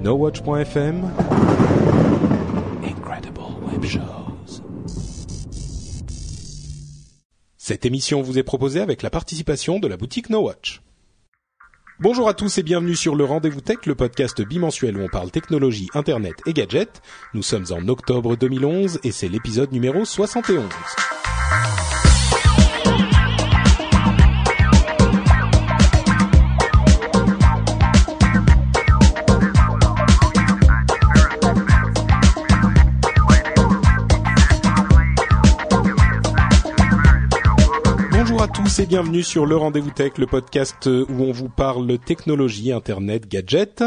NoWatch.fm Incredible Web Shows Cette émission vous est proposée avec la participation de la boutique NoWatch. Bonjour à tous et bienvenue sur le Rendez-vous Tech, le podcast bimensuel où on parle technologie, internet et gadgets. Nous sommes en octobre 2011 et c'est l'épisode numéro 71. Tous et bienvenue sur le Rendez-vous Tech, le podcast où on vous parle technologie, internet, gadgets.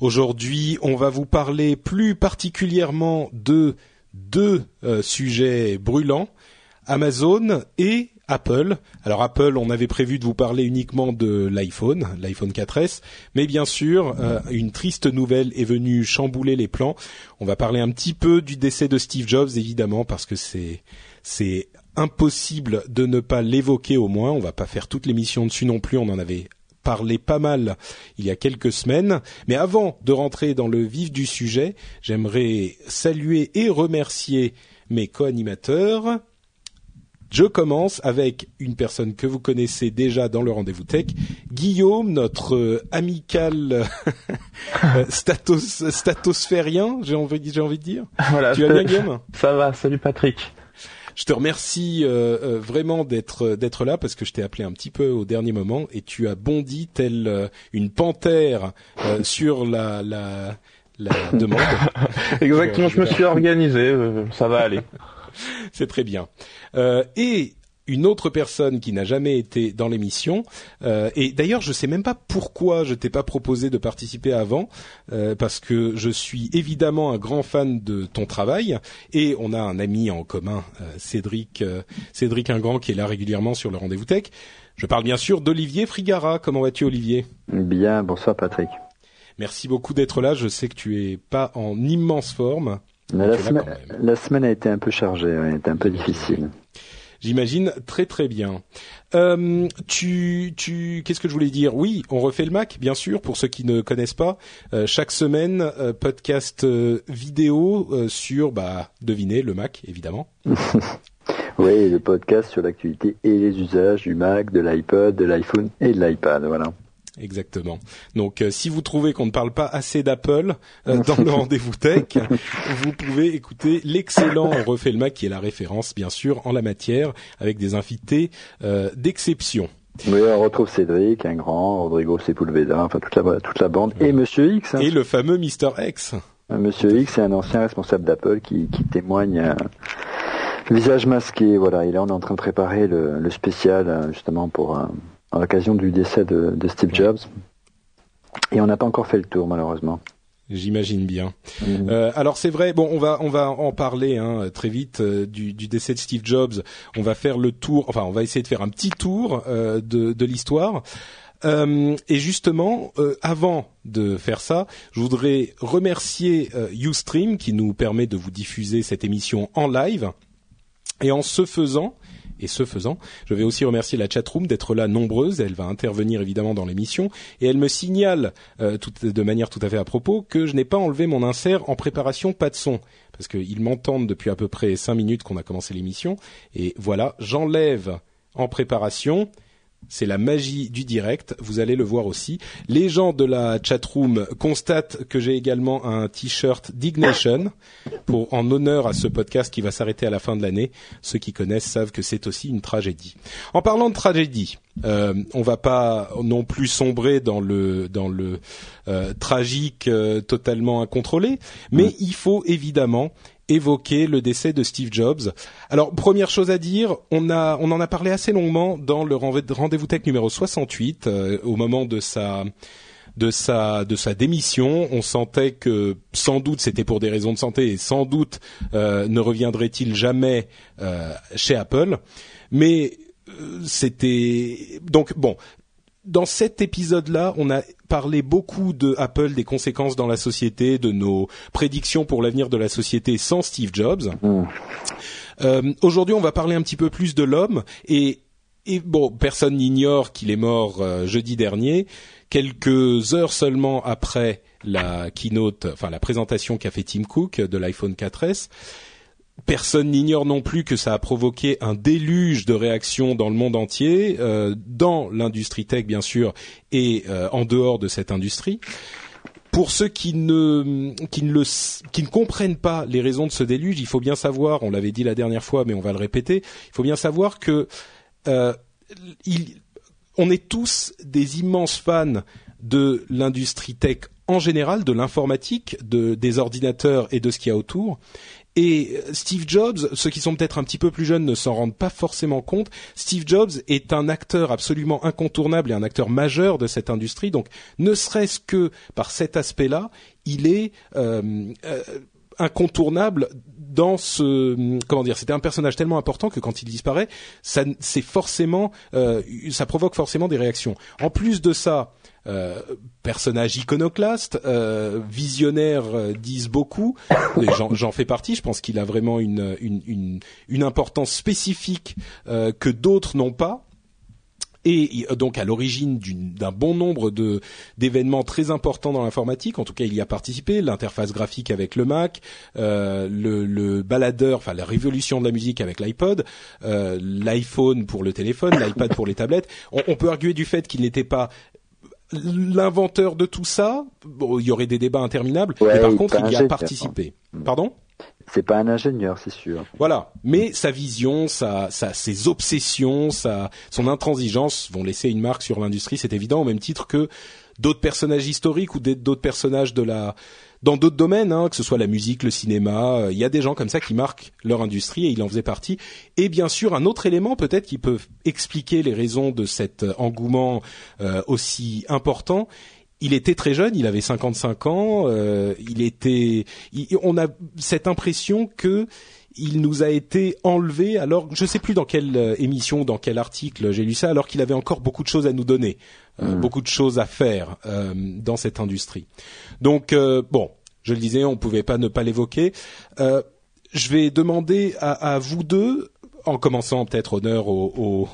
Aujourd'hui, on va vous parler plus particulièrement de deux euh, sujets brûlants, Amazon et Apple. Alors Apple, on avait prévu de vous parler uniquement de l'iPhone, l'iPhone 4S, mais bien sûr, euh, une triste nouvelle est venue chambouler les plans. On va parler un petit peu du décès de Steve Jobs, évidemment, parce que c'est c'est impossible de ne pas l'évoquer au moins. On va pas faire toute l'émission dessus non plus. On en avait parlé pas mal il y a quelques semaines. Mais avant de rentrer dans le vif du sujet, j'aimerais saluer et remercier mes co-animateurs. Je commence avec une personne que vous connaissez déjà dans le rendez-vous tech, Guillaume, notre euh, amical euh, statos, statosphérien, j'ai envie, j'ai envie de dire. Voilà, tu vas bien, Guillaume? Ça va, salut Patrick. Je te remercie euh, euh, vraiment d'être d'être là parce que je t'ai appelé un petit peu au dernier moment et tu as bondi tel euh, une panthère euh, sur la la, la demande. Exactement, je me suis organisé, euh, ça va aller. C'est très bien. Euh, et une autre personne qui n'a jamais été dans l'émission euh, et d'ailleurs je sais même pas pourquoi je t'ai pas proposé de participer avant euh, parce que je suis évidemment un grand fan de ton travail et on a un ami en commun euh, Cédric Cédric Ingrand qui est là régulièrement sur le rendez-vous tech. Je parle bien sûr d'Olivier Frigara. Comment vas-tu Olivier? Bien, bonsoir Patrick. Merci beaucoup d'être là. Je sais que tu es pas en immense forme. Mais la, semaine, la a été un peu chargée, ouais, elle était un peu difficile. J'imagine très très bien. Euh, tu, tu, qu'est-ce que je voulais dire? Oui, on refait le Mac, bien sûr. Pour ceux qui ne connaissent pas, Euh, chaque semaine euh, podcast euh, vidéo euh, sur, bah, devinez le Mac, évidemment. Oui, le podcast sur l'actualité et les usages du Mac, de l'iPod, de l'iPhone et de l'iPad, voilà. Exactement. Donc, euh, si vous trouvez qu'on ne parle pas assez d'Apple euh, dans le rendez-vous tech, vous pouvez écouter l'excellent On refait le Mac, qui est la référence, bien sûr, en la matière, avec des invités euh, d'exception. Oui, on retrouve Cédric, un grand, Rodrigo Sepulveda, enfin toute la, toute la bande, et Monsieur X. hein. Et le fameux Mister X. Monsieur X est un ancien responsable d'Apple qui, qui témoigne euh, visage masqué, voilà. Et là, on est en train de préparer le, le spécial, justement, pour euh, à l'occasion du décès de, de Steve Jobs. Et on n'a pas encore fait le tour, malheureusement. J'imagine bien. Mhm. Euh, alors c'est vrai. Bon, on va on va en parler hein, très vite euh, du, du décès de Steve Jobs. On va faire le tour. Enfin, on va essayer de faire un petit tour euh, de, de l'histoire. Et justement, avant de faire ça, je voudrais remercier euh, UStream qui nous permet de vous diffuser cette émission en live. Et en ce faisant, et ce faisant, je vais aussi remercier la chatroom d'être là nombreuse. Elle va intervenir évidemment dans l'émission et elle me signale euh, de manière tout à fait à propos que je n'ai pas enlevé mon insert en préparation pas de son parce qu'ils m'entendent depuis à peu près cinq minutes qu'on a commencé l'émission et voilà, j'enlève en préparation. C'est la magie du direct, vous allez le voir aussi. Les gens de la chatroom constatent que j'ai également un t-shirt Dignation pour en honneur à ce podcast qui va s'arrêter à la fin de l'année. Ceux qui connaissent savent que c'est aussi une tragédie. En parlant de tragédie, euh, on va pas non plus sombrer dans le dans le euh, tragique euh, totalement incontrôlé, mais il faut évidemment évoquer le décès de Steve Jobs. Alors première chose à dire, on a on en a parlé assez longuement dans le rendez-vous tech numéro 68 au moment de sa de sa de sa démission. On sentait que sans doute c'était pour des raisons de santé et sans doute euh, ne reviendrait-il jamais euh, chez Apple. Mais euh, c'était donc bon. Dans cet épisode-là, on a parlé beaucoup de Apple, des conséquences dans la société, de nos prédictions pour l'avenir de la société sans Steve Jobs. Mm. Aujourd'hui, on va parler un petit peu plus de l'homme et, et bon, personne n'ignore qu'il est mort jeudi dernier quelques heures seulement après la keynote, enfin la présentation qu'a fait Tim Cook de l'iPhone 4S. Personne n'ignore non plus que ça a provoqué un déluge de réactions dans le monde entier, euh, dans l'industrie tech bien sûr, et euh, en dehors de cette industrie. Pour ceux qui ne qui ne le ne comprennent pas les raisons de ce déluge, il faut bien savoir, on l'avait dit la dernière fois, mais on va le répéter, il faut bien savoir que euh, on est tous des immenses fans de l'industrie tech en général, de l'informatique, de, des ordinateurs et de ce qu'il y a autour. Et Steve Jobs, ceux qui sont peut-être un petit peu plus jeunes ne s'en rendent pas forcément compte, Steve Jobs est un acteur absolument incontournable et un acteur majeur de cette industrie. Donc, ne serait-ce que par cet aspect-là, il est euh, euh, incontournable dans ce comment dire c'était un personnage tellement important que quand il disparaît ça c'est forcément euh, ça provoque forcément des réactions en plus de ça euh, personnage iconoclaste, euh, visionnaire euh, disent beaucoup. J'en fais partie. Je pense qu'il a vraiment une, une, une, une importance spécifique euh, que d'autres n'ont pas et donc à l'origine d'un bon nombre de d'événements très importants dans l'informatique. En tout cas, il y a participé. L'interface graphique avec le Mac, euh, le, le, baladeur, enfin la révolution de la musique avec l'iPod, euh, l'iPhone pour le téléphone, l'iPad pour les tablettes. On, on, peut arguer du fait qu'il n'était pas l'inventeur de tout ça. Bon, il y aurait des débats interminables. mais par contre, il y a participé. Pardon? C'est pas un ingénieur, c'est sûr. Voilà, mais sa vision, sa, sa, ses obsessions, sa, son intransigeance vont laisser une marque sur l'industrie, c'est évident, au même titre que d'autres personnages historiques ou d'autres personnages de la dans d'autres domaines, hein, que ce soit la musique, le cinéma, euh, il y a des gens comme ça qui marquent leur industrie et il en faisait partie. Et bien sûr, un autre élément peut-être qui peut expliquer les raisons de cet engouement euh, aussi important, il était très jeune, il avait 55 ans, euh, il était, on a cette impression que il nous a été enlevé alors je sais plus dans quelle euh, émission dans quel article j'ai lu ça alors qu'il avait encore beaucoup de choses à nous donner euh, hmm. beaucoup de choses à faire dans cette industrie donc bon je le disais on pouvait pas ne pas l'évoquer je vais demander à, à vous deux en commençant peut-être honneur aux,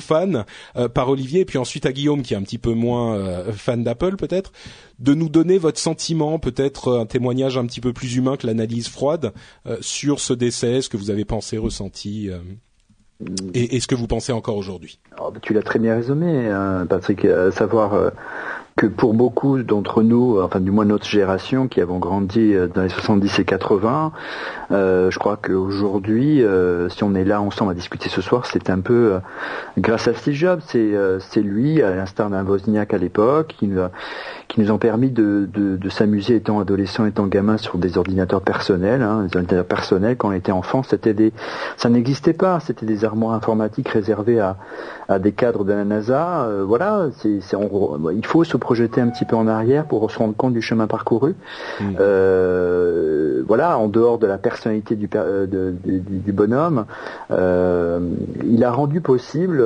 fans euh, par Olivier, puis ensuite à Guillaume qui est un petit peu moins euh, fan d'Apple peut-être, de nous donner votre sentiment, peut-être un témoignage un petit peu plus humain que l'analyse froide euh, sur ce décès, ce que vous avez pensé, ressenti. Et, et, ce que vous pensez encore aujourd'hui oh, bah, Tu l'as très bien résumé, hein, Patrick, à savoir que pour beaucoup d'entre nous, enfin du moins notre génération qui avons grandi euh, dans les 70 et 80, euh, je crois qu'aujourd'hui, euh, si on est là ensemble à discuter ce soir, c'est un peu euh, grâce à Steve Jobs. C'est c'est lui, à l'instar d'un Wozniak à l'époque, qui qui nous ont permis de, de, de s'amuser étant adolescent, étant gamin sur des ordinateurs personnels. Hein, des ordinateurs personnels quand on était enfant, c'était des, ça n'existait pas. C'était des armoires informatiques réservées à, à des cadres de la NASA. voilà, c'est, il faut se projeter un petit peu en arrière pour se rendre compte du chemin parcouru. Mm. Euh, voilà, en dehors de la personnalité du, euh, du, bonhomme, euh, il a rendu possible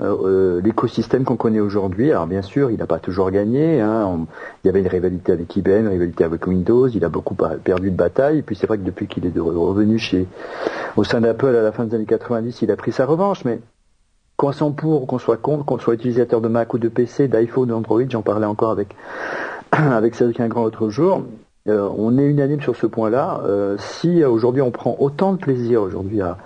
l'écosystème qu'on connaît aujourd'hui. Alors bien sûr, il n'a pas toujours gagné. Hein. il y avait une rivalité avec IBM, une rivalité avec Windows. Il a beaucoup perdu de bataille. Et puis c'est vrai que depuis qu'il est revenu chez au sein d'Apple à la fin des années 90, il a pris sa revanche. Mais qu'on soit pour, qu'on soit contre, qu'on soit utilisateur de Mac ou de PC, d'iPhone ou d'Android, j'en parlais encore avec avec Cédric Ingrand l'autre jour. Euh, on est unanime sur ce point-là. Euh, si euh, aujourd'hui on prend autant de plaisir aujourd'hui à,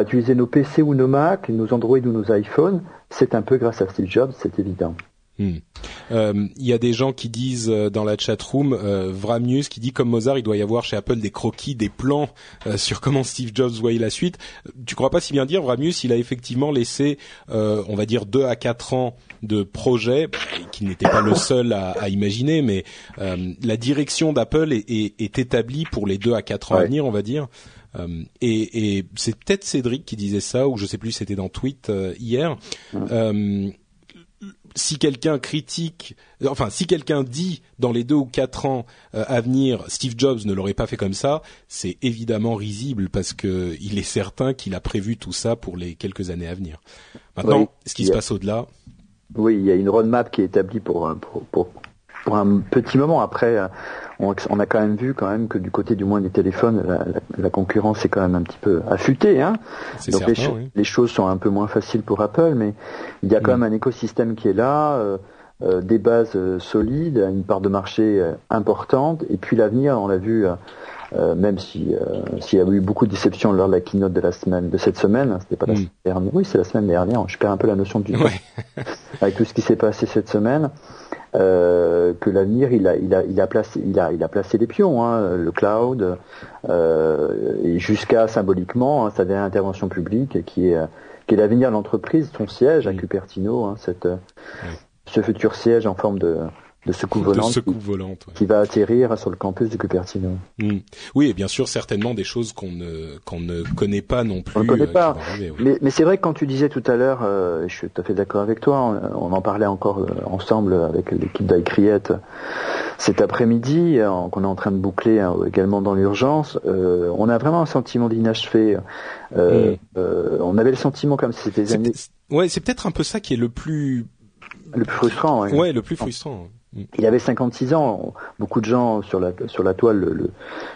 utiliser nos PC ou nos Mac, nos Android ou nos iPhones, c'est un peu grâce à Steve Jobs, c'est évident. Hmm. Il y a des gens qui disent dans la chat room, Vramius qui dit comme Mozart, il doit y avoir chez Apple des croquis, des plans sur comment Steve Jobs voyait la suite. Tu crois pas si bien dire, Vramius, il a effectivement laissé, on va dire deux à quatre ans de projet, qui n'était pas le seul à, à imaginer, mais la direction d'Apple est, est, est, établie pour les deux à quatre ans à venir, on va dire. Euh, et, et c'est peut-être Cédric qui disait ça, ou je sais plus, c'était dans Tweet euh, hier. Euh, si quelqu'un critique, enfin si quelqu'un dit dans les deux ou quatre ans à venir, Steve Jobs ne l'aurait pas fait comme ça, c'est évidemment risible parce que il est certain qu'il a prévu tout ça pour les quelques années à venir. Maintenant, ce qui se passe au-delà. Oui, il y a une roadmap qui est établie pour, pour, pour, pour un petit moment. Après, on, a quand même vu quand même que du côté du moins des téléphones, la, concurrence est quand même un petit peu affûtée. Hein Donc les, choses sont un peu moins faciles pour Apple, mais il y a quand mm. même un écosystème qui est là. Euh, euh, des bases euh, solides, une part de marché importante, et puis l'avenir, on l'a vu, même si s'il y a eu beaucoup de déceptions lors de la keynote de la semaine, de cette semaine, hein, c'était pas la mm. semaine dernière, oui c'est la semaine dernière, je perds un peu la notion du temps avec tout ce qui s'est passé cette semaine. Euh, que l'avenir il a, il a, il a placé, il a, il a placé les pions, hein, le cloud, euh, et jusqu'à symboliquement hein, sa dernière intervention publique qui est, qui est l'avenir de l'entreprise, son siège à Cupertino, hein, cette, ce futur siège en forme de, de secoupe volante, volante qui, va atterrir sur le campus de Cupertino. Hmm. Oui, et bien sûr, certainement des choses qu'on ne qu'on ne connaît pas non plus. On ne connaît euh, pas. Mais, mais c'est vrai que quand tu disais tout à l'heure, euh, je suis tout à fait d'accord avec toi. On, en parlait encore euh, ensemble avec l'équipe d'Icriette cet après-midi, qu'on est en train de boucler hein, également dans l'urgence. on a vraiment un sentiment d'inachevé. Hmm. on avait le sentiment comme si c'était des années. Ouais, c'est peut-être un peu ça qui est le plus le plus frustrant. Ouais, ouais le plus frustrant. Il avait 56 ans. Beaucoup de gens sur la, sur la toile le,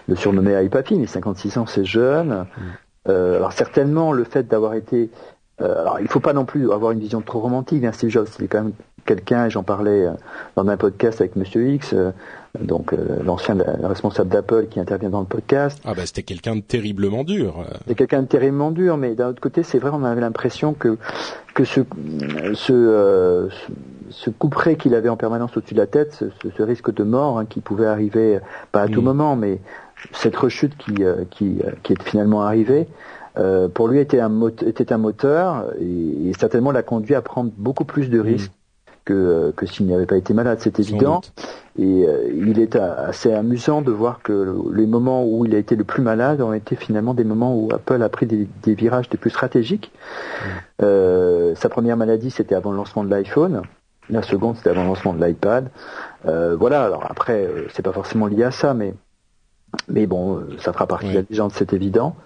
le, surnommaient Papi, mais 56 ans, c'est jeune. Mm. Euh, alors certainement, le fait d'avoir été... Euh, alors il faut pas non plus avoir une vision trop romantique. Hein, Steve Jobs, il est quand même quelqu'un, et j'en parlais euh, dans un podcast avec Monsieur X, euh, donc euh, l'ancien responsable d'Apple qui intervient dans le podcast. Ah bah c'était quelqu'un de terriblement dur. C'est quelqu'un de terriblement dur, mais d'un autre côté, c'est vrai, on avait l'impression que que ce ce, ce couperet qu'il avait en permanence au-dessus de la tête, ce, risque de mort hein, qui pouvait arriver, pas à tout moment, mais cette rechute qui, qui, qui est finalement arrivée, euh, pour lui était un, était un moteur et, certainement l'a conduit à prendre beaucoup plus de mm. risques que, que s'il n'avait pas été malade, c'est évident. Et euh, il est assez amusant de voir que les moments où il a été le plus malade ont été finalement des moments où Apple a pris des, des virages des plus stratégiques. Mm. Euh, sa première maladie, c'était avant le lancement de l'iPhone. La seconde, c'était avant le lancement de l'iPad. Euh, voilà. Alors après, euh, c'est pas forcément lié à ça, mais mais bon, euh, ça fera partie de la légende, c'est évident.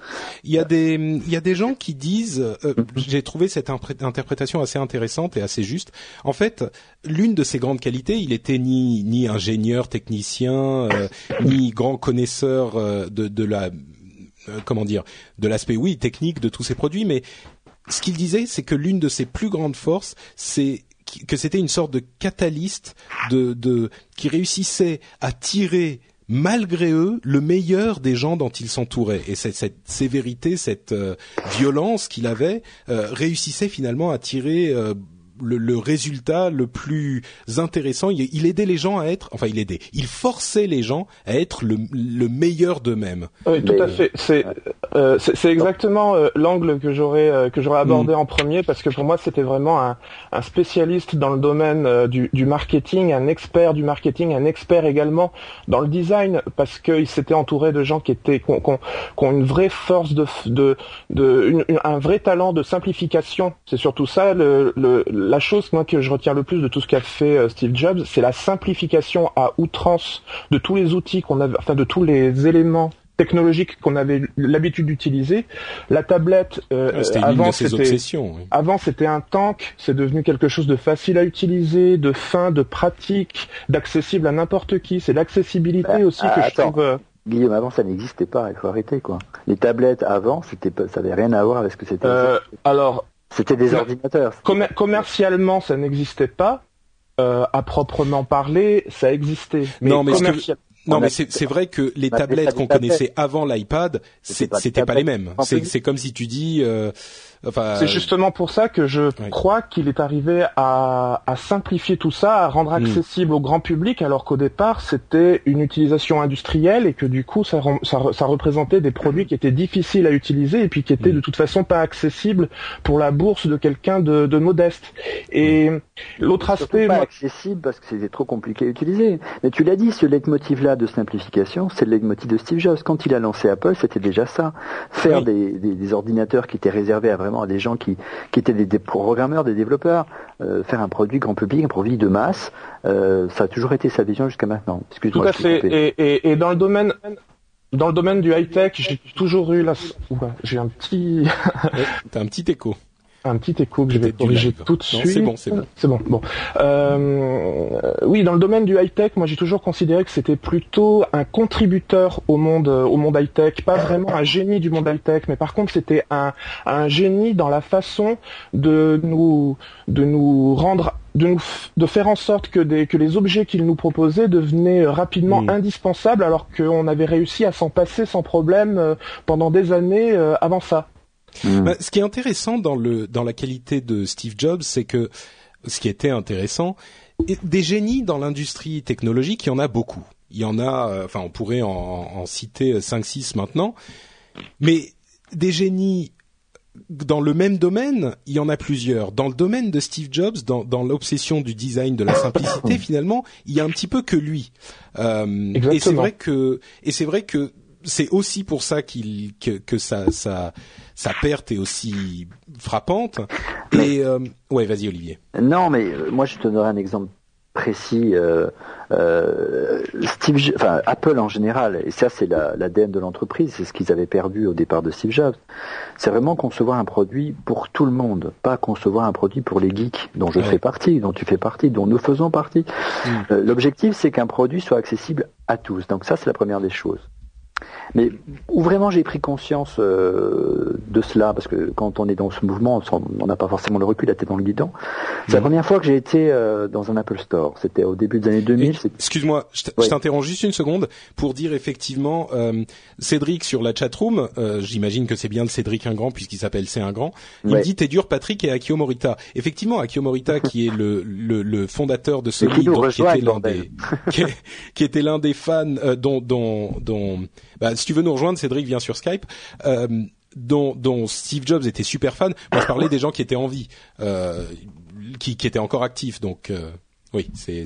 Il y a des, il y a des gens qui disent, euh, mhm. j'ai trouvé cette interprétation assez intéressante et assez juste. En fait, l'une de ses grandes qualités, il était ni ni ingénieur, technicien, euh, ni grand connaisseur de, de la, comment dire, de l'aspect oui technique de tous ces produits, mais ce qu'il disait, c'est que l'une de ses plus grandes forces, c'est que c'était une sorte de catalyste de, qui réussissait à tirer malgré eux, le meilleur des gens dont il s'entourait. Et cette, cette, sévérité, cette euh, violence qu'il avait, euh, réussissait finalement à tirer euh, le, le, résultat le plus intéressant. Il, il, aidait les gens à être, enfin il aidait, il forçait les gens à être le, le meilleur d'eux-mêmes. Oui, tout à fait. C'est euh, c'est exactement euh, l'angle que j'aurais euh, que j'aurais abordé mm. en premier parce que pour moi c'était vraiment un, un, spécialiste dans le domaine euh, du, du, marketing, un expert du marketing, un expert également dans le design parce qu'il s'était entouré de gens qui étaient qui ont, qui ont une vraie force de de, de une, un vrai talent de simplification. C'est surtout ça le, le la chose moi que je retiens le plus de tout ce qu'a fait euh, Steve Jobs, c'est la simplification à outrance de tous les outils qu'on avait, enfin de tous les éléments technologiques qu'on avait l'habitude d'utiliser. La tablette euh, avant c'était avant c'était un tank, c'est devenu quelque chose de facile à utiliser, de fin, de pratique, d'accessible à n'importe qui. C'est l'accessibilité bah, aussi que je trouve. Euh, Guillaume, avant ça n'existait pas, il faut arrêter quoi. Les tablettes avant, c'était ça avait rien à voir avec ce que c'était. Euh, alors c'était des ordinateurs. commercialement, ça n'existait pas. Euh, à proprement parler, ça existait. Mais non, mais, non, mais c'est vrai que les tablettes qu'on connaissait avant l'iPad, c'était pas, pas les mêmes. C'est comme si tu dis, euh, Enfin, c'est justement pour ça que je crois qu'il est arrivé à, à, simplifier tout ça, à rendre hmm. accessible au grand public, alors qu'au départ c'était une utilisation industrielle et que du coup ça, ça, ça, représentait des produits qui étaient difficiles à utiliser et puis qui étaient hmm. de toute façon pas accessibles pour la bourse de quelqu'un de, de, modeste. Et l'autre aspect, pas accessible parce que c'était trop compliqué à utiliser. Mais tu l'as dit, ce leitmotiv-là de simplification, c'est le leitmotiv de Steve Jobs. Quand il a lancé Apple, c'était déjà ça. Faire des, des, des, ordinateurs qui étaient réservés à vraiment à des gens qui, qui étaient des, des programmeurs, des développeurs, euh, faire un produit grand public, un produit de masse, euh, ça a toujours été sa vision jusqu'à maintenant. Tout à fait. Et, et, et, dans le domaine dans le domaine du high tech, j'ai toujours eu la. J'ai un petit. T'as un petit écho un petit écho que je vais corriger tout de suite. C'est bon, c'est bon. C'est bon. Bon. Euh, oui, dans le domaine du high tech, moi j'ai toujours considéré que c'était plutôt un contributeur au monde, au monde high tech, pas vraiment un génie du monde high tech, mais par contre c'était un, un génie dans la façon de nous, de nous rendre de nous de faire en sorte que des que les objets qu'il nous proposait devenaient rapidement hmm. indispensables alors qu'on avait réussi à s'en passer sans problème euh, pendant des années euh, avant ça. Mm. Bah, ce qui est intéressant dans le dans la qualité de Steve Jobs, c'est que ce qui était intéressant, des génies dans l'industrie technologique, il y en a beaucoup. Il y en a, euh, enfin, on pourrait en, en citer 5-6 maintenant, mais des génies dans le même domaine, il y en a plusieurs. Dans le domaine de Steve Jobs, dans, dans l'obsession du design, de la simplicité, finalement, il y a un petit peu que lui. Euh, et c'est vrai que et c'est vrai que c'est aussi pour ça qu'il que, sa, sa perte est aussi frappante. Et euh, ouais, vas-y Olivier. Non, mais euh, moi je te donnerai un exemple précis. Euh, euh, Steve, enfin Apple en général, et ça c'est l'ADN de l'entreprise, c'est ce qu'ils avaient perdu au départ de Steve Jobs. C'est vraiment concevoir un produit pour tout le monde, pas concevoir un produit pour les geeks, dont je fais partie, dont tu fais partie, dont nous faisons partie. Mm. Euh, l'objectif c'est qu'un produit soit accessible à tous. Donc ça c'est la première des choses. Mais où vraiment j'ai pris conscience euh, de cela, parce que quand on est dans ce mouvement, on n'a pas forcément le recul, la tête dans le guidon. C'est la mhm. première fois que j'ai été euh, dans un Apple Store. C'était au début des années 2000. Excuse-moi, je t'interromps juste une seconde pour dire effectivement, euh, Cédric sur la chatroom, j'imagine que c'est bien le Cédric Ingrand puisqu'il s'appelle C'est Ingrand, il dit t'es dur Patrick et Akio Morita. Effectivement, Akio Morita qui est le, le, le fondateur de ce livre, qui, était l'un des, qui, était l'un des fans dont, dont, dont bah, si tu veux nous rejoindre, Cédric vient sur Skype. Euh, dont, Steve Jobs était super fan. Moi, je parlais des gens qui étaient en vie, euh, qui, qui, étaient encore actifs. Donc, euh, oui, c'est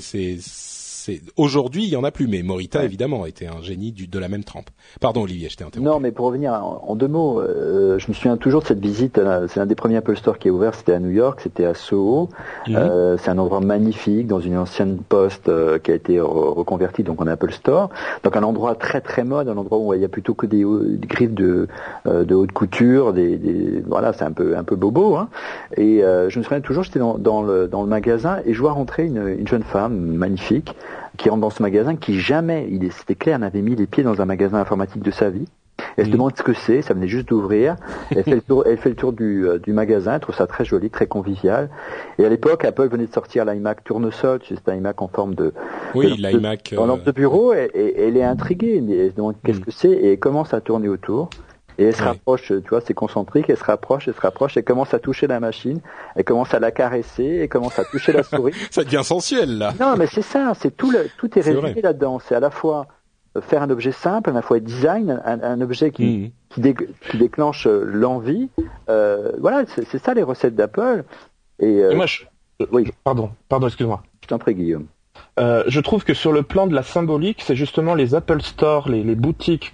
aujourd'hui il y en a plus, mais Morita évidemment était un génie du, de la même trempe. Pardon Olivier, je t'ai interrompu. Non, mais pour revenir en, deux mots, euh, je me souviens toujours de cette visite. C'est un des premiers Apple Store qui est ouvert, c'était à New York, c'était à Soho. Mhm. Euh, c'est un endroit magnifique dans une ancienne poste euh, qui a été reconvertie donc en Apple Store. Donc un endroit très très mode, un endroit où il y a plutôt que des, griffes de, de haute couture, des, des voilà, c'est un peu un peu bobo. Hein. Et je me souviens toujours, j'étais dans, dans, le, dans le magasin et je vois rentrer une, une jeune femme magnifique qui rentre dans ce magasin, qui jamais, il c'était clair, n'avait mis les pieds dans un magasin informatique de sa vie. Elle se demande ce que c'est, ça venait juste d'ouvrir. Elle fait le tour, elle fait le tour du, euh, du magasin, elle trouve ça très joli, très convivial. Et à l'époque, Apple venait de sortir l'iMac tournesol, c'est un iMac en forme de oui, l'iMac en lampe de bureau. Et, et, elle est intriguée, elle se demande qu'est-ce mm. que c'est, et elle commence à tourner autour. Et elle se rapproche, tu vois, c'est concentrique, elle se rapproche, elle se rapproche, elle commence à toucher la machine, elle commence à la caresser, elle commence à toucher la souris. ça devient sensuel, là. Non, mais c'est ça, c'est tout le, tout est, résumé là-dedans. C'est à la fois faire un objet simple, à la fois design, un, objet qui, mmh. qui, déclenche euh, l'envie. Euh, voilà, c'est ça les recettes d'Apple. Et, euh, moi, je... oui. Pardon, pardon, excuse-moi. Je t'en prie, Guillaume. Euh, je trouve que sur le plan de la symbolique, c'est justement les Apple Store, les, les boutiques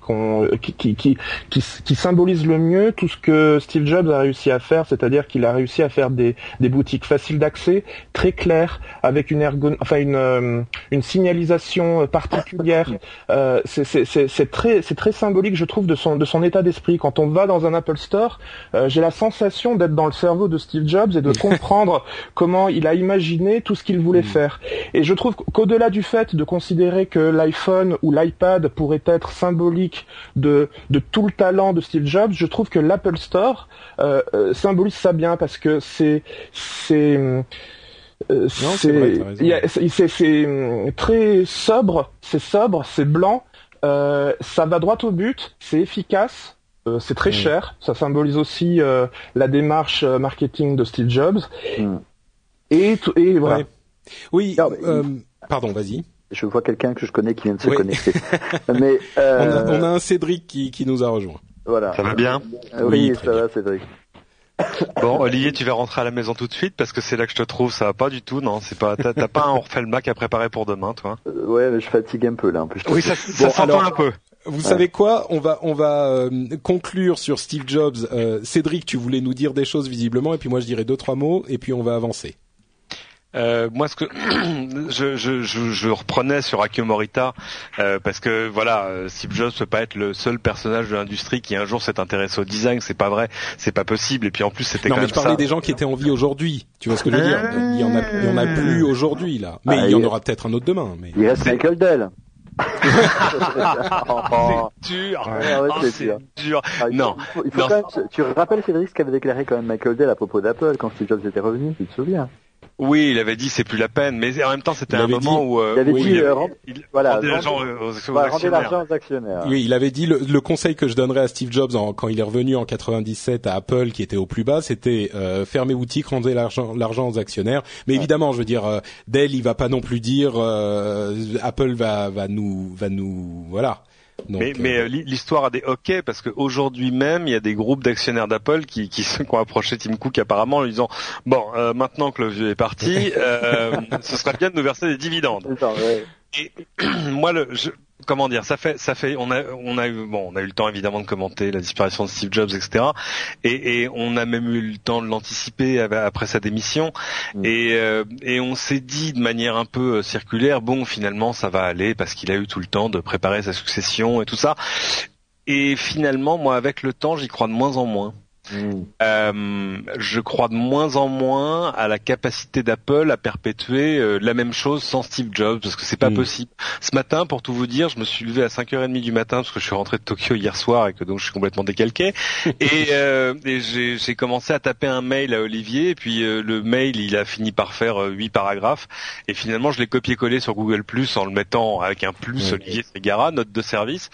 qui, qui, qui, qui, symbolisent le mieux tout ce que Steve Jobs a réussi à faire, c'est-à-dire qu'il a réussi à faire des, des boutiques faciles d'accès, très claires, avec une ergon... enfin une, euh, une signalisation particulière. Euh, c'est très, très symbolique, je trouve, de son, de son état d'esprit. Quand on va dans un Apple Store, euh, j'ai la sensation d'être dans le cerveau de Steve Jobs et de comprendre comment il a imaginé tout ce qu'il voulait mm. faire. Et je trouve qu'au-delà du fait de considérer que l'iPhone ou l'iPad pourrait être symbolique de, de tout le talent de Steve Jobs, je trouve que l'Apple Store euh, euh, symbolise ça bien parce que c'est c'est euh, c'est très sobre, c'est sobre, c'est blanc, ça va droit au but, c'est efficace, c'est très cher. Ça symbolise aussi la démarche marketing de Steve Jobs. Mm. Et, et voilà. Oui. pardon, vas-y. Je vois quelqu'un que je connais qui vient de se connecter. Mais on a, un Cédric qui, qui nous a rejoint. Voilà. Ça va bien Oui, ça va, Cédric. Bon, Olivier, tu vas rentrer à la maison tout de suite parce que c'est là que je te trouve. Ça va pas du tout, non? C'est pas. T'as pas un Mac à préparer pour demain, toi? Euh, Ouais, mais je fatigue un peu là. En plus, oui, ça, ça s'entend un peu. Vous savez quoi? On va on va euh, conclure sur Steve Jobs. Euh, Cédric, tu voulais nous dire des choses visiblement, et puis moi je dirais deux trois mots, et puis on va avancer. Euh, moi, ce que je, je, je, je, reprenais sur Akio Morita, euh, parce que voilà, euh, Steve Jobs peut pas être le seul personnage de l'industrie qui un jour s'est intéressé au design. C'est pas vrai, c'est pas possible. Et puis en plus, c'était quand mais même je parlais des gens qui étaient en vie aujourd'hui. Tu vois ce que je veux dire? Il y en a, il y en a plus aujourd'hui là, mais ah, il y en aura peut-être un autre demain. Mais il reste Michael Dell. c'est dur. Ah, c'est dur. Ah, non. Il faut, Quand même, tu rappelles Cédric ce qu'avait déclaré quand même Michael Dell à propos d'Apple quand Steve Jobs était revenu, tu te souviens? Oui, il avait dit c'est plus la peine, mais en même temps c'était un moment où euh, il avait dit euh, voilà, rendez l'argent aux, actionnaires. Oui, il avait dit le, conseil que je donnerais à Steve Jobs quand il est revenu en 97 à Apple qui était au plus bas, c'était euh, fermez boutique, rendez l'argent l'argent aux actionnaires. Mais évidemment, je veux dire euh, Dell, il va pas non plus dire Apple va va nous va nous voilà mais, mais euh, l'histoire a des hockey parce qu'aujourd'hui même, il y a des groupes d'actionnaires d'Apple qui, qui, qui, ont approché Tim Cook apparemment en lui disant bon, euh, maintenant que le vieux est parti, euh, ce serait bien de nous verser des dividendes. Et moi, le, je, comment dire, ça fait, ça fait, on a, on a eu, bon, on a eu le temps évidemment de commenter la disparition de Steve Jobs, etc. Et, et on a même eu le temps de l'anticiper après sa démission. Mm. Et, euh, et on s'est dit de manière un peu euh, circulaire, bon, finalement, ça va aller parce qu'il a eu tout le temps de préparer sa succession et tout ça. Et finalement, moi, avec le temps, j'y crois de moins en moins. Mm. Euh, je crois de moins en moins à la capacité d'Apple à perpétuer euh, la même chose sans Steve Jobs parce que c'est pas mm. possible. Ce matin, pour tout vous dire, je me suis levé à 5h30 du matin parce que je suis rentré de Tokyo hier soir et que donc je suis complètement décalqué et, euh, et j'ai commencé à taper un mail à Olivier et puis euh, le mail il a fini par faire huit paragraphes et finalement je l'ai copié-collé sur Google Plus en le mettant avec un plus Olivier Segara, note de service.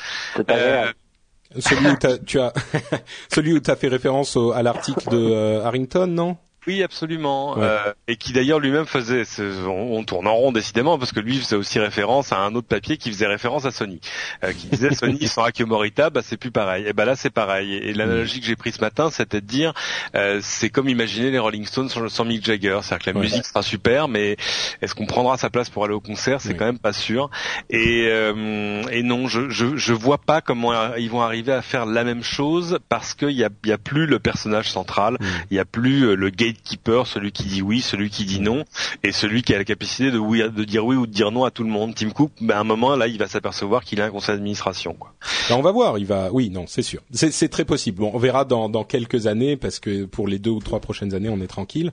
Celui où tu as celui où as fait référence à l'article de euh, Harrington, non? Oui, absolument. Euh, et qui d'ailleurs lui-même faisait, on, tourne en rond décidément parce que lui faisait aussi référence à un autre papier qui faisait référence à Sony, euh, qui disait Sony sans Akio Morita, bah c'est plus pareil. Et bah là c'est pareil. Et, l'analogie que j'ai prise ce matin, c'était de dire, euh, c'est comme imaginer les Rolling Stones sans, Mick Jagger, c'est-à-dire que la musique sera super, mais est-ce qu'on prendra sa place pour aller au concert? C'est quand même pas sûr. Et, euh, et non, je, je je vois pas comment ils vont arriver à faire la même chose parce qu'il y a y a plus le personnage central, il y a plus le gay gatekeeper, celui qui dit oui, celui qui dit non, et celui qui a la capacité de, oui, de dire oui ou de dire non à tout le monde. Tim Cook, ben, à un moment là, il va s'apercevoir qu'il a un conseil d'administration. Quoi. Ben, on va voir. Il va, oui, non, c'est sûr. C'est très possible. Bon, on verra dans, dans quelques années parce que pour les deux ou trois prochaines années, on est tranquille.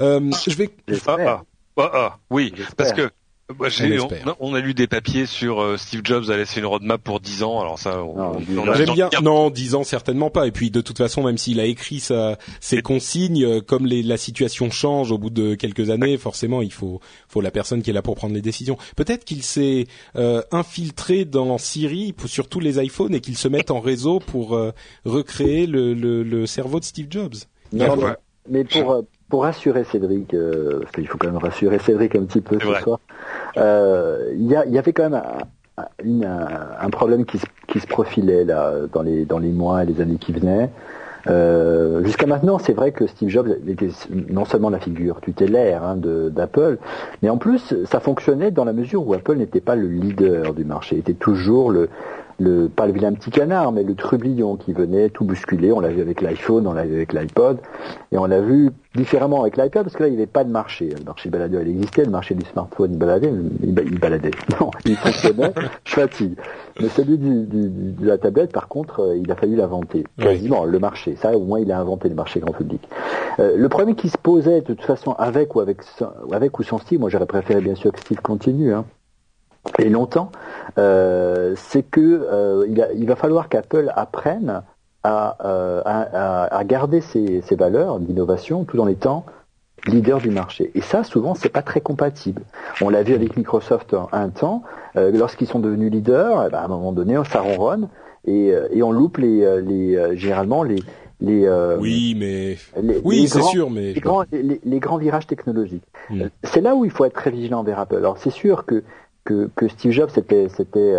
Euh, je vais. Ah, ah, ah, ah, oui, parce que bah, on, a lu des papiers sur euh, Steve Jobs a laissé une roadmap pour 10 ans. Alors ça, on, j'aime bien. Non, 10 ans certainement pas. Et puis de toute façon, même s'il a écrit sa, ses consignes, euh, comme les, la situation change au bout de quelques années, forcément, il faut, faut la personne qui est là pour prendre les décisions. Peut-être qu'il s'est euh, infiltré dans Siri sur tous les iPhones et qu'il se mette en réseau pour recréer le, le, le, cerveau de Steve Jobs. Non, mais pour pour rassurer Cédric, euh, parce qu'il faut quand même rassurer Cédric un petit peu ce soir, euh, il y, y, avait quand même un, un, problème qui se, qui se, profilait là dans les, dans les mois et les années qui venaient. Euh, Jusqu'à maintenant, c'est vrai que Steve Jobs était non seulement la figure tutélaire hein, d'Apple, mais en plus, ça fonctionnait dans la mesure où Apple n'était pas le leader du marché, était toujours le, le pas le vilain petit canard, mais le trublion qui venait tout bousculer. On l'a vu avec l'iPhone, on l'a vu avec l'iPod, et on l'a vu différemment avec l'iPad parce que là il n'y avait pas de marché. Le marché baladeur il existait, le marché du smartphone il baladait, il, baladait. Non, il fonctionnait. je fatigue. Mais celui du, du, de la tablette, par contre, euh, il a fallu l'inventer quasiment le marché. Ça au moins il a inventé le marché grand public. Euh, le problème qui se posait de toute façon avec ou avec avec ou sans Steve, moi j'aurais préféré bien sûr que Steve continue. Hein et longtemps, euh, c'est que euh, il, il, va falloir qu'Apple apprenne à, euh, à, à, garder ses, ses valeurs d'innovation tout en étant leader du marché. Et ça, souvent, c'est pas très compatible. On l'a vu avec Microsoft un, temps, euh, lorsqu'ils sont devenus leaders, eh ben, à un moment donné, ça ronronne, et, et on loupe les, les généralement les les oui mais oui c'est sûr mais les grands les, grands virages technologiques hmm. c'est là où il faut être très vigilant vers Apple alors c'est sûr que que, que Steve Jobs c'était c'était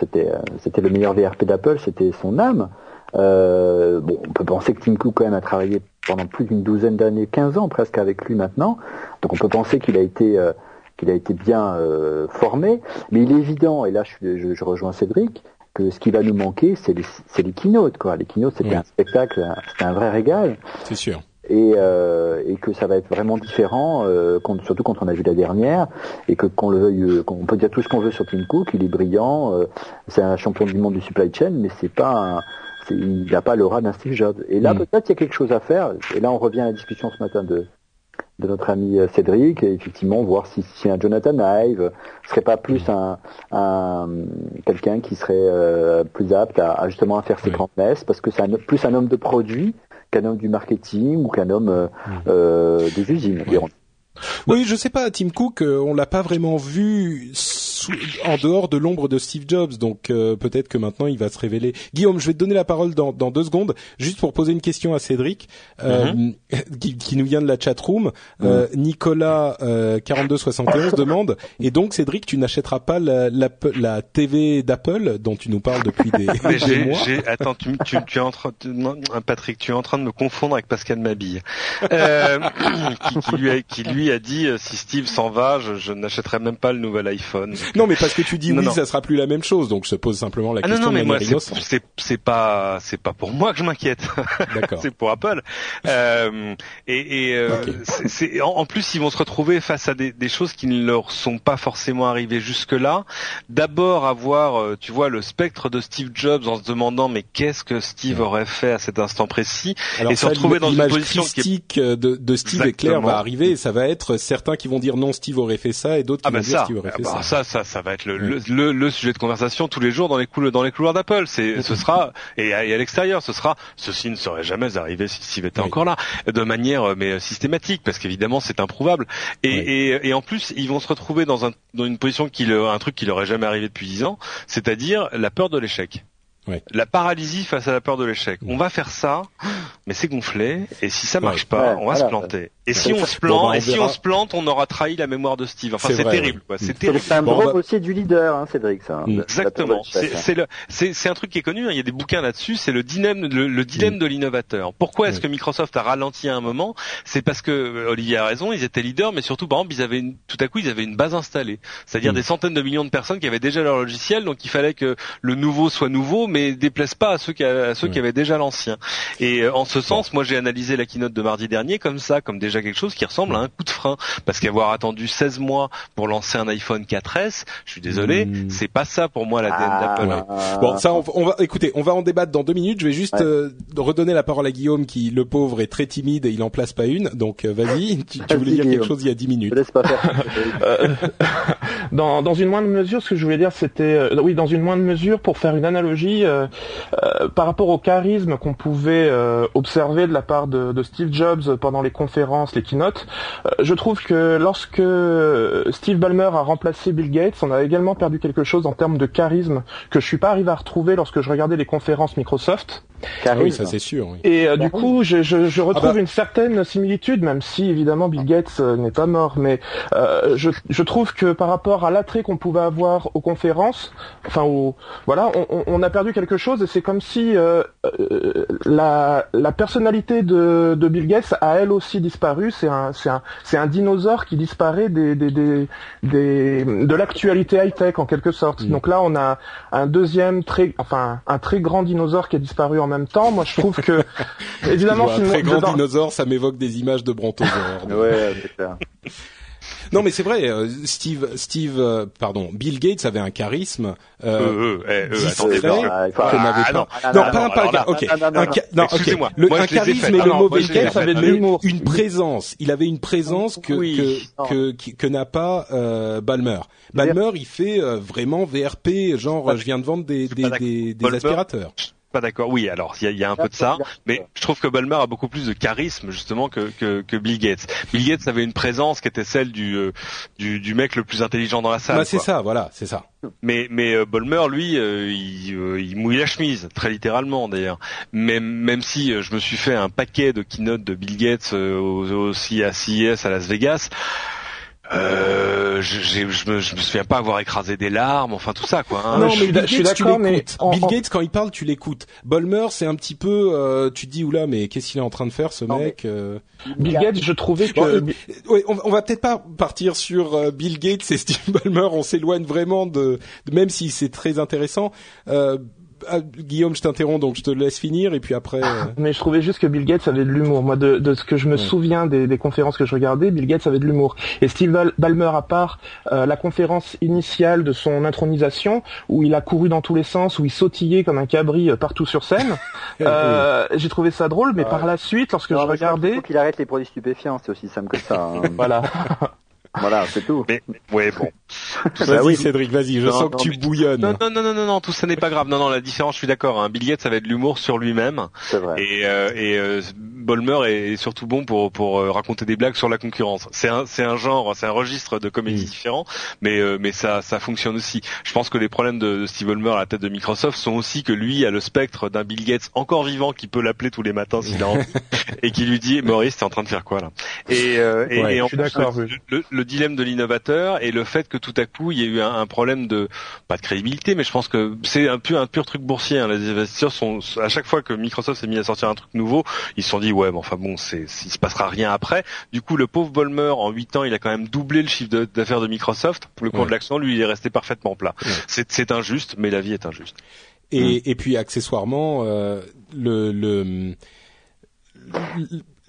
c'était c'était le meilleur VRP d'Apple c'était son âme euh, bon, on peut penser que Tim Cook quand même a travaillé pendant plus d'une douzaine d'années, 15 ans presque avec lui maintenant. Donc on peut penser qu'il a été euh, qu'il a été bien euh, formé, mais il est évident, et là je, je, rejoins Cédric, que ce qui va nous manquer, c'est les, c'est les keynotes. Quoi. Les keynotes, c'était un spectacle, c'était un vrai régal. C'est sûr. Et, euh, et, que ça va être vraiment différent, euh, surtout quand on a vu la dernière, et que qu'on le veuille, qu'on peut dire tout ce qu'on veut sur Tim Cook, il est brillant, c'est un champion du monde du supply chain, mais c'est pas un, il n'a pas l'aura d'un Steve Jobs. Et là, mm. peut-être il y a quelque chose à faire. Et là, on revient à la discussion ce matin de, de notre ami euh, Cédric, et effectivement, voir si, si un Jonathan Ive serait pas plus un, un quelqu'un qui serait euh, plus apte à, justement à faire ses grandes messes, parce que c'est plus un homme de produit qu'un homme du marketing ou qu'un homme euh, mm. euh des usines. Oui, je sais pas. Tim Cook, on l'a pas vraiment vu en dehors de l'ombre de Steve Jobs. Donc euh, peut-être que maintenant il va se révéler. Guillaume, je vais te donner la parole dans, dans deux secondes, juste pour poser une question à Cédric, euh, mhm. qui, qui, nous vient de la chat room. Euh, mhm. Nicolas 4271 demande. Et donc Cédric, tu n'achèteras pas la, la, la TV d'Apple dont tu nous parles depuis des, des mois? Attends, tu, tu, tu es en train, Patrick, tu es en train de me confondre avec Pascal Mabille, euh, qui, qui, lui a, qui lui a dit si Steve s'en va, je, je n'achèterai même pas le nouvel iPhone. Non, mais parce que tu dis oui, ça sera plus la même chose, donc je pose simplement la ah, question. Non, non, mais moi, c'est c'est pas c'est pas pour moi que je m'inquiète. c'est pour Apple. Euh, et, et euh, c'est en, plus ils vont se retrouver face à des, des, choses qui ne leur sont pas forcément arrivées jusque là. D'abord avoir, euh, tu vois, le spectre de Steve Jobs en se demandant mais qu'est-ce que Steve aurait fait à cet instant précis? Et se retrouver dans une position qui est... de, de Steve et Claire va arriver et ça va être certains qui vont dire non Steve aurait fait ça et d'autres qui ah, vont dire Steve aurait fait ah, ça. ça ça, va être le, le, le, sujet de conversation tous les jours dans les couloirs, dans les couloirs d'Apple. C'est, ce sera et à, l'extérieur, ce sera ceci ne serait jamais arrivé si Steve était encore là, de manière euh, mais systématique, parce qu'évidemment c'est improuvable. Et, et, et, en plus, ils vont se retrouver dans, un, dans une position qui, un truc qui leur est jamais arrivé depuis dix ans, c'est-à-dire la peur de l'échec. La paralysie face à la peur de l'échec. On va faire ça, mais c'est gonflé, et si ça marche pas, on va se planter. Et si on se plante, bah, et si on se plante, on aura trahi la mémoire de Steve. Enfin, c'est terrible. C'est terrible. C'est le syndrome aussi du leader, hein, Cédric. Ça, hein, Exactement. C'est le, c'est un truc qui est connu. Hein. Il y a des bouquins là-dessus. C'est le dilemme, le, dilemme de l'innovateur. Pourquoi est-ce que Microsoft a ralenti à un moment? C'est parce que euh, Olivier a raison. Ils étaient leaders, mais surtout, par exemple, ils avaient une, tout à coup, ils avaient une base installée. C'est-à-dire des centaines de millions de personnes qui avaient déjà leur logiciel. Donc, il fallait que le nouveau soit nouveau, mais déplace pas à ceux qui, à ceux qui avaient déjà l'ancien. Et euh, en ce sens, moi, j'ai analysé la keynote de mardi dernier comme ça, comme déjà quelque chose qui ressemble à un coup de frein parce qu'avoir attendu 16 mois pour lancer un iPhone 4S, je suis désolé, hmm. c'est pas ça pour moi la ah, d'Apple. Bon, ça on, va écoutez, on va en débattre dans deux minutes. Je vais juste euh, redonner la parole à Guillaume qui le pauvre est très timide et il en place pas une. Donc euh, vas-y, tu, voulais dire quelque chose il y a 10 minutes. laisse pas faire. Dans, dans une moindre mesure, ce que je voulais dire, c'était oui, dans une moindre mesure, pour faire une analogie par rapport au charisme qu'on pouvait observer de la part de, Steve Jobs pendant les conférences, les keynotes. Euh, je trouve que lorsque Steve Ballmer a remplacé Bill Gates, on a également perdu quelque chose en termes de charisme que je suis pas arrivé à retrouver lorsque je regardais les conférences Microsoft. Oui, ça c'est sûr. Et euh, du coup, je, je, je retrouve ah bah. une certaine similitude, même si évidemment Bill Gates euh, n'est pas mort, mais euh, je, je, trouve que par rapport à l'attrait qu'on pouvait avoir aux conférences, enfin, au, voilà, on, on, a perdu quelque chose, et c'est comme si euh, la, la personnalité de, de Bill Gates a elle aussi disparu. C'est un, c'est un, c'est un dinosaure qui disparaît des, des, des, des de l'actualité high tech en quelque sorte. Mm. Donc là, on a un deuxième très, enfin, un très grand dinosaure qui a disparu en même temps. Moi, je trouve que évidemment, un très grand dinosaure, ça m'évoque des images de brontosaures. ouais, c'est clair. Non, mais c'est vrai. Euh, Steve, Steve, euh, pardon, Bill Gates avait un charisme euh, euh, discret que n'avait pas. Non, pas un Ok. Non, ok. Le, un charisme et le mauvais Gates avait une présence. Il avait une présence que que que, que n'a pas euh, Balmer. Balmer, il fait vraiment VRP, genre je viens de vendre des des, des, des aspirateurs. Pas d'accord. Oui, alors il y a, un peu de ça, mais je trouve que Ballmer a beaucoup plus de charisme justement que, que, Bill Gates. Bill Gates avait une présence qui était celle du euh, du, mec le plus intelligent dans la salle. Bah, c'est ça, voilà, c'est ça. Mais mais euh, Ballmer, lui, euh, il, mouille la chemise, très littéralement d'ailleurs. Même même si je me suis fait un paquet de keynotes de Bill Gates aussi à CES à Las Vegas. Euh, je, je, me, je me souviens pas avoir écrasé des larmes, enfin tout ça quoi. Hein. Non, mais Bill Gates, tu l'écoutes. Bill Gates quand il parle, tu l'écoutes. Bolmer, c'est un petit peu, euh, tu te dis oula, mais qu'est-ce qu'il est en train de faire ce mec euh... Bill Gates, je trouvais que. Euh, oui, on, on, va peut-être pas partir sur euh, Bill Gates et Steve Ballmer. On s'éloigne vraiment de, de même si c'est très intéressant. Ah, Guillaume, je t'interromps, donc je te laisse finir et puis après. Euh, mais je trouvais juste que Bill Gates avait de l'humour. Moi, de, de, ce que je me souviens des, des, conférences que je regardais, Bill Gates avait de l'humour. Et Steve Ballmer, à part euh, la conférence initiale de son intronisation, où il a couru dans tous les sens, où il sautillait comme un cabri euh, partout sur scène, euh, j'ai trouvé ça drôle. Mais par la suite, lorsque je regardais, il faut qu'il arrête les produits stupéfiants. C'est aussi simple que ça. Hein. voilà. Voilà, c'est tout. Mais, ouais, bon. Vas-y, oui. Cédric, vas-y. Je sens que tu bouillonnes. Non, non, non, non, non, non, tout ça n'est pas grave. Non, non, la différence, je suis d'accord. Hein. Bill Gates, ça va être de l'humour sur lui-même. C'est vrai. Et, euh, et euh, Bolmer est surtout bon pour pour euh, raconter des blagues sur la concurrence. C'est un c'est un genre, c'est un registre de comédie mm. différent, mais euh, mais ça ça fonctionne aussi. Je pense que les problèmes de, Steve Bolmer à la tête de Microsoft sont aussi que lui a le spectre d'un Bill Gates encore vivant qui peut l'appeler tous les matins s'il a envie et qui lui dit Maurice, t'es en train de faire quoi là? Et et, et en plus, le, le dilemme de l'innovateur et le fait que tout à coup il y a eu un, problème de pas de crédibilité, mais je pense que c'est un pur un pur truc boursier. Hein. Les investisseurs sont à chaque fois que Microsoft s'est mis à sortir un truc nouveau, ils se sont dit ouais, mais enfin bon, c'est il se passera rien après. Du coup, le pauvre Bolmer en 8 ans, il a quand même doublé le chiffre d'affaires de Microsoft. Pour le cours de l'action, lui, il est resté parfaitement plat. C'est injuste, mais la vie est injuste. Et, mm. et puis accessoirement, euh, le, le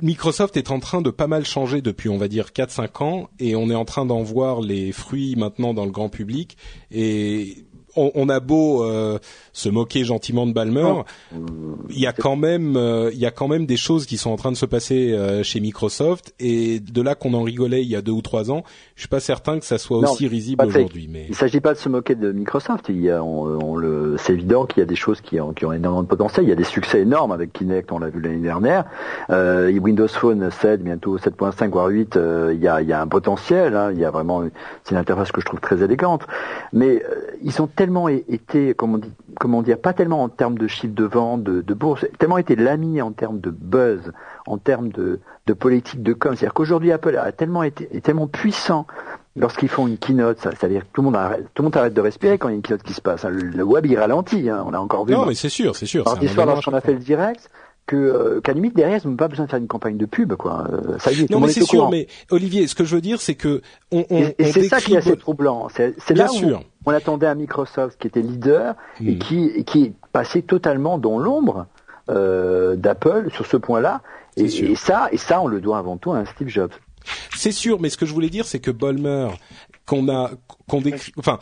Microsoft est en train de pas mal changer depuis, on va dire, 4-5 ans, et on est en train d'en voir les fruits maintenant dans le grand public. Et on, a beau euh, se moquer gentiment de Balmer, il y a quand même euh, il y a quand même des choses qui sont en train de se passer euh, chez Microsoft et de là qu'on en rigolait il y a deux ou trois ans, je suis pas certain que ça soit aussi risible aujourd'hui. Mais il s'agit pas de se moquer de Microsoft. Il y a, on, le, c'est évident qu'il y a des choses qui ont, qui ont énormément de potentiel. Il y a des succès énormes avec Kinect, on l'a vu l'année dernière. Euh, Windows Phone 7, bientôt 7.5 voire 8, il y a, il y a un potentiel. Hein. Il y a vraiment, c'est une interface que je trouve très élégante. Mais ils sont tellement été, comme on dit, comment dire, pas tellement en termes de chiffre de vente, de, de bourse, tellement été l'ami en termes de buzz, en termes de, de politique de com. C'est-à-dire qu'aujourd'hui Apple a tellement été, est tellement puissant lorsqu'ils font une keynote, c'est-à-dire que tout le monde arrête, tout le monde arrête de respirer quand il y a une keynote qui se passe. Le, web il ralentit, hein, on a encore vu. Non, mais c'est sûr, c'est sûr. lorsqu'on a fait le direct, que euh, qu'à limite derrière ils n'ont pas besoin de faire une campagne de pub quoi. Euh, ça y est, non mais c'est sûr, mais Olivier, ce que je veux dire c'est que on, on et, c'est ça qui est assez troublant. C'est là sûr. On attendait un Microsoft qui était leader et qui qui passé totalement dans l'ombre euh, d'Apple sur ce point-là. Et, et, ça et ça on le doit avant tout à Steve Jobs. C'est sûr, mais ce que je voulais dire c'est que Bolmer qu'on a qu'on décrit, enfin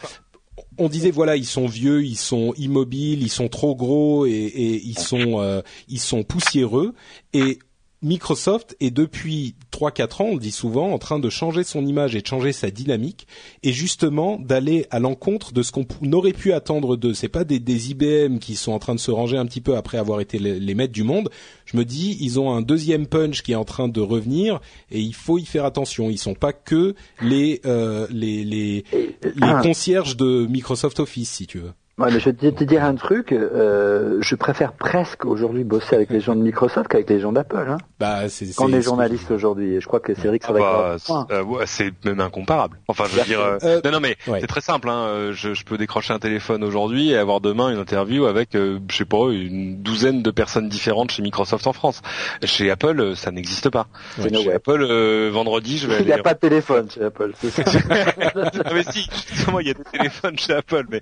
on disait voilà ils sont vieux, ils sont immobiles, ils sont trop gros et, et ils sont euh, ils sont poussiéreux et Microsoft est depuis 3-4 ans, on le dit souvent, en train de changer son image et de changer sa dynamique, et justement d'aller à l'encontre de ce qu'on aurait pu attendre d'eux. C'est pas des, des, IBM qui sont en train de se ranger un petit peu après avoir été les, maîtres du monde. Je me dis, ils ont un deuxième punch qui est en train de revenir, et il faut y faire attention. Ils sont pas que les euh, les, les, les concierges de Microsoft Office, si tu veux. Ouais, mais je vais te dire un truc, euh, je préfère presque aujourd'hui bosser avec les gens de Microsoft qu'avec les gens d'Apple. Hein. Bah, c'est, Quand on est journaliste aujourd'hui, je crois que Cédric ça va ah bah, euh, C'est même incomparable. Enfin, je veux dire, euh, euh, non, non, mais c'est très simple. Hein. Je, je, peux décrocher un téléphone aujourd'hui et avoir demain une interview avec, je sais pas, une douzaine de personnes différentes chez Microsoft en France. Chez Apple, ça n'existe pas. chez Apple, vendredi, je vais. Il n'y a pas de téléphone chez Apple. C'est mais si, justement, il y a des téléphones chez Apple, mais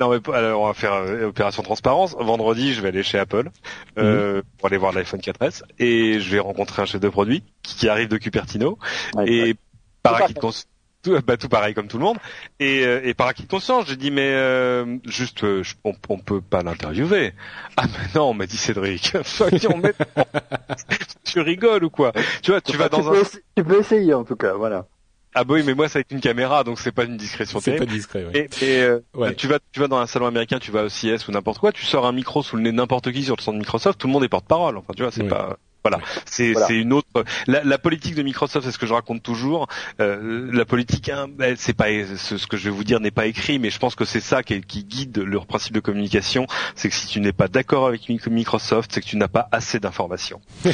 non mais alors on va faire euh, opération transparence. Vendredi, je vais aller chez Apple euh, mhm. pour aller voir l'iPhone 4S et je vais rencontrer un chef de produit qui, arrive de Cupertino. Et par acquis de conscience. Tout, bah, tout pareil comme tout le monde. Et, euh, et par acquis de conscience j'ai dit mais euh, juste on, on peut pas l'interviewer. Ah mais non m'a dit Cédric. Tu rigoles ou quoi? Tu vois tu vas dans un tu peux essayer en tout cas voilà Ah bah oui, mais moi c'est avec une caméra, donc c'est pas une discrétion C'est terrible. pas discret. oui. Et, et, euh, Ouais. tu vas tu vas dans un salon américain, tu vas au CES ou n'importe quoi, tu sors un micro sous le nez de n'importe qui sur le stand de Microsoft, tout le monde est porte-parole. Enfin, tu vois, c'est Oui. pas voilà, c'est Voilà. une autre la, la politique de Microsoft, c'est ce que je raconte toujours. Euh, la politique, hein, ben, c'est pas ce, ce que je vais vous dire n'est pas écrit, mais je pense que c'est ça qui, qui guide leur principe de communication, c'est que si tu n'es pas d'accord avec Mi- Microsoft, c'est que tu n'as pas assez d'informations.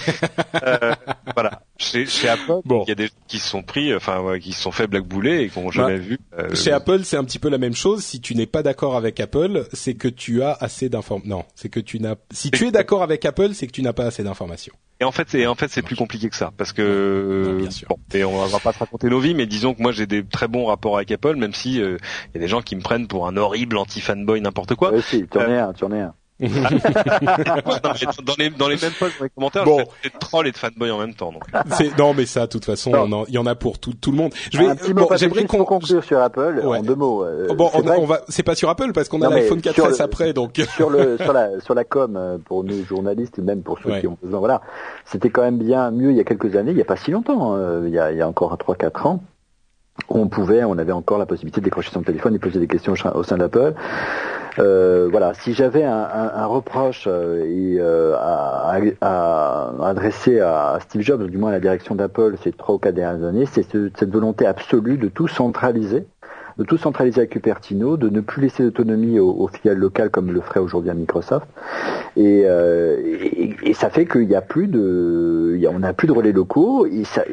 Euh, voilà, chez, chez Apple, Bon. il y a des gens qui se sont pris, enfin ouais, qui se sont fait blackbouler et qui n'ont jamais vu. euh, Chez Apple, c'est un petit peu la même chose. Si tu n'es pas d'accord avec Apple, c'est que tu as assez d'informations. Non, c'est que tu n'as. Si tu es d'accord avec Apple, c'est que tu n'as pas assez d'informations. Et en fait, c'est en fait c'est plus compliqué que ça parce que Ouais, bien sûr. bon, et on va pas se raconter nos vies, mais disons que moi j'ai des très bons rapports avec Apple, même si euh, il y a des gens qui me prennent pour un horrible anti-fanboy n'importe quoi. Ouais, si, tu en es un, tu en es un. Non, mais dans les dans les mêmes posts, dans les commentaires, Bon. je fais des trolls et de fanboy en même temps. Donc. Non, mais ça, de toute façon, il y en a pour tout, tout le monde. Je vais. un petit bon, mot, Patrick, j'aimerais qu'on. conclure sur Apple, Ouais. en deux mots. euh, Oh, bon, c'est on, va. C'est pas sur Apple parce qu'on a l'iPhone sur 4S le- après, donc. sur le sur la sur la com euh, pour nous journalistes et même pour ceux Ouais. qui ont besoin voilà c'était quand même bien mieux il y a quelques années il y a pas si longtemps hein, il y a il y a encore trois quatre ans où on pouvait on avait encore la possibilité de décrocher son téléphone et poser des questions au sein d'Apple euh, voilà si j'avais un, un, reproche euh, euh, à, adresser à Steve Jobs du moins à la direction d'Apple ces trois ou quatre dernières années c'est ce- cette volonté absolue de tout centraliser de tout centraliser à Cupertino, de ne plus laisser d'autonomie aux, filiales locales comme le ferait aujourd'hui à Microsoft. Et, euh, ça fait qu'il n'y a plus de, il y a- on n'a plus de relais locaux. Et ça,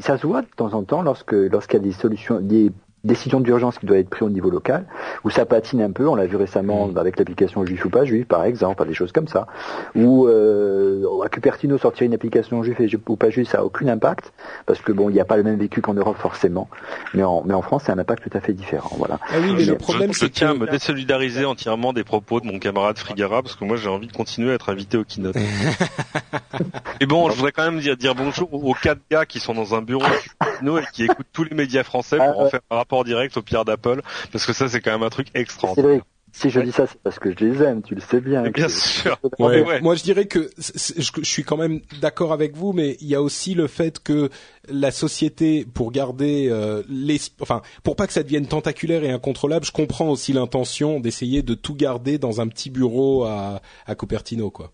ça se voit de temps en temps lorsque lorsqu'il y a des solutions, des décisions d'urgence qui doivent être prises au niveau local, où ça patine un peu. On l'a vu récemment avec l'application Juif ou pas Juif, par exemple, des choses comme ça. Ou euh, à Cupertino sortir une application Juif et ou pas Juif, ça a aucun impact parce que bon, il n'y a pas le même vécu qu'en Europe forcément, mais en, mais en France, c'est un impact tout à fait différent. Voilà. Ah oui, mais je, le problème, je c'est tiens à me désolidariser entièrement des propos de mon camarade Frigara parce que moi j'ai envie de continuer à être invité au keynote. Et bon, je voudrais quand même dire, dire bonjour aux quatre gars qui sont dans un bureau à Cupertino et qui écoutent tous les médias français pour Ah, en faire un rapport direct au Pierre d'Apple parce que ça c'est quand même un truc extraordinaire. Cédric, si je dis ça, c'est parce que je les aime, tu le sais bien. Bien sûr. Ouais, Ouais. Moi, je dirais que je suis quand même d'accord avec vous, mais il y a aussi le fait que la société, pour garder euh, les, enfin, pour pas que ça devienne tentaculaire et incontrôlable, je comprends aussi l'intention d'essayer de tout garder dans un petit bureau à, à Cupertino, quoi.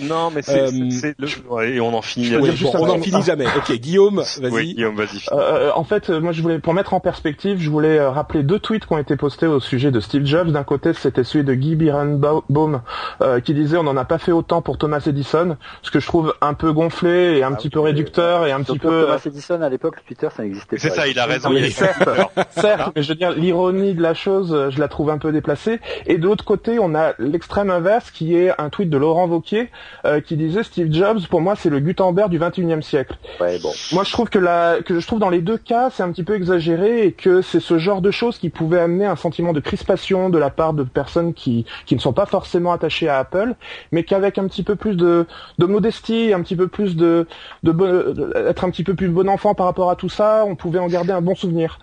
Non, mais c'est Euh, le. Ouais, et on en finit. juste bon, on n'en finit jamais. Ok, Guillaume, vas-y. Oui, Guillaume, vas-y. finis. Euh, en fait, euh, moi je voulais, pour mettre en perspective, je voulais euh, rappeler deux tweets qui ont été postés au sujet de Steve Jobs. D'un côté, c'était celui de Guy Birenbaum euh, qui disait on n'en a pas fait autant pour Thomas Edison, ce que je trouve un peu gonflé et un Ah petit oui, peu réducteur et un petit peu. euh, Thomas Edison, à l'époque, le Twitter, ça n'existait pas. C'est ça, il a raison. Oui, il certes, certes, mais je veux dire, l'ironie de la chose, euh, je la trouve un peu déplacée. Et de l'autre côté, on a l'extrême inverse, qui est un tweet de Laurent Vauquier, euh, qui disait Steve Jobs, pour moi, c'est le Gutenberg du 21e siècle. Ouais, bon. Moi, je trouve que la, que je trouve dans les deux cas, c'est un petit peu exagéré et que c'est ce genre de choses qui pouvait amener un sentiment de crispation de la part de personnes qui, qui ne sont pas forcément attachées à Apple, mais qu'avec un petit peu plus de, de modestie, un petit peu plus de, de, bo- de- être un petit peu plus bon enfant par rapport à tout ça, on pouvait en garder un bon souvenir.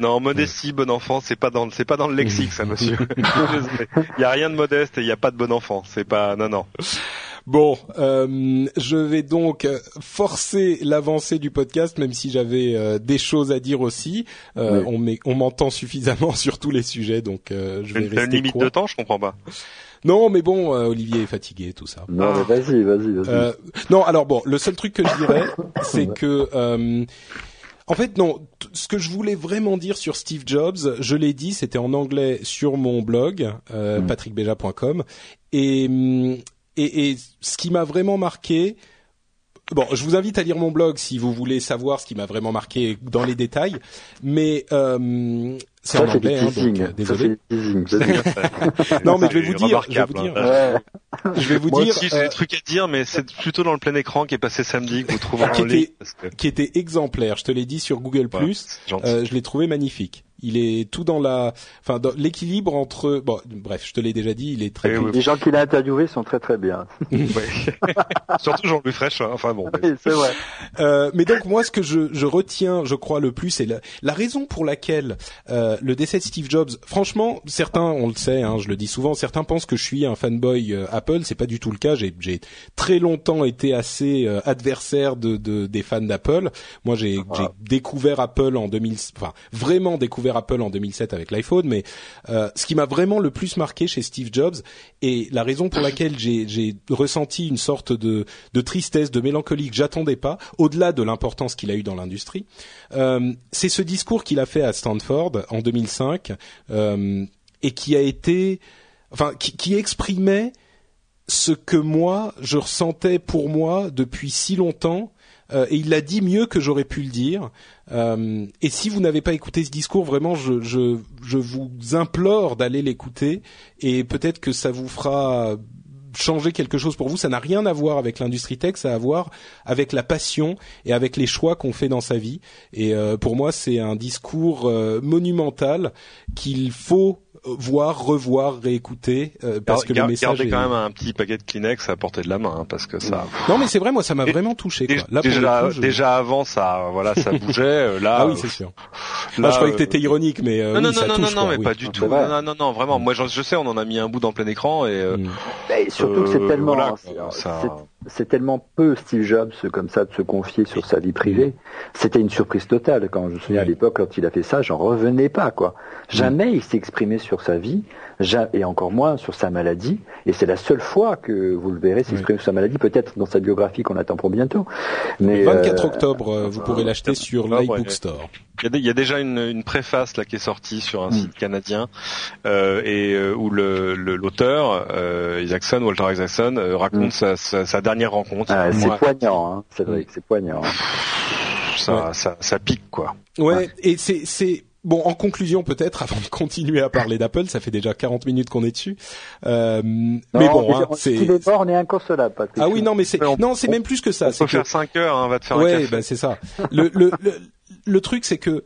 Non, modestie, bon enfant, c'est pas dans, c'est pas dans le lexique, ça, monsieur. Il y a rien de modeste et il y a pas de bon enfant. C'est pas, non, non. Bon, euh, je vais donc forcer l'avancée du podcast, même si j'avais euh, des choses à dire aussi. Euh, Oui. On m'entend suffisamment sur tous les sujets, donc euh, je vais Une, une rester limite court. de temps, je comprends pas. Non, mais bon, euh, Olivier est fatigué, tout ça. Non, mais vas-y, vas-y. Euh, non, alors bon, le seul truc que je dirais, c'est que, euh, en fait, non. Ce que je voulais vraiment dire sur Steve Jobs, je l'ai dit, c'était en anglais sur mon blog euh, Mm. patrickbeja.com, et, hum, et et ce qui m'a vraiment marqué. Bon, je vous invite à lire mon blog si vous voulez savoir ce qui m'a vraiment marqué dans les détails, mais euh, c'est ça, en anglais, hein, donc teasing. euh, Ça, désolé. Vas-y. Non, mais je vais vous dire, je vais vous dire, hein. Je vais vous Moi dire, aussi, j'ai euh, des trucs à dire, mais c'est plutôt dans le plein écran qui est passé samedi que vous trouvez Qui en ligne. était- que- qui était exemplaire. Je te l'ai dit sur Google Plus. Euh, je l'ai trouvé magnifique. Il est tout dans la, enfin, dans l'équilibre entre, bon, bref, je te l'ai déjà dit, il est très. Eh oui. Les gens qu'il a interviewés sont très très bien. Surtout Jean-Louis Fraîche, hein. enfin bon. Oui, c'est vrai. Euh, mais donc moi, ce que je, je retiens, je crois le plus, c'est la, la raison pour laquelle euh, le décès de Steve Jobs, franchement, certains, on le sait, hein, je le dis souvent, certains pensent que je suis un fanboy euh, Apple. C'est pas du tout le cas. J'ai, très longtemps été assez euh, adversaire de, des fans d'Apple. Moi, j'ai, découvert Apple en 2000, enfin vraiment découvert Apple en 2007 avec l'iPhone. Mais ce qui m'a vraiment le plus marqué chez Steve Jobs et la raison pour laquelle j'ai, ressenti une sorte de, tristesse, de mélancolie que j'attendais pas, au-delà de l'importance qu'il a eu dans l'industrie, c'est ce discours qu'il a fait à Stanford en 2005 euh, et qui a été, enfin, qui, exprimait ce que moi je ressentais pour moi depuis si longtemps. Euh, et il l'a dit mieux que j'aurais pu le dire. Euh, et si vous n'avez pas écouté ce discours, vraiment, je, je, je vous implore d'aller l'écouter. Et peut-être que ça vous fera changer quelque chose pour vous. Ça n'a rien à voir avec l'industrie tech, ça a à voir avec la passion et avec les choix qu'on fait dans sa vie. Et euh, pour moi, c'est un discours monumental qu'il faut voir, revoir, réécouter euh, parce que le message quand même un petit paquet de Kleenex à portée de la main hein, parce que ça. Non mais c'est vrai, moi ça m'a vraiment touché. Quoi. Là, déjà, déjà avant ça, voilà, ça bougeait. Euh, là, ah oui, c'est sûr. Là, je croyais que t'étais ironique, mais non, non, non, non, non, mais pas du tout. Non, non, non, vraiment. Moi, je, sais, on en a mis un bout dans plein écran et. Mm. surtout que c'est tellement. ça c'est tellement peu Steve Jobs comme ça de se confier sur sa vie privée. C'était une surprise totale. Quand je me souviens à l'époque, quand il a fait ça, j'en revenais pas quoi. Jamais il s'est exprimé sur sa vie, et encore moins sur sa maladie. Et c'est la seule fois que vous le verrez s'exprimer sur sa maladie, peut-être dans sa biographie qu'on attend pour bientôt. Mais le 24 euh, octobre, euh, vous pourrez l'acheter sur l'iBookstore. Il y, a déjà une, une, préface là qui est sortie sur un mm. site canadien euh, et où le l'auteur euh, Isaacson, Walter Isaacson, euh, raconte mm. sa, sa, sa, dernière rencontre. Ah, c'est poignant, hein. c'est vrai que c'est poignant. Ça, ça, ça, pique quoi. Ouais, et c'est c'est Bon, en conclusion peut-être, avant de continuer à parler d'Apple, ça fait déjà 40 minutes qu'on est dessus. Euh, mais bon, hein, c'est. Il est mort, on est inconsolable. Ah oui, non, mais c'est non, c'est même plus que ça. On peut faire 5 heures, hein, va te faire ouais, un café. ben c'est ça. Le, le, le, le truc, c'est que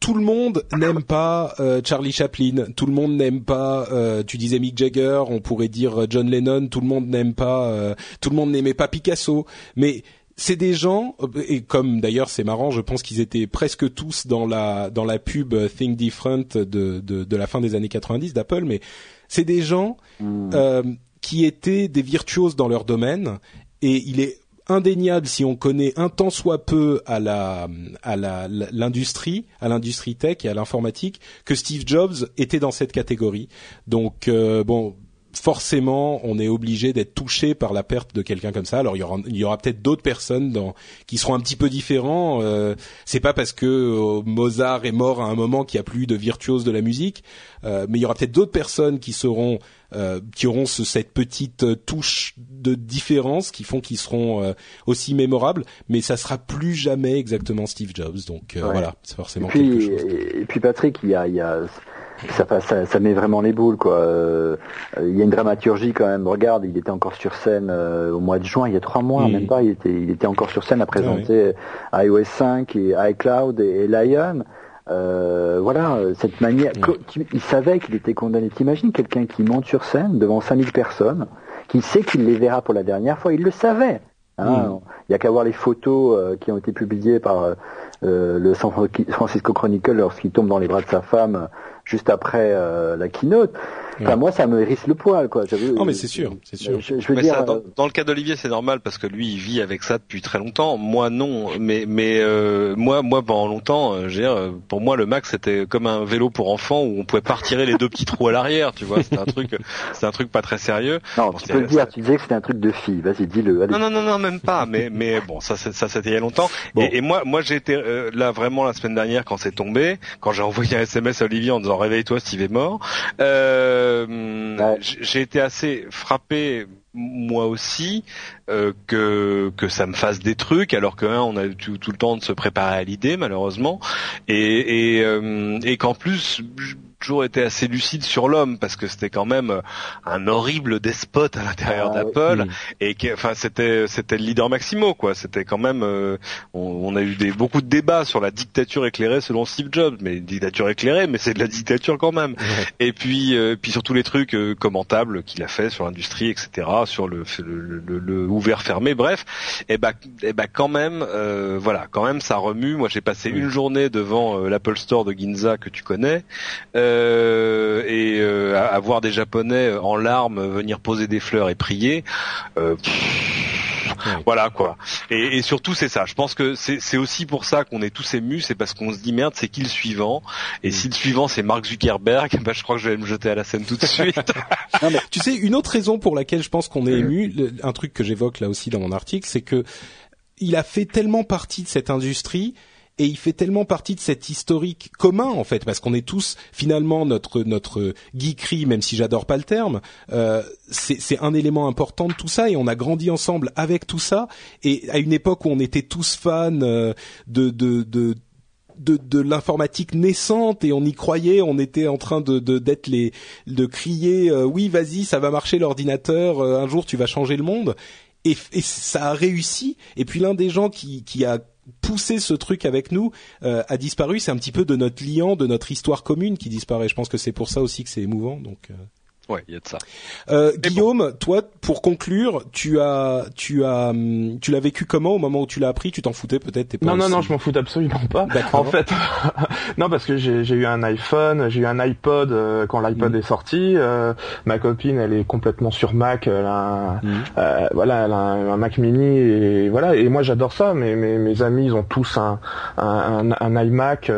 tout le monde n'aime pas euh, Charlie Chaplin, tout le monde n'aime pas, euh, tu disais Mick Jagger, on pourrait dire John Lennon, tout le monde n'aime pas, euh, tout le monde n'aimait pas Picasso, mais c'est des gens et comme d'ailleurs c'est marrant, je pense qu'ils étaient presque tous dans la dans la pub Think Different de de, de la fin des années 90 d'Apple, mais c'est des gens euh, qui étaient des virtuoses dans leur domaine. Et il est indéniable si on connaît un tant soit peu à la à la l'industrie, à l'industrie tech et à l'informatique que Steve Jobs était dans cette catégorie. Donc euh, bon, forcément, on est obligé d'être touché par la perte de quelqu'un comme ça. Alors il y aura, aura peut-être d'autres personnes dans, qui seront un petit peu différents. Euh, c'est pas parce que euh, Mozart est mort à un moment qu'il n'y a plus de virtuose de la musique, euh, mais il y aura peut-être d'autres personnes qui seront, euh, qui auront ce, cette petite touche de différence qui font qu'ils seront aussi mémorables. Mais ça sera plus jamais exactement Steve Jobs. Donc voilà, c'est forcément quelque chose. Et, puis Patrick, il y a, il y a ça, ça, ça, met vraiment les boules quoi. Euh, il y a une dramaturgie quand même. Regarde, il était encore sur scène euh, au mois de juin, il y a trois mois, même pas. Il était, il était encore sur scène à présenter iOS 5 et iCloud et, Lion. Euh, voilà, cette manière. Il savait qu'il était condamné. T'imagines quelqu'un qui monte sur scène devant 5000 personnes, qui sait qu'il les verra pour la dernière fois? Il le savait. Hein. Il y a qu'à voir les photos qui ont été publiées par le San Francisco Chronicle lorsqu'il tombe dans les bras de sa femme juste après euh, la keynote. Enfin, moi, ça me hérisse le poil, quoi. Non, mais c'est sûr, c'est sûr. Je, veux dire, euh, dans, le cas d'Olivier, c'est normal parce que lui, il vit avec ça depuis très longtemps. Moi, non. Mais, mais euh, moi, moi, pendant longtemps, euh, dire, pour moi, le Max, c'était comme un vélo pour enfants où on pouvait pas retirer les deux petits trous à l'arrière. Tu vois, c'était un truc, c'est un truc pas très sérieux. Non, tu peux le dire. Tu disais que c'était un truc de fille. Vas-y, dis-le. Non, non, non, non, même pas. Mais, mais bon, ça, ça, c'était il y a longtemps. Et, et, moi, moi, j'ai été là vraiment la semaine dernière quand c'est tombé, quand j'ai envoyé un SMS à Olivier en disant réveille-toi, Steve est mort. Euh, j'ai été assez frappé moi aussi euh, que que ça me fasse des trucs alors que on a tout, tout, le temps de se préparer à l'idée malheureusement et et, euh, et qu'en plus toujours été assez lucide sur l'homme parce que c'était quand même un horrible despote à l'intérieur ah, d'Apple et que, enfin, c'était c'était le leader Maximo quoi. C'était quand même, on, on, a eu des beaucoup de débats sur la dictature éclairée selon Steve Jobs, mais dictature éclairée, mais c'est de la dictature quand même. Et puis puis sur tous les trucs commentables qu'il a fait sur l'industrie, etc., sur le, le, le, le ouvert fermé, bref, et bah, et bah quand même, euh, voilà, quand même ça remue. Moi j'ai passé une journée devant euh, l'Apple Store de Ginza que tu connais euh, et à, voir des Japonais en larmes venir poser des fleurs et prier. Voilà quoi. Et, surtout c'est ça. Je pense que c'est aussi pour ça qu'on est tous émus, c'est parce qu'on se dit merde, c'est qui le suivant? Et si le suivant c'est Mark Zuckerberg, bah, je crois que je vais me jeter à la scène tout de suite. tu sais, une autre raison pour laquelle je pense qu'on est ému, un truc que j'évoque là aussi dans mon article, c'est que il a fait tellement partie de cette industrie et il fait tellement partie de cet historique commun en fait parce qu'on est tous finalement notre notre geekerie même si j'adore pas le terme euh, c'est un élément important de tout ça et on a grandi ensemble avec tout ça et à une époque où on était tous fans euh, de de, de de, de l'informatique naissante et on y croyait, on était en train de d'être les de crier euh, oui vas-y ça va marcher l'ordinateur, euh, un jour tu vas changer le monde et, et, ça a réussi. Et puis l'un des gens qui, qui a pousser ce truc avec nous euh, a disparu. C'est un petit peu de notre liant, de notre histoire commune qui disparaît. Je pense que c'est pour ça aussi que c'est émouvant. Donc. Euh. Ouais, il y a de ça. Euh, Guillaume, toi, pour conclure, tu as, tu as, hum, tu l'as vécu comment au moment où tu l'as appris? Tu t'en foutais peut-être Non, non, non, je m'en fous absolument pas. En fait, non, parce que j'ai eu un iPhone, j'ai eu un iPod euh, quand l'iPod mm. est sorti. Euh, ma copine, elle est complètement sur Mac. Elle a, un, mm. euh, voilà, elle a un, Mac Mini et voilà. Et moi, j'adore ça. Mais mes, mes amis, ils ont tous un, un, un iMac.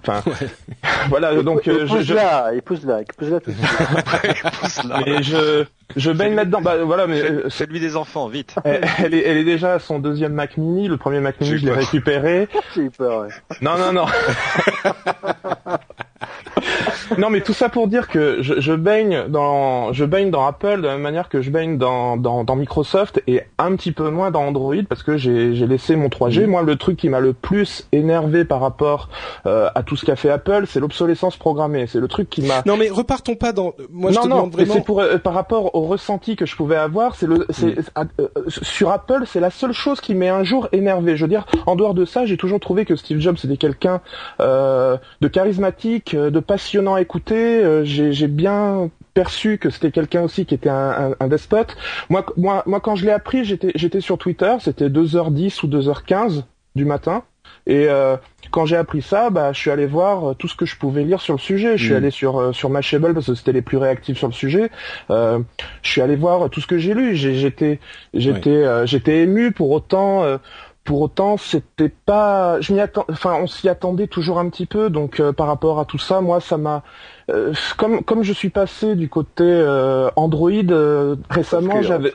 Enfin, voilà. Donc, je, là, épouse là, épouse là tout. Mais je, je baigne là-dedans. Bah voilà, mais c'est lui des enfants, vite. Elle, est, elle est déjà à son deuxième Mac Mini. Le premier Mac Mini, je l'ai récupéré. J'ai eu peur. Ouais. Non, non, non. non, mais tout ça pour dire que je, je, baigne dans, je baigne dans Apple de la même manière que je baigne dans, dans, dans Microsoft et un petit peu moins dans Android parce que j'ai laissé mon 3G. Mm. Moi, le truc qui m'a le plus énervé par rapport euh, à tout ce qu'a fait Apple, c'est l'obsolescence programmée. C'est le truc qui m'a. Non, mais repartons pas dans. Moi, je te non, vraiment. c'est pour euh, par rapport au ressenti que je pouvais avoir. C'est le, c'est euh, sur Apple, c'est la seule chose qui m'est un jour énervé. Je veux dire, en dehors de ça, j'ai toujours trouvé que Steve Jobs c'était quelqu'un de charismatique, de passionnant à écouter. Euh, j'ai bien perçu que c'était quelqu'un aussi qui était un, un, despote. Moi, moi, moi, quand je l'ai appris, j'étais, j'étais sur Twitter, c'était 2h10 ou 2h15 du matin. Et euh, quand j'ai appris ça, bah, je suis allé voir euh, tout ce que je pouvais lire sur le sujet. Je suis mm. allé sur sur Mashable parce que c'était les plus réactifs sur le sujet. je suis allé voir tout ce que j'ai lu. J'étais j'étais j'étais ému. Pour autant, pour autant, c'était pas. Je m'y attends. Enfin, on s'y attendait toujours un petit peu. Donc, euh, par rapport à tout ça, moi, ça m'a. Euh, comme comme je suis passé du côté euh, Android récemment, j'avais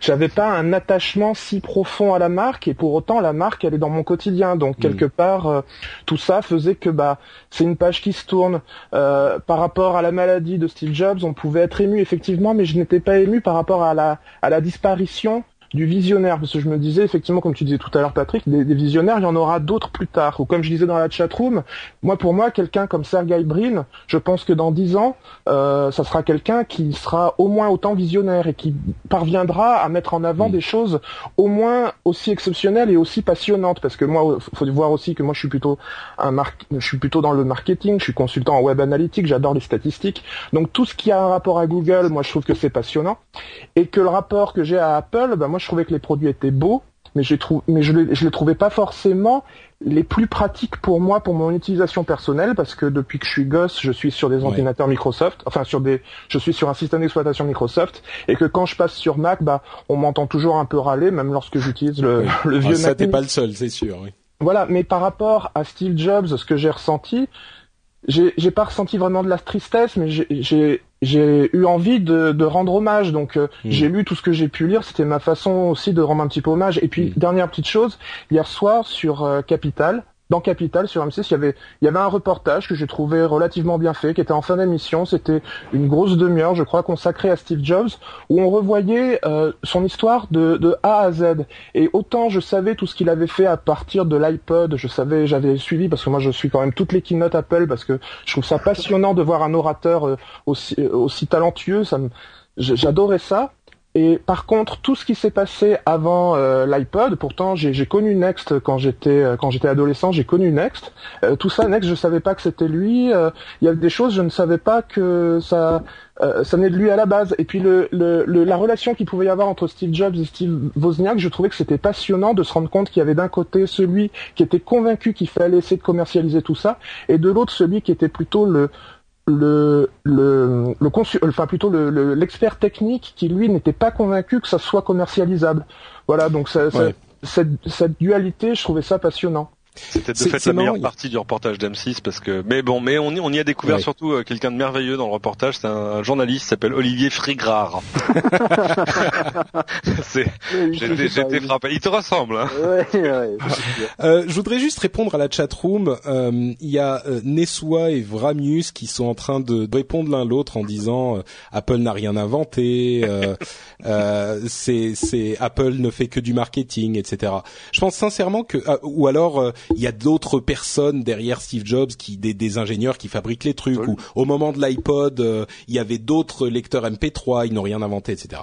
j'avais pas un attachement si profond à la marque et pour autant la marque elle est dans mon quotidien. Donc hmm. quelque part, tout ça faisait que bah c'est une page qui se tourne. par rapport à la maladie de Steve Jobs, on pouvait être ému effectivement, mais je n'étais pas ému par rapport à la à la disparition du visionnaire, parce que je me disais effectivement, comme tu disais tout à l'heure, Patrick, des, visionnaires, il y en aura d'autres plus tard. Ou comme je disais dans la chatroom, moi pour moi, quelqu'un comme Sergey Brin, je pense que dans dix ans, euh, ça sera quelqu'un qui sera au moins autant visionnaire et qui parviendra à mettre en avant des choses au moins aussi exceptionnelles et aussi passionnantes. Parce que moi, faut voir aussi que moi, je suis plutôt un je suis plutôt dans le marketing, je suis consultant en web analytique, j'adore les statistiques. Donc tout ce qui a un rapport à Google, moi, je trouve que c'est passionnant et que le rapport que j'ai à Apple, ben moi je trouvais que les produits étaient beaux, mais, mais je ne les trouvais pas forcément les plus pratiques pour moi pour mon utilisation personnelle parce que depuis que je suis gosse, je suis sur des ordinateurs Microsoft, enfin sur des, je suis sur un système d'exploitation Microsoft et que quand je passe sur Mac, bah on m'entend toujours un peu râler, même lorsque j'utilise le, le vieux ah, Ça t'es pas le seul, c'est sûr. Oui. Voilà, mais par rapport à Steve Jobs, ce que j'ai ressenti, j'ai pas ressenti vraiment de la tristesse, mais j'ai eu envie de, de, rendre hommage. Donc euh, hmm. j'ai lu tout ce que j'ai pu lire. C'était ma façon aussi de rendre un petit peu hommage. Et puis hmm. dernière petite chose, hier soir sur euh, Capital, dans Capital sur M6, il y avait, il y avait un reportage que j'ai trouvé relativement bien fait, qui était en fin d'émission. C'était une grosse demi-heure, je crois, consacrée à Steve Jobs, où on revoyait euh, son histoire de, de A à Z. Et autant je savais tout ce qu'il avait fait à partir de l'iPod, je savais, j'avais suivi parce que moi je suis quand même toutes les keynotes Apple parce que je trouve ça passionnant de voir un orateur euh, aussi, euh, aussi talentueux. Ça me, j'adorais ça. Et par contre, tout ce qui s'est passé avant euh, l'iPod, pourtant j'ai connu Next quand j'étais euh, quand j'étais adolescent, j'ai connu Next. Euh, tout ça, Next, je savais pas que c'était lui. Il y a des choses, je ne savais pas que ça ça venait de lui à la base. Et puis le, le, la relation qu'il pouvait y avoir entre Steve Jobs et Steve Wozniak, je trouvais que c'était passionnant de se rendre compte qu'il y avait d'un côté celui qui était convaincu qu'il fallait essayer de commercialiser tout ça, et de l'autre celui qui était plutôt le le le le enfin plutôt le l'expert technique qui lui n'était pas convaincu que ça soit commercialisable. Voilà, donc ça, cette, cette dualité, je trouvais ça passionnant. C'était de fait la meilleure partie du reportage d'M6 parce que mais bon mais on y, on y a découvert surtout euh, quelqu'un de merveilleux dans le reportage c'est un, journaliste qui s'appelle Olivier Frigrard. c'est j'étais frappé il te ressemble hein. euh, je voudrais juste répondre à la chat room euh, il y a euh, Nessoua et Vramius qui sont en train de, répondre l'un l'autre en disant euh, Apple n'a rien inventé c'est c'est Apple ne fait que du marketing etc. Je pense sincèrement que ou alors il y a d'autres personnes derrière Steve Jobs, qui des, des ingénieurs qui fabriquent les trucs. Ou au moment de l'iPod, euh, il y avait d'autres lecteurs MP3, ils n'ont rien inventé, etc.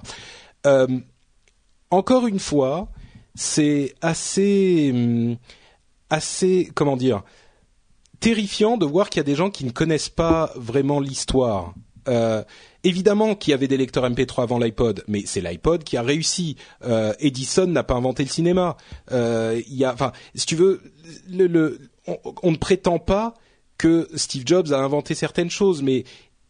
Euh, encore une fois, c'est assez, hum, assez, comment dire, terrifiant de voir qu'il y a des gens qui ne connaissent pas vraiment l'histoire. Euh, évidemment qu'il y avait des lecteurs MP3 avant l'iPod, mais c'est l'iPod qui a réussi. Euh, Edison n'a pas inventé le cinéma. Euh, enfin, si tu veux, on, ne prétend pas que Steve Jobs a inventé certaines choses, mais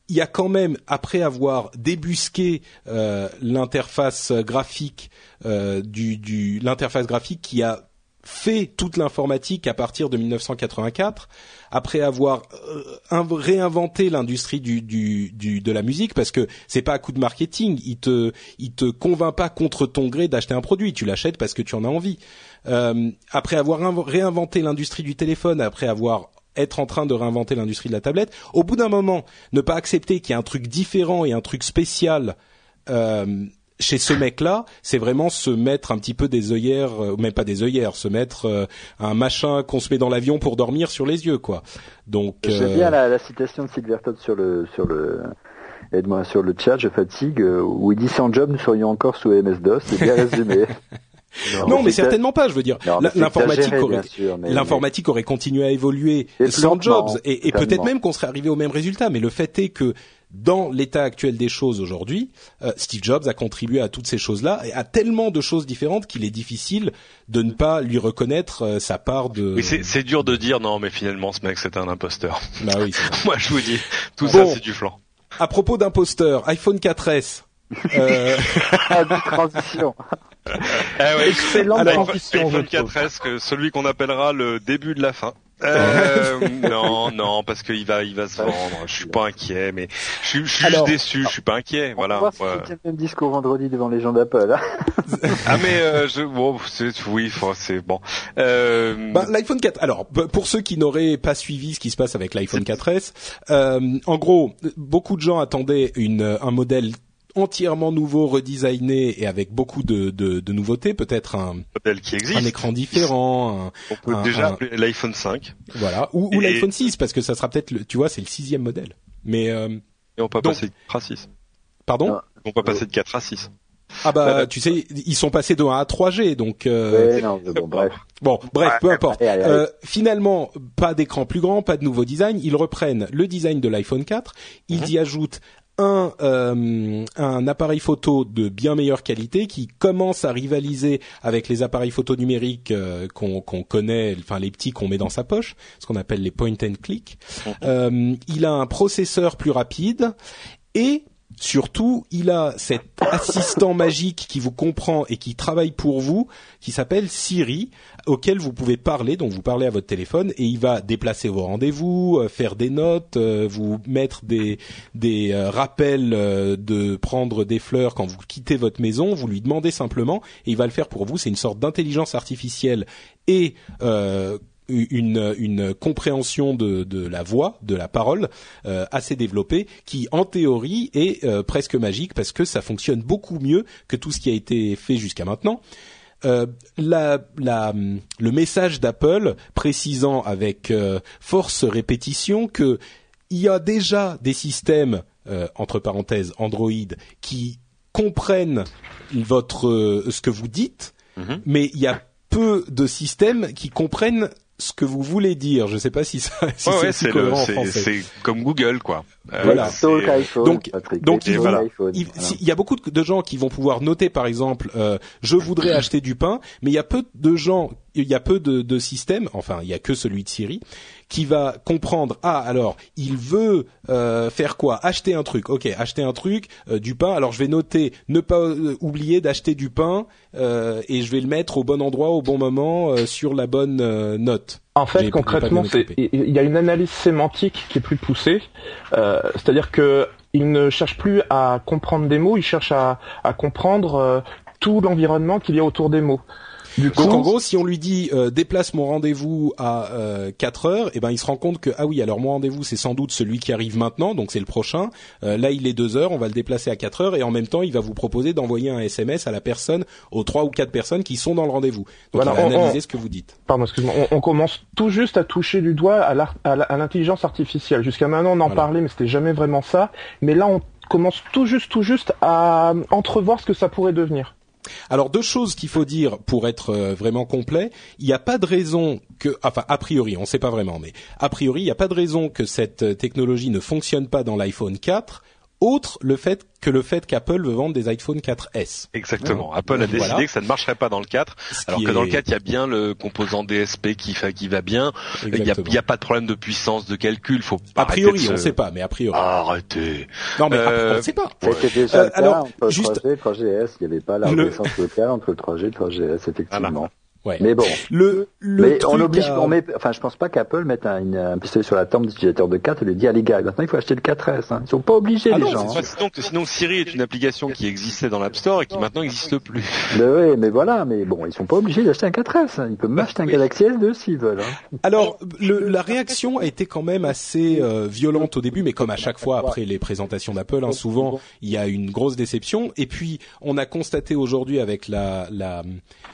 il y a quand même, après avoir débusqué euh, l'interface graphique l'interface graphique qui a fait toute l'informatique à partir de 1984, après avoir euh, réinventé l'industrie du, du, du, de la musique, parce que c'est pas à coup de marketing, il te, il te convainc pas contre ton gré d'acheter un produit, tu l'achètes parce que tu en as envie. Euh, après avoir réinventé l'industrie du téléphone, après avoir être en train de réinventer l'industrie de la tablette, au bout d'un moment, ne pas accepter qu'il y a un truc différent et un truc spécial euh, chez ce mec-là, c'est vraiment se mettre un petit peu des œillères, euh, même pas des œillères, se mettre euh, un machin qu'on se met dans l'avion pour dormir sur les yeux, quoi. Donc. J'aime bien la, la, citation de Sylvia Todd sur le sur le aide-moi sur le chat, je fatigue, euh, où il dit sans job nous serions encore sous MS-DOS, c'est bien résumé. Non, mais certainement pas. Je veux dire, l'informatique aurait, l'informatique aurait continué à évoluer sans Jobs, et, et peut-être même qu'on serait arrivé au même résultat. Mais le fait est que dans l'état actuel des choses aujourd'hui, euh, Steve Jobs a contribué à toutes ces choses-là et à tellement de choses différentes qu'il est difficile de ne pas lui reconnaître euh, sa part de. Oui, c'est dur de dire non, mais finalement ce mec c'est un imposteur. Bah oui. Moi je vous dis, tout ça c'est du flanc. À propos d'imposteur, iPhone 4S. euh... ah, transition. Ah ouais. Excellente transition. iPhone 4S, que celui qu'on appellera le début de la fin. Euh, non, non, parce qu'il va, il va se vendre. Je suis pas inquiet, mais je, suis, je suis juste déçu. Je suis pas inquiet. Voilà. On va voir si le même discours vendredi devant les gens d'Apple. Hein. ah mais euh, je, bon, oui, c'est bon. Euh... Bah, L'iPhone 4. Alors, pour ceux qui n'auraient pas suivi ce qui se passe avec l'iPhone 4S, euh, en gros, beaucoup de gens attendaient une, un modèle entièrement nouveau, redesigné et avec beaucoup de, de, de nouveautés, peut-être un modèle qui existe, un écran différent. On peut déjà appeler l'iPhone 5. Voilà, ou, ou l'iPhone 6 parce que ça sera peut-être, le, tu vois, c'est le sixième modèle. Mais euh, et on peut passer de 4 à 6. Pardon? On peut passer de 4 à 6. Ah bah, tu sais, ils sont passés de 1 à 3G, donc. Euh... non, bon, bref. Bon, bref, peu importe. Euh, finalement, pas d'écran plus grand, pas de nouveau design. Ils reprennent le design de l'iPhone 4. Ils mhm. y ajoutent un, euh, un appareil photo de bien meilleure qualité qui commence à rivaliser avec les appareils photo numériques euh, qu'on connaît, enfin les petits qu'on met dans sa poche, ce qu'on appelle les point and click. Euh, il a un processeur plus rapide et Surtout, il a cet assistant magique qui vous comprend et qui travaille pour vous, qui s'appelle Siri, auquel vous pouvez parler, donc vous parlez à votre téléphone et il va déplacer vos rendez-vous, euh, faire des notes, euh, vous mettre des, euh, rappels de prendre des fleurs quand vous quittez votre maison, vous lui demandez simplement et il va le faire pour vous. C'est une sorte d'intelligence artificielle et une, une compréhension de, de la voix, de la parole euh, assez développée, qui en théorie est euh, presque magique parce que ça fonctionne beaucoup mieux que tout ce qui a été fait jusqu'à maintenant. Euh, la, la, le message d'Apple précisant avec force répétition que il y a déjà des systèmes entre parenthèses Android qui comprennent votre ce que vous dites, mm-hmm. mais il y a peu de systèmes qui comprennent ce que vous voulez dire. Je ne sais pas si ça si c'est cohérent en français. C'est comme Google, quoi. Euh, voilà. donc, donc il, il, y a beaucoup de gens qui vont pouvoir noter, par exemple, euh, je voudrais acheter du pain, mais il y a peu de gens, il y a peu de, de systèmes, enfin, il y a que celui de Siri, qui va comprendre ah alors il veut euh, faire quoi? Acheter un truc. Ok acheter un truc euh, du pain. Alors je vais noter ne pas euh, oublier d'acheter du pain et je vais le mettre au bon endroit au bon moment sur la bonne note. En fait concrètement il y a une analyse sémantique qui est plus poussée c'est-à-dire que il ne cherche plus à comprendre des mots il cherche à, à comprendre tout l'environnement qu'il y a autour des mots donc en gros, si on lui dit euh, déplace mon rendez-vous à euh, 4 heures, eh ben il se rend compte que ah oui, alors mon rendez-vous c'est sans doute celui qui arrive maintenant, donc c'est le prochain. Euh, là, il est 2 heures, on va le déplacer à 4 heures et en même temps, il va vous proposer d'envoyer un SMS à la personne, aux trois ou quatre personnes qui sont dans le rendez-vous. Donc voilà, il va analyser ce que vous dites. Pardon, excuse-moi. On, commence tout juste à toucher du doigt à l'intelligence artificielle. Jusqu'à maintenant, on en parlait, mais c'était jamais vraiment ça. Mais là, on commence tout juste, tout juste à entrevoir ce que ça pourrait devenir. Alors deux choses qu'il faut dire pour être euh, vraiment complet. Il n'y a pas de raison que, enfin a priori, on ne sait pas vraiment, mais a priori, il n'y a pas de raison que cette euh, technologie ne fonctionne pas dans l'iPhone 4 autre le fait que le fait qu'Apple veut vendre des iPhone 4S. Exactement. Apple a décidé que ça ne marcherait pas dans le 4, alors que dans le 4 il y a bien le composant DSP qui, qui va bien. Il n'y a, pas de problème de puissance de calcul. Faut a priori, on ne sait pas, mais a priori. Arrêtez. Non mais euh... on ne sait pas. C'était déjà euh, alors, juste... 3G, 3GS, il n'y avait pas la reconnaissance locale entre le 3G et le 3GS effectivement. Ouais. Mais bon. Le, le mais on oblige, on met, enfin, je pense pas qu'Apple mette un, un, pistolet sur la tempe d'utilisateur de 4 et lui dit, ah les gars, maintenant il faut acheter le 4S. Hein. Ils sont pas obligés, ah les gens. Hein. Sinon, sinon, Siri est une application qui existait dans l'App Store et qui maintenant n'existe plus. Mais oui, mais voilà, mais bon, ils sont pas obligés d'acheter un 4S. Hein. Ils peuvent m'acheter un Galaxy S2 s'ils veulent. Hein. Alors, le, la réaction a été quand même assez euh, violente au début, mais comme à chaque fois après les présentations d'Apple, hein, souvent il y a une grosse déception. Et puis, on a constaté aujourd'hui avec la, la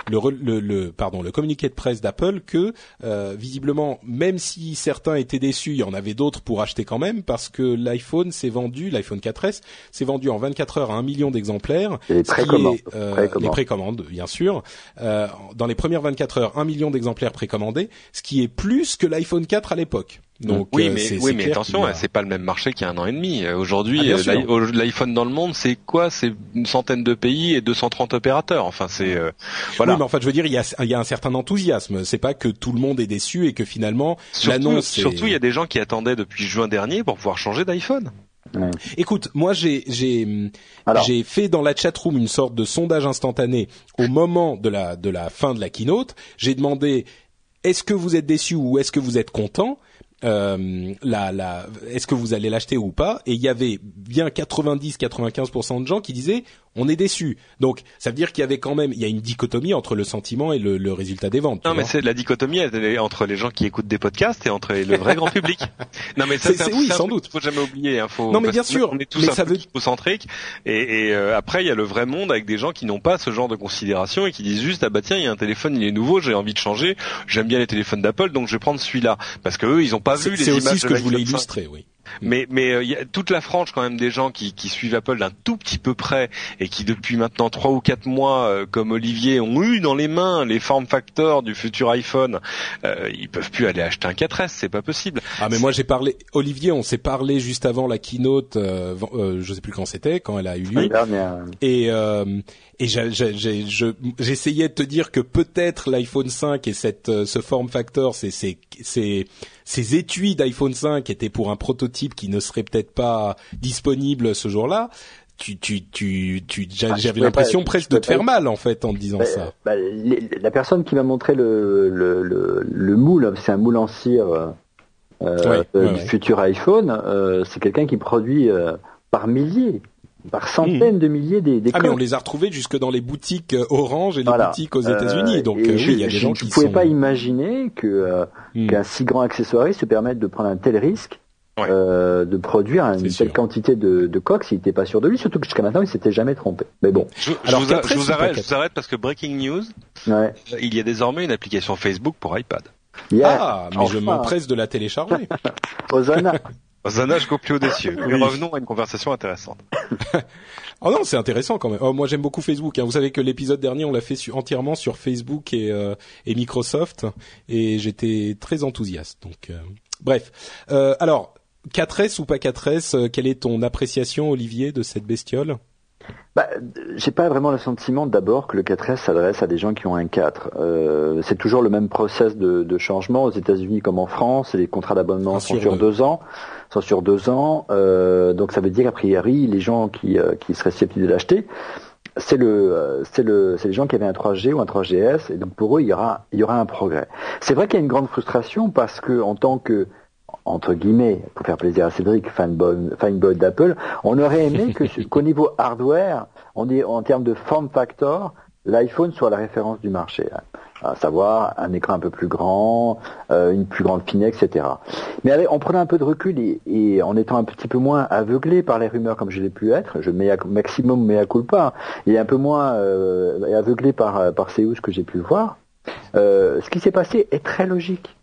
le, le, le, pardon, le communiqué de presse d'Apple que euh, visiblement, même si certains étaient déçus, il y en avait d'autres pour acheter quand même parce que l'iPhone s'est vendu, l'iPhone 4S s'est vendu en 24 heures à un million d'exemplaires. Les précommandes. Euh, les précommandes, bien sûr. Euh, dans les premières 24 heures, un million d'exemplaires précommandés, ce qui est plus que l'iPhone 4 à l'époque. Donc oui, euh, mais oui, mais attention, c'est pas le même marché qu'il y a un an et demi. Euh, aujourd'hui, ah, euh, l'iPhone dans le monde, c'est quoi? C'est une centaine de pays et 230 opérateurs. Enfin, c'est voilà. Oui, mais en fait, je veux dire, il y a, il y a un certain enthousiasme. C'est pas que tout le monde est déçu et que finalement l'annonce. Surtout, il y a des gens qui attendaient depuis juin dernier pour pouvoir changer d'iPhone. Écoute, moi j'ai j'ai j'ai fait dans la chatroom une sorte de sondage instantané au moment de la de la fin de la keynote. J'ai demandé est-ce que vous êtes déçu ou est-ce que vous êtes content? Euh, la, la, est-ce que vous allez l'acheter ou pas? Et il y avait bien 90-95% de gens qui disaient on est déçu. Donc ça veut dire qu'il y avait quand même, il y a une dichotomie entre le sentiment et le, le résultat des ventes. Non, mais c'est la dichotomie elle, entre les gens qui écoutent des podcasts et entre le vrai grand public. Non, mais ça, c'est oui, sans doute. Faut jamais oublier. Hein, faut, non, mais bien sûr. On est tous mais un ça peu veut... Et, et euh, après, il y a le vrai monde avec des gens qui n'ont pas ce genre de considération et qui disent juste ah bah tiens, il y a un téléphone, il est nouveau, j'ai envie de changer. J'aime bien les téléphones d'Apple, donc je vais prendre celui-là parce que eux, ils ont pas vu les images. C'est aussi ce que je voulais illustrer, oui. Mais mais il euh, y a toute la frange quand même des gens qui, qui suivent Apple d'un tout petit peu près et qui depuis maintenant trois ou quatre mois, euh, comme Olivier, ont eu dans les mains les form factors du futur iPhone. Euh, ils peuvent plus aller acheter un 4S, c'est pas possible. Ah mais moi j'ai parlé Olivier, on s'est parlé juste avant la keynote, euh, euh, je sais plus quand c'était, quand elle a eu lieu. Et et j'essayais de te dire que peut-être l'iPhone 5 et cette ce form factor, c'est c'est c'est ces étuis d'iPhone 5 étaient pour un prototype qui ne serait peut-être pas disponible ce jour-là. Tu, tu, tu, tu ah, j'avais l'impression presque de te faire mal en fait en te disant ça. Bah, la personne qui m'a montré le, le, le, le moule, c'est un moule en cire euh, euh du futur iPhone, euh, c'est quelqu'un qui produit euh, par milliers par centaines de milliers des, des Ah mais on les a retrouvés jusque dans les boutiques euh, Orange et les Voilà. boutiques aux États-Unis. Euh, Donc et euh, je, oui, il y a des je gens ne qui pouvais sont. pas imaginer que euh, Hmm. qu'un si grand accessoiriste se permette de prendre un tel risque Ouais. euh, de produire une telle sûr. quantité de, de coques s'il n'était pas sûr de lui, surtout que jusqu'à maintenant il s'était jamais trompé. Mais bon, Je, je Alors, vous, a- 4S je vous ou pas arrête, 4S? je vous arrête parce que breaking news, ouais. il y a désormais une application Facebook pour iPad. Ah, mais je enfin, m'empresse de la télécharger. Hosanna. Zana jusqu'au plus haut des cieux. Mais revenons à une conversation intéressante. Oh non, c'est intéressant quand même. Oh, moi j'aime beaucoup Facebook. hein. Vous savez que l'épisode dernier, on l'a fait su- entièrement sur Facebook et, euh, et Microsoft, et j'étais très enthousiaste. Donc, euh, bref. Euh, alors, 4S ou pas 4S euh, Quelle est ton appréciation, Olivier, de cette bestiole? Bah, j'ai pas vraiment le sentiment d'abord que le 4S s'adresse à des gens qui ont un 4. Euh, c'est toujours le même process de, de changement aux États-Unis comme en France. Les contrats d'abonnement Un sont sur deux ans, sont sur deux ans. Euh, donc ça veut dire a priori les gens qui, euh, qui seraient susceptibles de l'acheter, c'est le, euh, c'est le, c'est les gens qui avaient un 3G ou un 3GS. Et donc pour eux il y aura, il y aura un progrès. C'est vrai qu'il y a une grande frustration parce que en tant que entre guillemets, pour faire plaisir à Cédric, fanboy, fanboy d'Apple, on aurait aimé que qu'au niveau hardware, on dit en termes de form factor, l'iPhone soit la référence du marché, hein. À savoir un écran un peu plus grand, euh, une plus grande finesse, etc. Mais avec, en prenant un peu de recul et, en étant un petit peu moins aveuglé par les rumeurs comme je l'ai pu être, je mets à, maximum mea culpa, et un peu moins euh, aveuglé par, par hausses que j'ai pu voir, euh, ce qui s'est passé est très logique.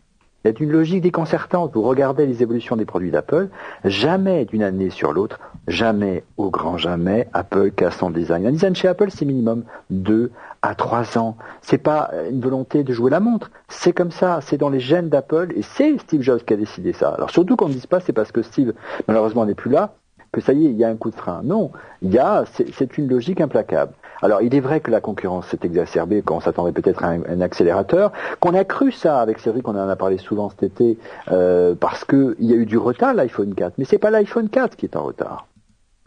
Il y a une logique déconcertante. Vous regardez les évolutions des produits d'Apple, jamais d'une année sur l'autre, jamais, au grand jamais, Apple casse son design. Un design chez Apple, c'est minimum deux à trois ans. C'est pas une volonté de jouer la montre. C'est comme ça. C'est dans les gènes d'Apple et c'est Steve Jobs qui a décidé ça. Alors surtout qu'on ne dise pas c'est parce que Steve, malheureusement, n'est plus là, que ça y est, il y a un coup de frein. Non. Il y a, c'est une logique implacable. Alors, il est vrai que la concurrence s'est exacerbée, qu'on s'attendait peut-être à un, un accélérateur, qu'on a cru ça avec Cédric, on en a parlé souvent cet été, euh, parce que il y a eu du retard l'iPhone 4, mais c'est pas l'iPhone 4 qui est en retard,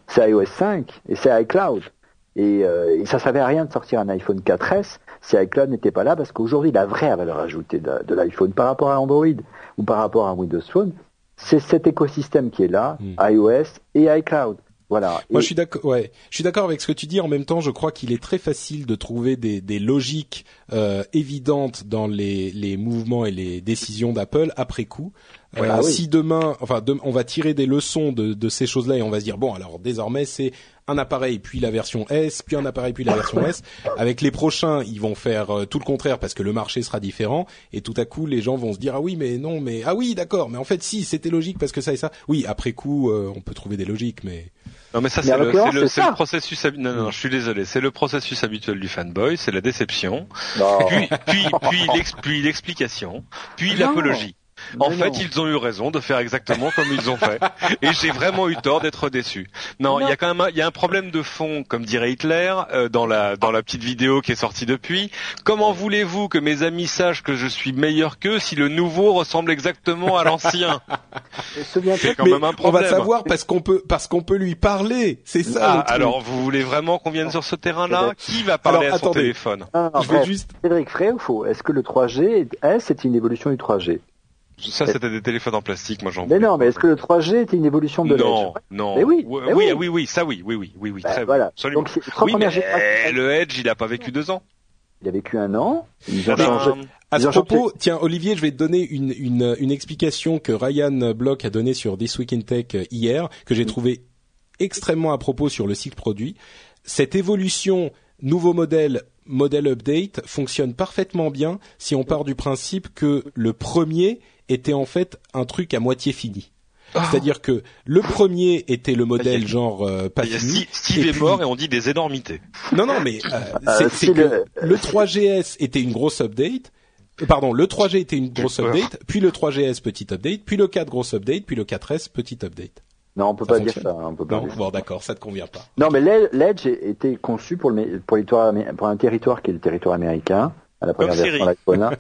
c'est iOS 5 et c'est iCloud. Et, euh, et ça servait à rien de sortir un iPhone 4S si iCloud n'était pas là, parce qu'aujourd'hui la vraie valeur ajoutée de, de l'iPhone par rapport à Android ou par rapport à Windows Phone, c'est cet écosystème qui est là, Mm. iOS et iCloud. Voilà. Moi, Et- je suis d'accord. Ouais, je suis d'accord avec ce que tu dis. En même temps, je crois qu'il est très facile de trouver des, des logiques euh, évidentes dans les, les mouvements et les décisions d'Apple après coup. Euh, Ah oui. Si demain, enfin, on va tirer des leçons de, de ces choses-là et on va se dire bon, alors désormais c'est un appareil puis la version S, puis un appareil puis la version S. Avec les prochains, ils vont faire euh, tout le contraire parce que le marché sera différent et tout à coup les gens vont se dire ah oui mais non mais ah oui d'accord mais en fait si c'était logique parce que ça et ça. Oui après coup euh, on peut trouver des logiques mais Non mais ça c'est le, le, le processus non non je suis désolé. C'est le processus habituel du fanboy c'est la déception Non. puis puis puis l'ex- puis l'explication puis l'apologie en fait, non. ils ont eu raison de faire exactement comme ils ont fait, et j'ai vraiment eu tort d'être déçu. Non, il y a quand même un, il y a un problème de fond, comme dirait Hitler, euh, dans la dans la petite vidéo qui est sortie depuis. Comment voulez-vous que mes amis sachent que je suis meilleur qu'eux si le nouveau ressemble exactement à l'ancien? C'est quand Mais même un on problème. va savoir parce qu'on peut parce qu'on peut lui parler. C'est ça. Ah, le truc. alors vous voulez vraiment qu'on vienne sur ce terrain-là? Qui va parler Alors, à son attendez. téléphone? Ah, je vais bref. juste. Cédric, vrai ou faux? Est-ce que le 3G S était une évolution du 3G Ça, c'était des téléphones en plastique, moi j'en Mais non, mais est-ce que le 3G était une évolution de non, l'Edge non. Mais oui, oui, mais oui, oui. oui, oui, ça oui, oui, oui, oui, oui, Ben, très voilà. absolument. Donc, Oui, mais générations. le Edge, il a pas vécu deux ans. Il a vécu un an. Ils ont changé. À ce propos, tiens, Olivier, je vais te donner une, une, une explication que Ryan Block a donnée sur This Week in Tech euh, hier, que j'ai trouvé extrêmement à propos sur le site produit. Cette évolution nouveau modèle, modèle update fonctionne parfaitement bien si on part du principe que le premier était en fait un truc à moitié fini. C'est-à-dire que le premier était le modèle a- genre euh, pas Il y a fini. Steve, Steve Et est puis- mort et on dit des énormités. Non, non, mais euh, Euh, c'est que le- le 3GS était une grosse update. Euh, Pardon, le 3G était une grosse update, puis le 3GS petit update, puis le 4 grosse update, puis le 4S petit update. Non, on peut Ça pas dire ça. On peut pas Non, dire ça. bon d'accord, ça te convient pas. Non, mais l'E- l'Edge était conçu pour, le, pour, pour un territoire qui est le territoire américain, à la première Comme version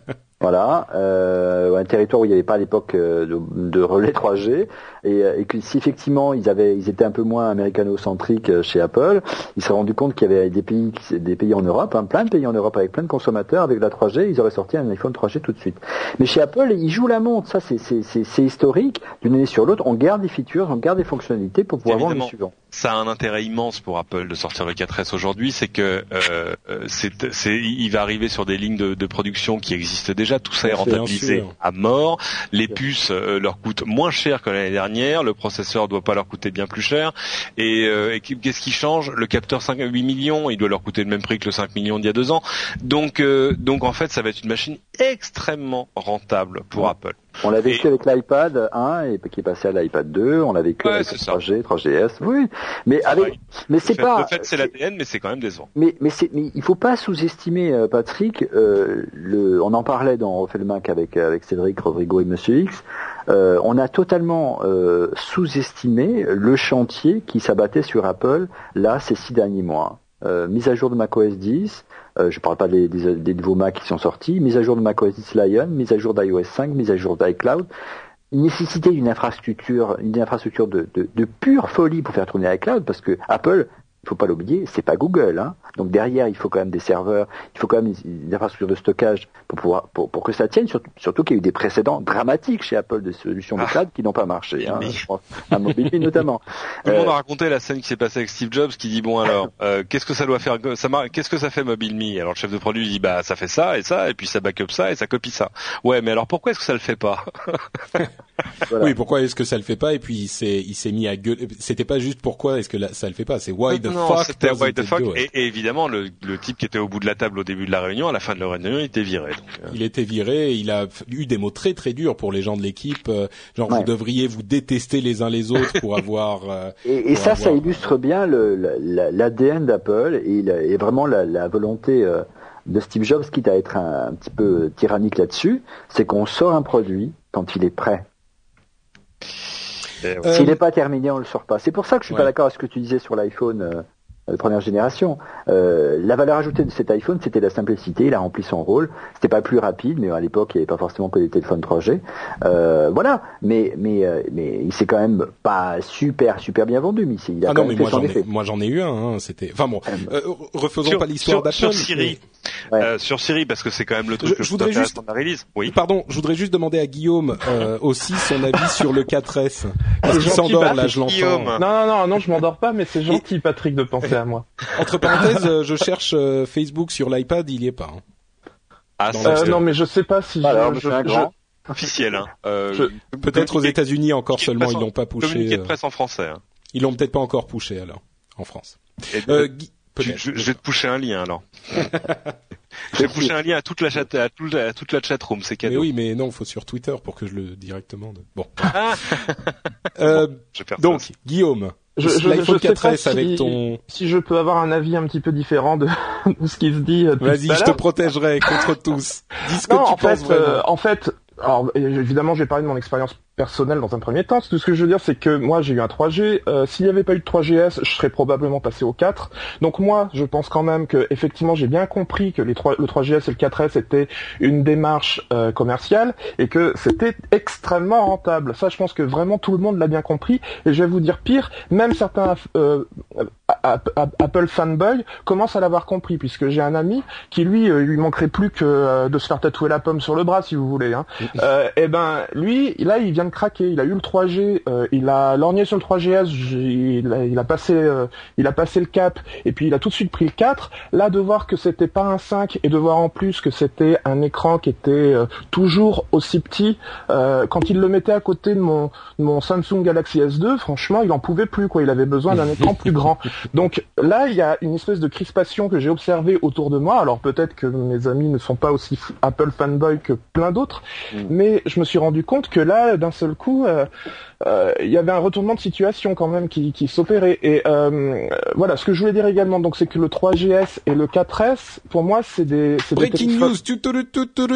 de Siri. l'iPhone 1. voilà, euh, un territoire où il n'y avait pas à l'époque euh, de, de relais 3G, et, euh, et que si effectivement ils avaient, ils étaient un peu moins américano-centriques euh, chez Apple, ils se sont rendus compte qu'il y avait des pays, des pays en Europe, hein, plein de pays en Europe avec plein de consommateurs avec la 3G, ils auraient sorti un iPhone 3G tout de suite. Mais chez Apple, ils jouent la montre, ça c'est historique. D'une année sur l'autre, on garde des features, on garde des fonctionnalités pour pouvoir vendre le suivant. Ça a un intérêt immense pour Apple de sortir le 4S aujourd'hui, c'est que euh, c'est, c'est, il va arriver sur des lignes de, de, production qui existent déjà. Tout ça est rentabilisé à mort. Les puces euh, leur coûtent moins cher que l'année dernière. Le processeur doit pas leur coûter bien plus cher. Et, euh, et qu'est-ce qui change? Le capteur 5 8 millions, il doit leur coûter le même prix que le 5 millions d'il y a deux ans. Donc, euh, donc en fait, ça va être une machine extrêmement rentable pour Apple. On l'a vécu avec l'iPad 1 et qui est passé à l'iPad 2. On l'a vécu avec le 3G, 3GS. Oui, mais avec, mais c'est pas. Le fait, c'est l'ADN, mais c'est quand même décevant. Mais mais c'est, mais il faut pas sous-estimer, euh, Patrick. Euh, le, on en parlait dans Refait le Mac avec avec Cédric, Rodrigo et Monsieur X. Euh, on a totalement euh, sous-estimé le chantier qui s'abattait sur Apple là ces six derniers mois. Euh, mise à jour de macOS 10, euh, je ne parle pas des, nouveaux Mac qui sont sortis, mise à jour de macOS 10 Lion, mise à jour d'iOS 5, mise à jour d'iCloud, nécessité d'une infrastructure, une infrastructure de, de, de, pure folie pour faire tourner iCloud, parce que Apple il faut pas l'oublier, c'est pas Google. Hein. Donc derrière, il faut quand même des serveurs, il faut quand même une, infrastructure de stockage pour pouvoir pour, pour que ça tienne. Surtout, surtout qu'il y a eu des précédents dramatiques chez Apple de solutions de ah. cloud qui n'ont pas marché. Hein, à Mobile notamment. Tout le monde a euh, raconté la scène qui s'est passée avec Steve Jobs, qui dit bon alors, euh, qu'est-ce que ça doit faire ça Qu'est-ce que ça fait MobileMe Alors le chef de produit dit bah ça fait ça et ça et puis ça backup ça et ça copie ça. Ouais, mais alors pourquoi est-ce que ça le fait pas? Oui, pourquoi est-ce que ça le fait pas Et puis il s'est il s'est mis à gueuler. C'était pas juste pourquoi est-ce que ça le fait pas, c'est why the fuck et, évidemment, le, type qui était au bout de la table au début de la réunion, à la fin de la réunion, il était viré. Euh. Il était viré. il a eu des mots très très durs pour les gens de l'équipe. Euh, genre, vous devriez vous détester les uns les autres pour avoir. Euh, et, ça, ça illustre bien l'ADN d'Apple et, et, vraiment la, volonté de Steve Jobs, quitte à être un, petit peu tyrannique là-dessus, c'est qu'on sort un produit quand il est prêt. S'il n'est pas terminé, on le sort pas. C'est pour ça que je suis pas d'accord avec ce que tu disais sur l'iPhone de première génération. Euh, la valeur ajoutée de cet iPhone, c'était la simplicité. Il a rempli son rôle. C'était pas plus rapide, mais à l'époque, il n'y avait pas forcément que des téléphones 3G. Euh, voilà. Mais mais euh, mais il s'est quand même pas super super bien vendu. Mais il a ah non, mais moi j'en ai, moi j'en ai eu un. Hein, c'était. Enfin bon, euh, refaisons pas l'histoire d'Apple. Sur Siri. Euh, sur Siri parce que c'est quand même le truc je, que je voudrais juste dans la release. Oui. Pardon, je voudrais juste demander à Guillaume aussi son avis sur le 4S. Parce qu'il s'endort là, je l'entends. Non non non non, je m'endors pas, mais c'est gentil Patrick de penser moi. Entre parenthèses, euh, je cherche euh, Facebook sur l'iPad, il y est pas. Hein. Ah, euh, non, mais je sais pas si Alors, je, un grand. officiel. Hein. peut-être aux États-Unis encore seulement, ils l'ont pas poussé. Communiqué de presse en français. Hein. Ils l'ont peut-être pas encore poussé alors en France. je, je, vais te pousser un lien alors. je vais pousser un lien à toute la chat, à, toute la c'est cadeau. Mais oui, mais non, faut sur Twitter pour que je le directement. Bon. Ah. euh, donc, Guillaume, je, je, je sais pas si, avec ton... si je peux avoir un avis un petit peu différent de, de ce qui se dit. Euh, Vas-y, je te protégerai contre tous. Dis ce que tu en penses fait, euh, en fait, alors évidemment, j'ai parlé de mon expérience personnel dans un premier temps. Tout ce que je veux dire, c'est que moi, j'ai eu un 3G. Euh, S'il n'y avait pas eu de 3GS, je serais probablement passé au 4. Donc moi, je pense quand même que effectivement, j'ai bien compris que les 3, le 3GS et le 4S étaient une démarche euh, commerciale et que c'était extrêmement rentable. Ça, je pense que vraiment tout le monde l'a bien compris. Et je vais vous dire pire, même certains euh, Apple fanboy commencent à l'avoir compris, puisque j'ai un ami qui lui, euh, lui manquerait plus que de se faire tatouer la pomme sur le bras, si vous voulez. Hein. et eh ben lui, là, il vient craqué. Il a eu le 3G, euh, il a lorgné sur le 3GS, il a, passé, euh, il a passé le cap, et puis il a tout de suite pris le 4. Là, de voir que c'était pas un 5 et de voir en plus que c'était un écran qui était euh, toujours aussi petit, quand il le mettait à côté de mon, mon Samsung Galaxy S2, franchement, il en pouvait plus quoi. Il avait besoin d'un écran plus grand. Donc là, il y a une espèce de crispation que j'ai observée autour de moi. Alors peut-être que mes amis ne sont pas aussi Apple fanboy que plein d'autres, mm. mais je me suis rendu compte que là, d'un seul coup, euh, euh, il y avait un retournement de situation quand même qui, s'opérait. Et euh, voilà, ce que je voulais dire également, donc c'est que le 3GS et le 4S, pour moi, c'est des breaking news.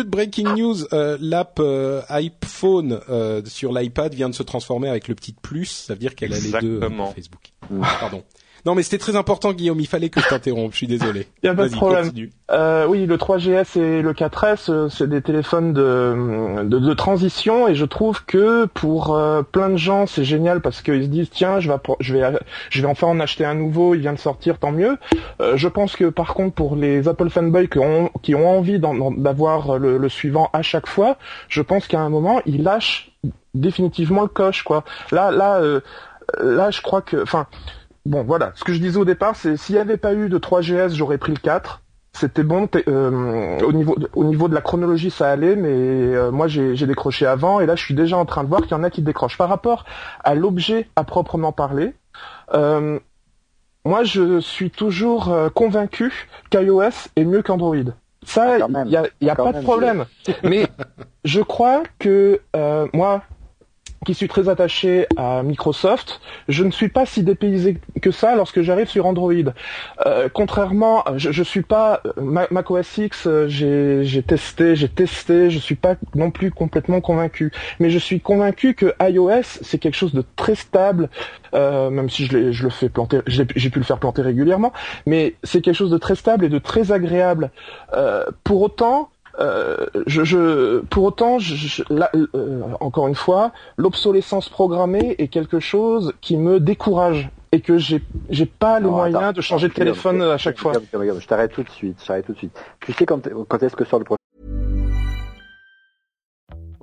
breaking news. L'app iPhone sur l'iPad vient de se transformer avec le petit plus. Ça veut dire qu'elle a les deux Facebook. Pardon. Non, mais c'était très important, Guillaume. Il fallait que je t'interrompe. Je suis désolé. Il n'y a pas de problème. Euh, oui, le 3GS et le 4S, euh, c'est des téléphones de, de, de, transition, et je trouve que pour euh, plein de gens, c'est génial parce qu'ils se disent tiens, je vais, je vais, je vais enfin en acheter un nouveau. Il vient de sortir, tant mieux. Euh, je pense que par contre, pour les Apple fanboys qui ont, qui ont envie d'avoir le, le suivant à chaque fois, je pense qu'à un moment, ils lâchent définitivement le coche, quoi. Là, là, là, je crois que, enfin bon, voilà. Ce que je disais au départ, c'est s'il n'y avait pas eu de 3GS, j'aurais pris le 4. C'était bon. Euh, au niveau au niveau de la chronologie, ça allait, mais euh, moi j'ai décroché avant, et là je suis déjà en train de voir qu'il y en a qui décrochent. Par rapport à l'objet à proprement parler, euh, moi je suis toujours convaincu qu'iOS est mieux qu'Android. Ça, il n'y a, y a pas de problème. mais je crois que moi, qui suis très attaché à Microsoft, je ne suis pas si dépaysé que ça lorsque j'arrive sur Android. Euh, contrairement, je, je suis pas euh, Mac OS X, euh, j'ai testé, j'ai testé, je suis pas non plus complètement convaincu. Mais je suis convaincu que iOS c'est quelque chose de très stable, euh, même si je, je le fais planter, j'ai pu le faire planter régulièrement, mais c'est quelque chose de très stable et de très agréable. Euh, pour autant, euh, je, je, pour autant, je, euh, encore une fois, l'obsolescence programmée est quelque chose qui me décourage et que j'ai j'ai pas les moyens de changer de téléphone à chaque fois. Je t'arrête tout de suite. Je t'arrête tout de suite. Tu sais quand, quand est-ce que sort le prochain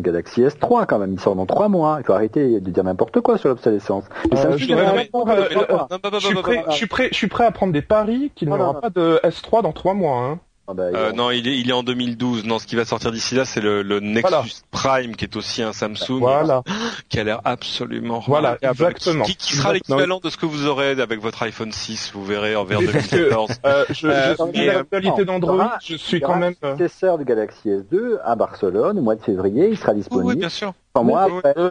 Galaxy S3 quand même, il sort dans trois mois. Il faut arrêter de dire n'importe quoi sur l'obsolescence. je, suis prêt, je suis prêt à prendre des paris qu'il n'y aura pas de S3 dans trois mois. Ah bah, euh, non, il est, il est en 2012. Non, ce qui va sortir d'ici là, c'est le, le, Nexus Prime, qui est aussi un Samsung, voilà. qui a l'air absolument voilà, exactement. Qui, qui sera l'équivalent de ce que vous aurez avec votre iPhone 6, vous verrez en vers 2014. euh, je, euh, je suis l'actualité d'Android, je suis quand même. Le successeur du Galaxy S2 à Barcelone au mois de février, il sera disponible. Oui, bien sûr. Moi, euh,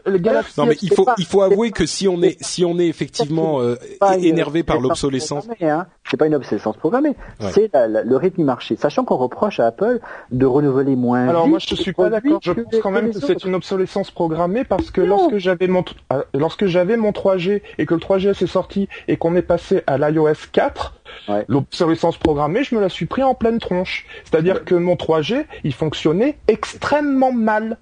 non mais il faut il faut avouer que si on est si on est effectivement euh, énervé par l'obsolescence, hein. c'est pas une obsolescence programmée, c'est le rythme du marché. Sachant qu'on reproche à Apple de renouveler moins. Alors moi je suis pas d'accord. Je pense quand même que c'est une obsolescence programmée parce que lorsque j'avais mon euh, lorsque j'avais mon 3G et que le 3GS est sorti et qu'on est passé à l'iOS 4, L'obsolescence programmée, je me la suis pris en pleine tronche. C'est-à-dire que mon 3G, il fonctionnait extrêmement mal.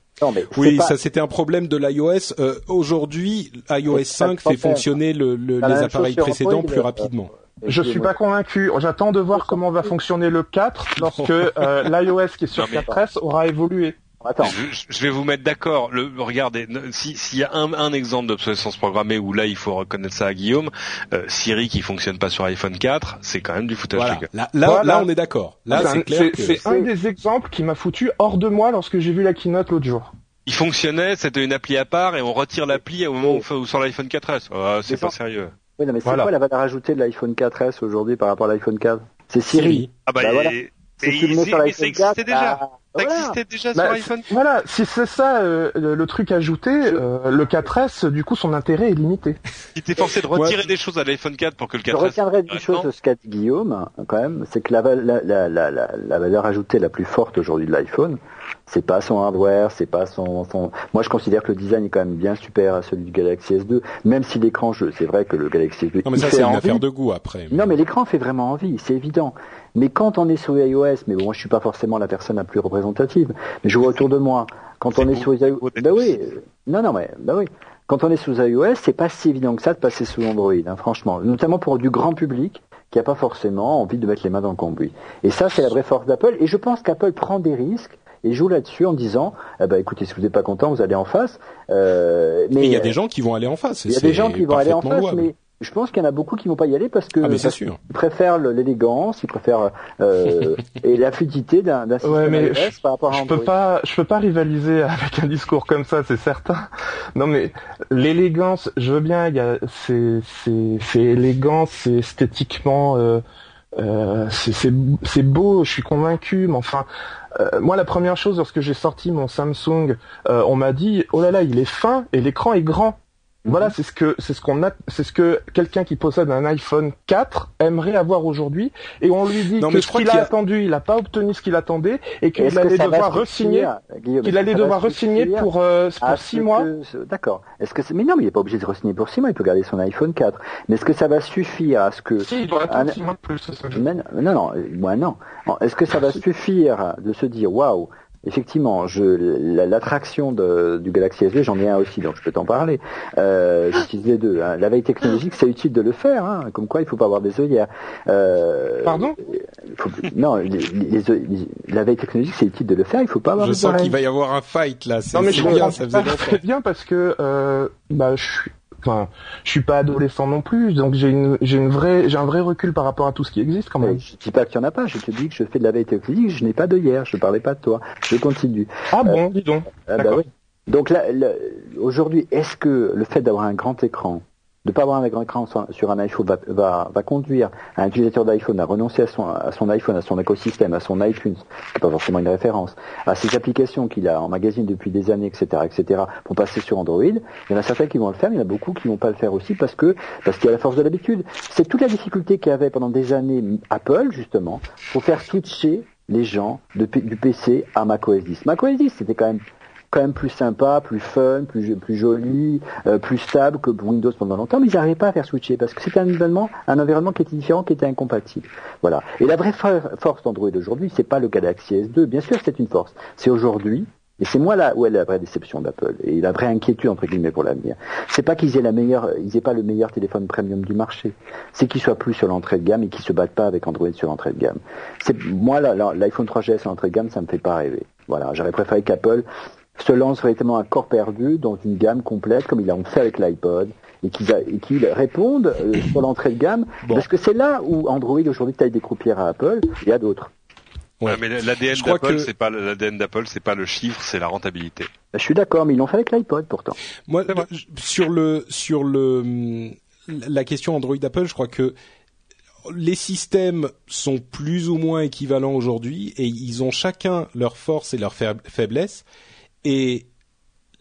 Oui, ça c'était un problème de l'iOS. Euh, aujourd'hui, iOS 5 fait fonctionner le, le, les appareils précédents plus rapidement. Je suis pas convaincu. J'attends de voir comment va fonctionner le 4 lorsque euh, l'iOS qui est sur 4S aura évolué. Attends. Je, vais vous mettre d'accord. Le, regardez, s'il y a un, un exemple d'obsolescence programmée où là il faut reconnaître ça à Guillaume, euh, Siri qui fonctionne pas sur iPhone 4, c'est quand même du foutage voilà. de gueule. Là, là, là, on est d'accord. Là, c'est clair. C'est un des exemples qui m'a foutu hors de moi lorsque j'ai vu la keynote l'autre jour. Il fonctionnait, c'était une appli à part et on retire l'appli au moment où, sur l'iPhone 4S. Oh, c'est pas sérieux. Oui, non, mais c'est quoi la valeur ajoutée de l'iPhone 4S aujourd'hui par rapport à l'iPhone 4 C'est Siri. Ah bah, bah voilà. Si tu le mets sur l'iPhone 4, déjà. Bah, ça existait déjà sur bah, iPhone. Voilà, si c'est ça euh, le, truc ajouté, euh, le 4S, du coup, son intérêt est limité. Il était forcé de retirer des choses à l'iPhone 4 pour que le 4S. Je retiendrai d'une chose de ce qu'a dit Guillaume, quand même, c'est que la, la, la, la, valeur ajoutée la plus forte aujourd'hui de l'iPhone, c'est pas son hardware, c'est pas son, son, Moi, je considère que le design est quand même bien super à celui du Galaxy S2, même si l'écran, c'est vrai que le Galaxy S2. Non, mais ça, c'est une affaire de goût après. Non, mais l'écran fait vraiment envie, c'est évident. Mais quand on est sur iOS, mais bon, moi je suis pas forcément la personne la plus représentative, mais je vois autour de moi, quand on est sous iOS, ben oui, non, non, mais ben oui, quand on est sous iOS, c'est pas si évident que ça de passer sous Android, hein, franchement, notamment pour du grand public qui a pas forcément envie de mettre les mains dans le cambouis. Et ça, c'est la vraie force d'Apple. Et je pense qu'Apple prend des risques et joue là-dessus en disant, eh ben, écoutez, si vous n'êtes pas content, vous allez en face. Euh, mais il y a des gens qui vont aller en face. Il y a des gens qui vont aller en face, mais je pense qu'il y en a beaucoup qui vont pas y aller parce que ah, ils préfèrent l'élégance, ils préfèrent euh, et la fluidité d'un système ouais, mais je, par rapport à je peux pas, je peux pas rivaliser avec un discours comme ça, c'est certain. Non mais l'élégance, je veux bien, c'est c'est c'est élégant, c'est esthétiquement euh, euh, c'est beau, je suis convaincu, mais enfin, euh, moi la première chose lorsque j'ai sorti mon Samsung, euh, on m'a dit oh là là il est fin et l'écran est grand. Voilà, c'est ce que c'est ce qu'on a, c'est ce que quelqu'un qui possède un iPhone 4 aimerait avoir aujourd'hui, et on lui dit que ce qu'il a, attendu, il n'a pas obtenu ce qu'il attendait, et qu'il allait, devoir resigner, qu'il allait devoir resigner pour euh, pour six mois. D'accord. Est-ce que mais non, mais il n'est pas obligé de resigner pour six mois, il peut garder son iPhone 4. Mais est-ce que ça va suffire à ce que Si, il doit attendre six mois de plus. Ça, non, non, moi non. Est-ce que ça va suffire de se dire waouh Effectivement, je l'attraction du Galaxy S2, j'en ai un aussi, donc je peux t'en parler. Euh, J'utilise les deux. Hein. La veille technologique, c'est utile de le faire, hein. comme quoi il faut pas avoir des œillères. Euh, Pardon? Non, la veille technologique, c'est utile de le faire, il faut pas avoir. Je sens qu'il va y avoir un fight là. Non mais je bien, ça faisait bien parce que euh, bah, je suis enfin, je suis pas adolescent non plus, donc j'ai une, j'ai une vraie, j'ai un vrai recul par rapport à tout ce qui existe quand même. je dis pas qu'il y en a pas, je te dis que je fais de la veille technologique, je n'ai pas de hier, je parlais pas de toi, je continue. Ah bon, euh, dis donc. Ah bah oui. Donc là, aujourd'hui, est-ce que le fait d'avoir un grand écran de ne pas avoir un grand écran sur un iPhone va, va, va conduire un utilisateur d'iPhone à renoncer à son, à son iPhone, à son écosystème, à son iTunes, qui n'est pas forcément une référence, à ses applications qu'il a en magazine depuis des années, etc., etc., pour passer sur Android. Il y en a certains qui vont le faire, mais il y en a beaucoup qui vont pas le faire aussi parce que parce qu'il y a la force de l'habitude. C'est toute la difficulté qu'il y avait pendant des années Apple justement pour faire switcher les gens du PC à macOS 10. macOS 10, c'était quand même quand même plus sympa, plus fun, plus, joli, euh, plus stable que Windows pendant longtemps, mais ils n'arrivaient pas à faire switcher parce que c'était un environnement, un environnement qui était différent, qui était incompatible. Voilà. Et la vraie force d'Android aujourd'hui, c'est pas le Galaxy S2. Bien sûr, c'est une force. C'est aujourd'hui et c'est moi là où est la vraie déception d'Apple et la vraie inquiétude entre guillemets pour l'avenir. C'est pas qu'ils aient la meilleure, ils aient pas le meilleur téléphone premium du marché. C'est qu'ils soient plus sur l'entrée de gamme et qu'ils se battent pas avec Android sur l'entrée de gamme. C'est moi l'iPhone 3GS sur l'entrée de gamme, ça me fait pas rêver. Voilà, j'aurais préféré qu'Apple se lance véritablement à corps perdu dans une gamme complète comme ils l'ont fait avec l'iPod et qu'ils répondent euh, sur l'entrée de gamme parce que c'est là où Android aujourd'hui taille des croupières à Apple et à d'autres. Ouais, mais l'ADN d'Apple, c'est pas l'ADN d'Apple, c'est pas le chiffre, c'est la rentabilité. Bah, je suis d'accord, mais ils l'ont fait avec l'iPod pourtant. Moi, sur le sur le la question Android Apple, je crois que les systèmes sont plus ou moins équivalents aujourd'hui et ils ont chacun leurs forces et leurs faiblesses et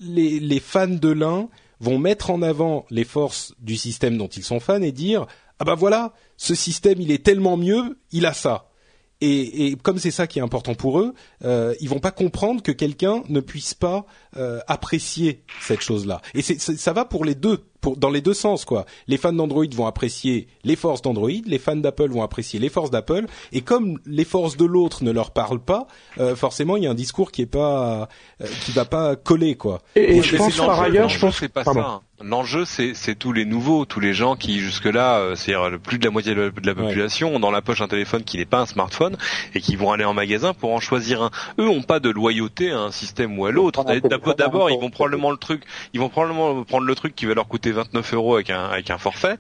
les, les fans de l'un vont mettre en avant les forces du système dont ils sont fans et dire ah bah voilà ce système il est tellement mieux il a ça et, et comme c'est ça qui est important pour eux, euh, ils vont pas comprendre que quelqu'un ne puisse pas euh, apprécier cette chose-là. Et c'est, ça va pour les deux, pour, dans les deux sens quoi. Les fans d'Android vont apprécier les forces d'Android, les fans d'Apple vont apprécier les forces d'Apple. Et comme les forces de l'autre ne leur parlent pas, euh, forcément il y a un discours qui est pas, euh, qui va pas coller quoi. Et, je pense par ailleurs, je pense c'est pas ça. L'enjeu, c'est, c'est tous les nouveaux, tous les gens qui jusque-là, euh, c'est-à-dire plus de la moitié de la, population, ont dans la poche un téléphone qui n'est pas un smartphone et qui vont aller en magasin pour en choisir un. Eux ont pas de loyauté à un système ou à l'autre. D'abord, ils vont probablement le truc, ils vont probablement prendre le truc qui va leur coûter 29 euros avec un avec un forfait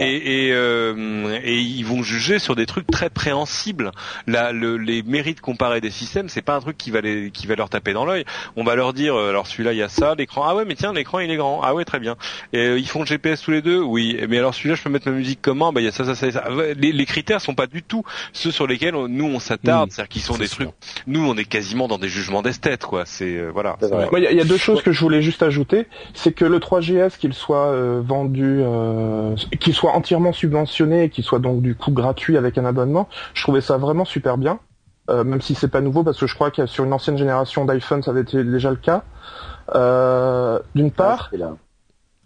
et et, euh, et ils vont juger sur des trucs très préhensibles. La, le, les mérites comparés des systèmes, c'est pas un truc qui va les, qui va leur taper dans l'œil. On va leur dire, euh, alors celui-là il y a ça, l'écran. Ah ouais, mais tiens, l'écran il est grand. Ah ouais, très bien. Et euh, ils font le GPS tous les deux Oui. Mais alors celui-là, je peux mettre ma musique comment? Bah il y a ça, ça, ça, ça. Les, les, critères sont pas du tout ceux sur lesquels nous on s'attarde, hmm. c'est-à-dire qu'ils sont des trucs. Nous, on est quasiment dans des jugements d'esthète, quoi. C'est euh, voilà. Il y, a deux choses que je voulais juste ajouter, c'est que le 3GS, qu'il soit euh, vendu, qu'il soit entièrement subventionné et qu'il soit donc du coup gratuit avec un abonnement, je trouvais ça vraiment super bien. même si c'est pas nouveau parce que je crois que sur une ancienne génération d'iPhone ça avait été déjà le cas. D'une part,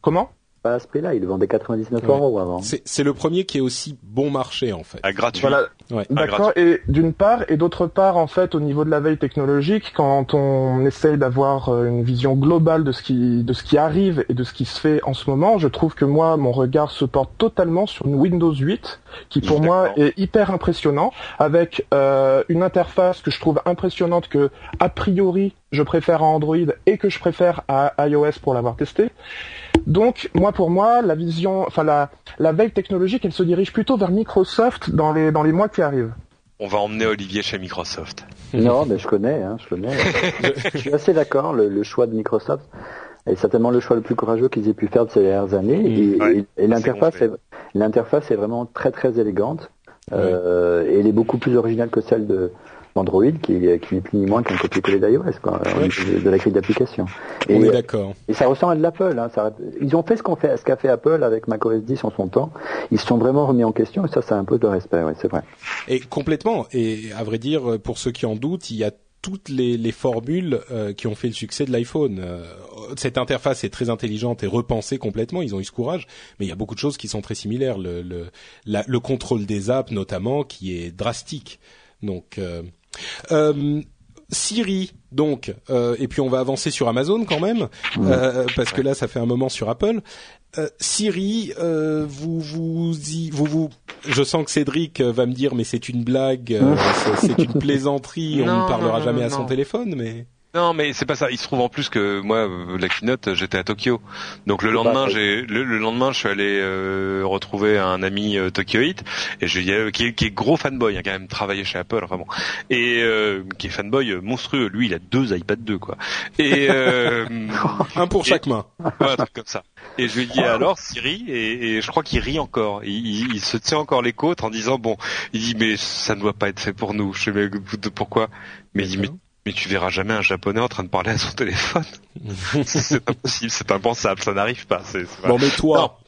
Comment pas à ce prix-là, il le vendait 99 euros avant. C'est le premier qui est aussi bon marché en fait. À gratuit. Voilà. D'accord. Et d'une part et d'autre part, en fait, au niveau de la veille technologique, quand on essaye d'avoir euh, une vision globale de ce qui de ce qui arrive et de ce qui se fait en ce moment, je trouve que moi, mon regard se porte totalement sur une Windows 8, qui pour moi est hyper impressionnant, avec euh, une interface que je trouve impressionnante que a priori je préfère à Android et que je préfère à iOS pour l'avoir testé. Donc, moi, pour moi, la vision, enfin, la, la veille technologique, elle se dirige plutôt vers Microsoft dans les, dans les mois qui arrivent. On va emmener Olivier chez Microsoft. Non, mais je connais, hein, je connais. je, suis assez d'accord, le, choix de Microsoft est certainement le choix le plus courageux qu'ils aient pu faire de ces dernières années. et, et, l'interface, est, l'interface est vraiment très très élégante. Euh, et elle est beaucoup plus originale que celle de, Android qui, qui n'est plus ni moins qu'un copier-coller d'iOS, quoi, de, la grille d'application. On est d'accord. Et ça ressemble à de l'Apple. Hein, ils ont fait ce qu'on fait, ce qu'a fait Apple avec macOS 10 en son temps. Ils se sont vraiment remis en question et ça, c'est un peu de respect, c'est vrai. Et complètement. Et à vrai dire, pour ceux qui en doutent, il y a toutes les, les formules euh, qui ont fait le succès de l'iPhone. Euh, cette interface est très intelligente et repensée complètement. Ils ont eu ce courage, mais il y a beaucoup de choses qui sont très similaires. Le, le, le contrôle des apps, notamment, qui est drastique. Donc, euh, euh Siri, donc, et puis on va avancer sur Amazon quand même, parce que là, ça fait un moment sur Apple. Euh, Siri, euh, vous vous y, vous vous, je sens que Cédric va me dire mais c'est une blague, euh, c'est une plaisanterie, on ne parlera jamais à son téléphone, mais. Non, mais c'est pas ça. Il se trouve en plus que moi, euh, la keynote, j'étais à Tokyo. Donc le lendemain, j'ai le, lendemain, je suis allé euh, retrouver un ami euh, tokyoïte et je euh, qui, est, qui est gros fanboy, il a quand même travaillé chez Apple, enfin bon, et qui est fanboy monstrueux. Lui, il a deux iPad 2 quoi. Et un pour chaque main. un truc comme ça. Et je lui ai dit alors Siri et, et je crois qu'il rit encore. Il, il, se tient encore les côtes en disant bon, il dit mais ça ne doit pas être fait pour nous. Je sais mais pourquoi? Mais il dit mais mais tu verras jamais un japonais en train de parler à son téléphone. c'est impossible, c'est impensable, ça n'arrive pas. C'est, bon, mais toi,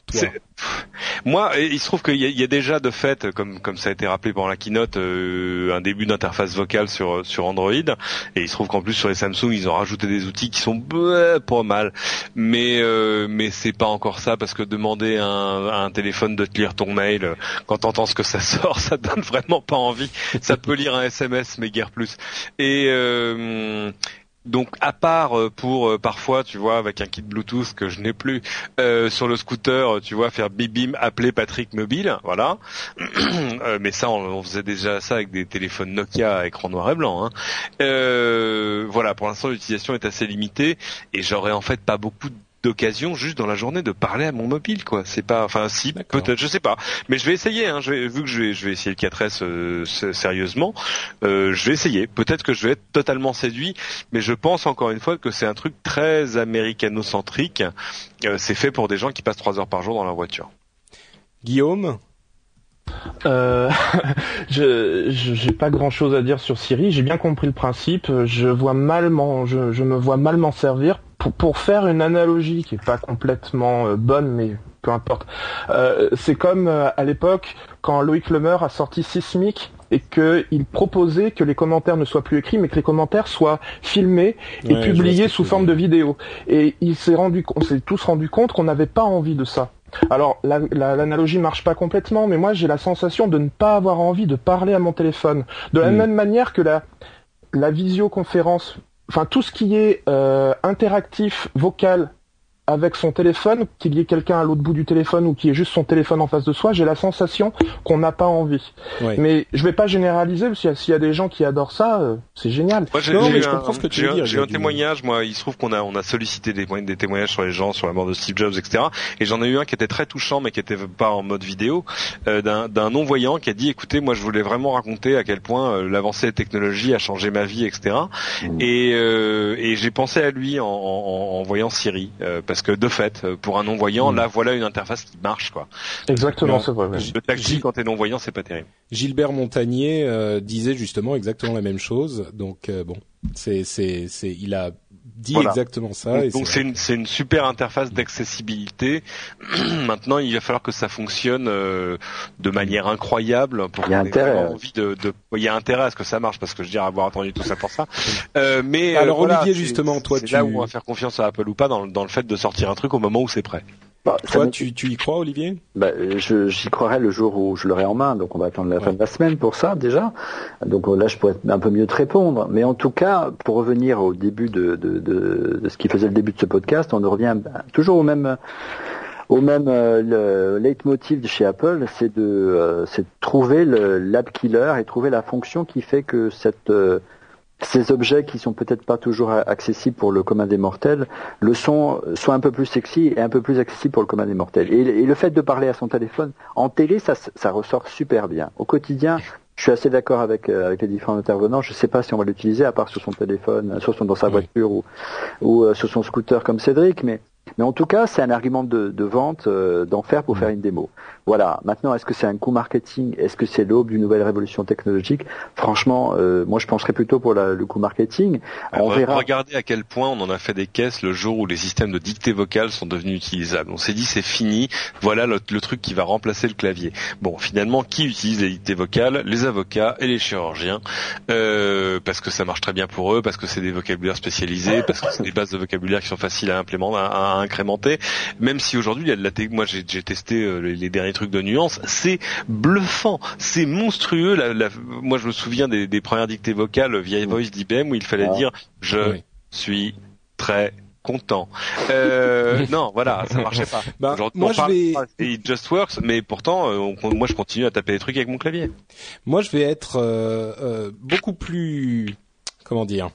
moi, il se trouve qu'il y, a déjà de fait, comme comme ça a été rappelé pendant la keynote, euh, un début d'interface vocale sur sur Android. Et il se trouve qu'en plus sur les Samsung, ils ont rajouté des outils qui sont pas mal. Mais euh, mais c'est pas encore ça parce que demander à un, un téléphone de te lire ton mail quand t'entends ce que ça sort, ça donne vraiment pas envie. Ça peut lire un SMS, mais guère plus. Et euh, donc à part euh, pour euh, parfois tu vois avec un kit Bluetooth que je n'ai plus euh, sur le scooter tu vois faire bim bim appeler Patrick mobile voilà mais ça on, faisait déjà ça avec des téléphones Nokia à écran noir et blanc hein. voilà pour l'instant l'utilisation est assez limitée et j'aurais en fait pas beaucoup de d'occasion juste dans la journée de parler à mon mobile quoi. C'est pas enfin si peut-être je sais pas. Mais je vais essayer hein. je vais, vu que je vais, je vais essayer le 4S euh, sérieusement euh, je vais essayer. Peut-être que je vais être totalement séduit mais je pense encore une fois que c'est un truc très américano-centrique. Euh, c'est fait pour des gens qui passent trois heures par jour dans leur voiture. Guillaume? Euh, je j'ai pas grand chose à dire sur Siri. J'ai bien compris le principe. Je vois mal je, je me vois mal m'en servir pour, faire une analogie qui est pas complètement euh, bonne, mais peu importe. Euh, c'est comme euh, à l'époque quand Loïc Lemeur a sorti Sismic et qu'il proposait que les commentaires ne soient plus écrits, mais que les commentaires soient filmés et publiés sous forme de vidéo. Et il s'est rendu, on s'est tous rendu compte qu'on n'avait pas envie de ça. Alors l'analogie la, marche pas complètement, mais moi j'ai la sensation de ne pas avoir envie de parler à mon téléphone. De la hmm. même manière que la, la visioconférence enfin tout ce qui est euh, interactif, vocal avec son téléphone, qu'il y ait quelqu'un à l'autre bout du téléphone ou qu'il y ait juste son téléphone en face de soi, j'ai la sensation qu'on n'a pas envie. Mais je vais pas généraliser, parce que s'il y a des gens qui adorent ça, euh, c'est génial. Moi, j'ai, mais je comprends ce que tu veux dire. J'ai un témoignage, moi, il se trouve qu'on a, on a sollicité des, des témoignages sur les gens, sur la mort de Steve Jobs, etc. Et j'en ai eu un qui était très touchant, mais qui était pas en mode vidéo, euh, d'un, non-voyant qui a dit, écoutez, moi, je voulais vraiment raconter à quel point euh, l'avancée des technologies a changé ma vie, etc. Et, mmh. et j'ai pensé à lui en, en, en voyant Siri, parce parce que de fait, euh, pour un non-voyant, hmm. là voilà une interface qui marche quoi. Exactement, c'est vrai. Le taxi quand t'es non-voyant, c'est pas terrible. Gilbert Montagnier euh, disait justement exactement la même chose. Donc euh, bon, c'est c'est c'est il a dit exactement ça. Donc c'est une, une super interface d'accessibilité. Maintenant, il va falloir que ça fonctionne euh, de manière incroyable pour il y a intérêt. envie de, de, il y a intérêt à ce que ça marche parce que je dirais avoir attendu tout ça pour ça. Euh, mais alors Olivier justement, toi tu là où on va faire confiance à Apple ou pas dans, dans le fait de sortir un truc au moment où c'est prêt. Bah, Toi, tu, tu, y crois, Olivier? Bah, J'y croirai le jour où je l'aurai en main. Donc, on va attendre la fin de la semaine pour ça, déjà. Donc là, je pourrais un peu mieux te répondre. Mais en tout cas, pour revenir au début de, de, de, de ce qui faisait le début de ce podcast, on revient toujours au même au même euh, le leitmotiv de chez Apple, c'est de, euh, c'est de trouver l'app killer et trouver la fonction qui fait que cette euh, ces objets qui sont peut-être pas toujours accessibles pour le commun des mortels le sont soit un peu plus sexy et un peu plus accessible pour le commun des mortels. Et, le fait de parler à son téléphone en télé, ça, ça ressort super bien. Au quotidien, je suis assez d'accord avec, euh, avec les différents intervenants. Je ne sais pas si on va l'utiliser à part sur son téléphone, sur son dans sa voiture ou, ou euh, sur son scooter comme Cédric, mais Mais en tout cas, c'est un argument de, de vente euh, d'en faire pour faire une démo. Voilà. Maintenant, est-ce que c'est un coup marketing? Est-ce que c'est l'aube d'une nouvelle révolution technologique? Franchement, euh, moi, je pencherais plutôt pour la, le coup marketing. On verra. Regardez à quel point on en a fait des caisses le jour où les systèmes de dictée vocale sont devenus utilisables. On s'est dit c'est fini. Voilà le, le, truc qui va remplacer le clavier. Bon, finalement, qui utilise les dictées vocales? Les avocats et les chirurgiens, euh, parce que ça marche très bien pour eux, parce que c'est des vocabulaires spécialisés, parce que c'est des bases de vocabulaire qui sont faciles à implémenter, à, à incrémenter. Même si aujourd'hui, il y a de la moi j'ai testé euh, les, les derniers trucs de nuances, c'est bluffant, c'est monstrueux. La, la, moi, je me souviens des, des premières dictées vocales via Voice d'IBM où il fallait ah. dire je oui. suis très content. Euh, non, voilà, ça marchait pas. Bah, moi, je vais... It just works, mais pourtant, euh, on, moi, je continue à taper des trucs avec mon clavier. Moi, je vais être euh, euh, beaucoup plus, comment dire,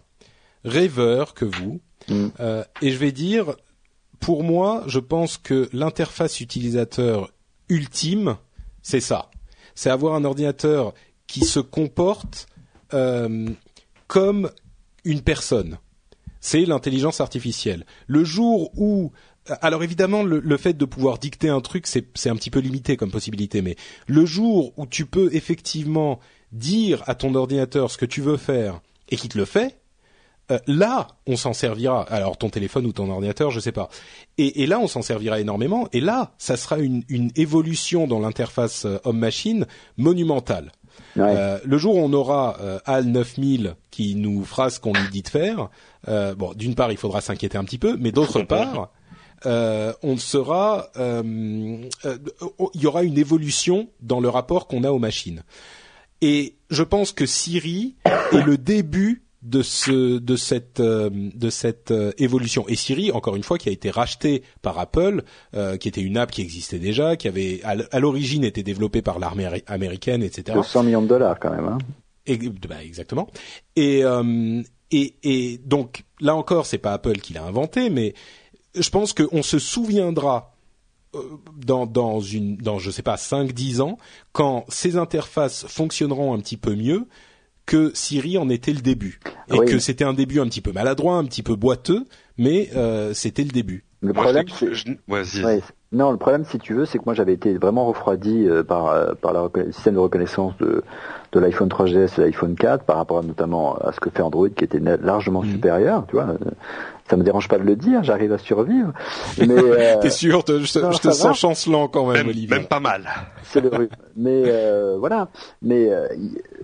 rêveur que vous, mm. et je vais dire, pour moi, je pense que l'interface utilisateur ultime, c'est ça. C'est avoir un ordinateur qui se comporte comme une personne c'est l'intelligence artificielle. Le jour où alors évidemment, le, le, fait de pouvoir dicter un truc, c'est un petit peu limité comme possibilité, mais le jour où tu peux effectivement dire à ton ordinateur ce que tu veux faire et qu'il te le fait, euh, là, on s'en servira. Alors ton téléphone ou ton ordinateur, je sais pas. Et, et là, on s'en servira énormément. Et là, ça sera une, une évolution dans l'interface euh, homme-machine monumentale. Ouais. Euh, le jour où on aura euh, HAL 9000 qui nous fera ce qu'on lui dit de faire, euh, bon, d'une part, il faudra s'inquiéter un petit peu, mais d'autre part, euh, on sera, il y aura une évolution dans le rapport qu'on a aux machines. Et je pense que Siri est le début de ce de cette de cette évolution. Et Siri encore une fois qui a été racheté par Apple euh, qui était une app qui existait déjà qui avait à l'origine été développée par l'armée américaine etc 200 millions de dollars quand même hein. et, bah, exactement. Et euh, et, et donc là encore, c'est pas Apple qui l'a inventé, mais je pense qu'on se souviendra euh, dans, dans une dans je sais pas 5 10 ans quand ces interfaces fonctionneront un petit peu mieux que Siri en était le début et oui. que c'était un début un petit peu maladroit, un petit peu boiteux, mais euh, c'était le début. Le problème, je... ouais, non, le problème, si tu veux, c'est que moi j'avais été vraiment refroidi euh, par euh, par le système de reconnaissance de de l'iPhone 3GS et l'iPhone 4 par rapport à, notamment à ce que fait Android qui était largement mmh. supérieur, tu vois ça me dérange pas de le dire, j'arrive à survivre. Mais euh... t'es sûr, te, je, non, je te sens chancelant quand même, même, Olivier. Même pas mal. C'est le rythme. Mais euh, voilà. Mais euh,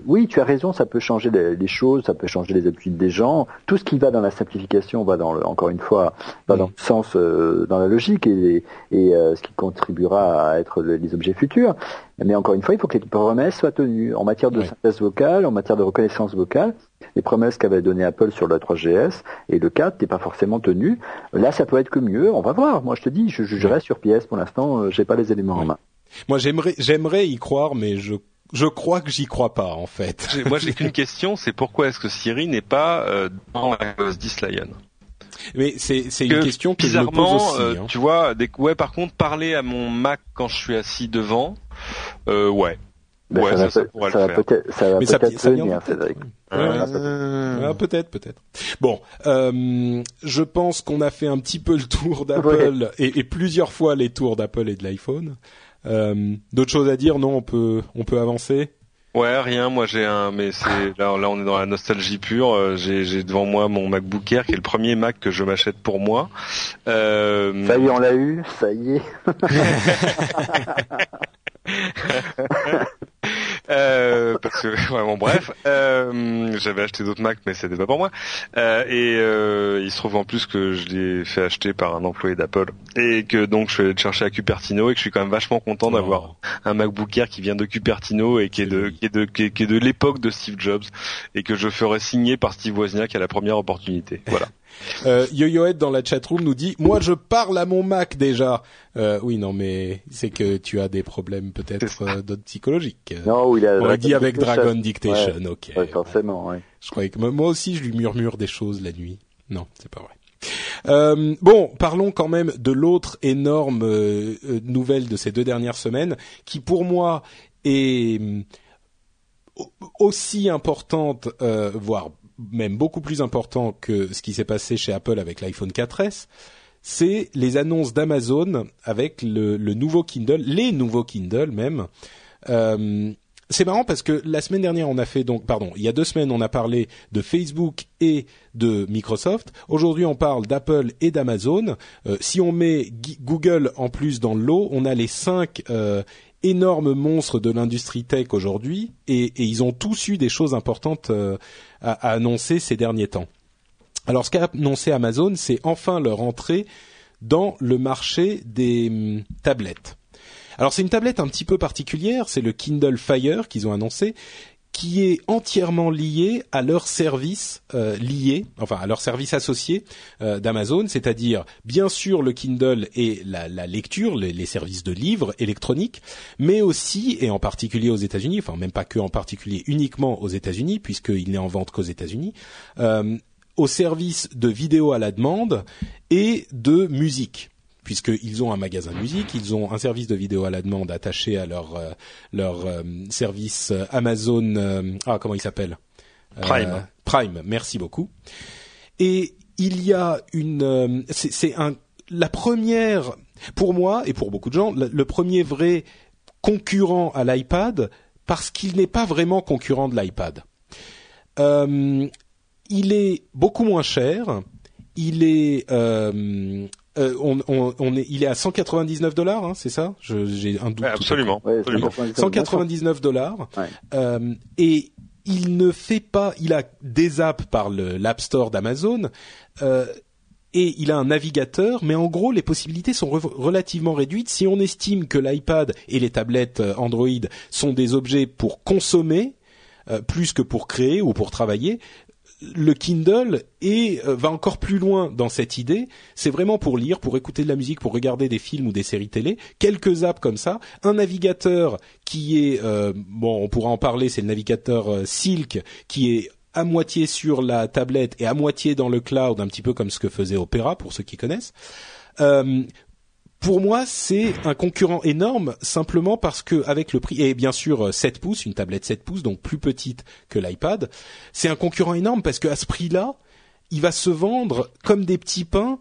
oui, tu as raison, ça peut changer les, les, choses, ça peut changer les habitudes des gens. Tout ce qui va dans la simplification va dans le, encore une fois, va mmh. dans le sens, euh, dans la logique et, et euh, ce qui contribuera à être les objets futurs. Mais encore une fois, il faut que les promesses soient tenues en matière de oui. synthèse vocale, en matière de reconnaissance vocale. Les promesses qu'avait donné Apple sur le 3GS et le 4 n'est pas forcément tenu. Là, ça peut être que mieux. On va voir. Moi, je te dis, je jugerai sur pièce. Pour l'instant, j'ai pas les éléments en main. Moi, j'aimerais, j'aimerais y croire, mais je je crois que j'y crois pas en fait. Moi j'ai qu'une question, c'est pourquoi est-ce que Siri n'est pas euh, dans la 10 Lion? Mais c'est c'est une question que bizarrement, je me pose aussi, euh, hein. tu vois, des, ouais par contre parler à mon Mac quand je suis assis devant, euh, ouais. Ben, ouais, ça, ça, va, ça pourrait ça le va faire. peut-être, ça va Mais ça- peut-être venir. Cédric. Euh, peut-être, peut-être. Bon, euh, je pense qu'on a fait un petit peu le tour d'Apple et, et plusieurs fois les tours d'Apple et de l'iPhone. Euh, D'autres choses à dire? Non, on peut, on peut avancer? Ouais, rien. Moi, j'ai un, mais c'est là, là, on est dans la nostalgie pure. Euh, J'ai, j'ai devant moi mon MacBook Air, qui est le premier Mac que je m'achète pour moi. Euh, Ça y est, on l'a eu. Ça y est. Euh, parce que ouais, bon bref, euh, j'avais acheté d'autres Mac mais c'était pas pour moi. Euh, et euh, il se trouve en plus que je l'ai fait acheter par un employé d'Apple et que donc je suis allé le chercher à Cupertino et que je suis quand même vachement content Oh. d'avoir un MacBook Air qui vient de Cupertino et qui est de qui est de qui est, qui est de l'époque de Steve Jobs et que je ferai signer par Steve Wozniak à la première opportunité. Voilà. Euh, YoYoed dans la chatroom nous dit moi je parle à mon Mac déjà. Euh, oui non mais c'est que tu as des problèmes peut-être euh, d'autres psychologiques. Non, oui, il a On l'a dit avec. Dragon Dictation. Ouais, Ok. ouais, forcément, ouais. Je croyais que moi aussi je lui murmure des choses la nuit. Non, c'est pas vrai. Euh, bon, parlons quand même de l'autre énorme euh, euh, nouvelle de ces deux dernières semaines, qui pour moi est euh, au- aussi importante, euh, voire même beaucoup plus important que ce qui s'est passé chez Apple avec l'iPhone 4S. c'est les annonces d'Amazon avec le, nouveau Kindle, les nouveaux Kindle même. Euh, c'est marrant parce que la semaine dernière on a fait donc pardon il y a deux semaines on a parlé de Facebook et de Microsoft. Aujourd'hui on parle d'Apple et d'Amazon. Euh, si on met Google en plus dans le lot, on a les cinq euh, énormes monstres de l'industrie tech aujourd'hui et, ils ont tous eu des choses importantes euh, à, à, annoncer ces derniers temps. Alors ce qu'a annoncé Amazon, c'est enfin leur entrée dans le marché des hum, tablettes. Alors c'est une tablette un petit peu particulière, c'est le Kindle Fire qu'ils ont annoncé, qui est entièrement lié à leur service euh, enfin à leur service associé euh, d'Amazon, c'est-à-dire bien sûr le Kindle et la, lecture, les, services de livres électroniques, mais aussi et en particulier aux États-Unis, enfin même pas que en particulier, uniquement aux États-Unis puisqu'il n'est en vente qu'aux États-Unis, euh, au service de vidéo à la demande et de musique puisqu'ils ont un magasin de musique, ils ont un service de vidéo à la demande attaché à leur euh, leur euh, service euh, Amazon ah comment il s'appelle Prime. Prime. Merci beaucoup. Et il y a une c'est un la première pour moi et pour beaucoup de gens le, premier vrai concurrent à l'iPad parce qu'il n'est pas vraiment concurrent de l'iPad. Il est beaucoup moins cher il est euh, euh, on, on, on, est, il est à 199 dollars, hein, c'est ça? J'ai un doute. absolument. 199 dollars. Euh, et il ne fait pas. Il a des apps par l'App Store d'Amazon. Euh, et il a un navigateur, mais en gros les possibilités sont relativement réduites. Si on estime que l'iPad et les tablettes euh, Android sont des objets pour consommer, euh, plus que pour créer ou pour travailler, le Kindle est, euh, va encore plus loin dans cette idée. C'est vraiment pour lire, pour écouter de la musique, pour regarder des films ou des séries télé. Quelques apps comme ça, un navigateur qui est, euh, bon, on pourra en parler, c'est le navigateur euh, Silk qui est à moitié sur la tablette et à moitié dans le cloud, un petit peu comme ce que faisait Opera pour ceux qui connaissent pour moi, c'est un concurrent énorme simplement parce que avec le prix et bien sûr 7 pouces, une tablette 7 pouces donc plus petite que l'iPad, c'est un concurrent énorme parce qu'à ce prix-là, il va se vendre comme des petits pains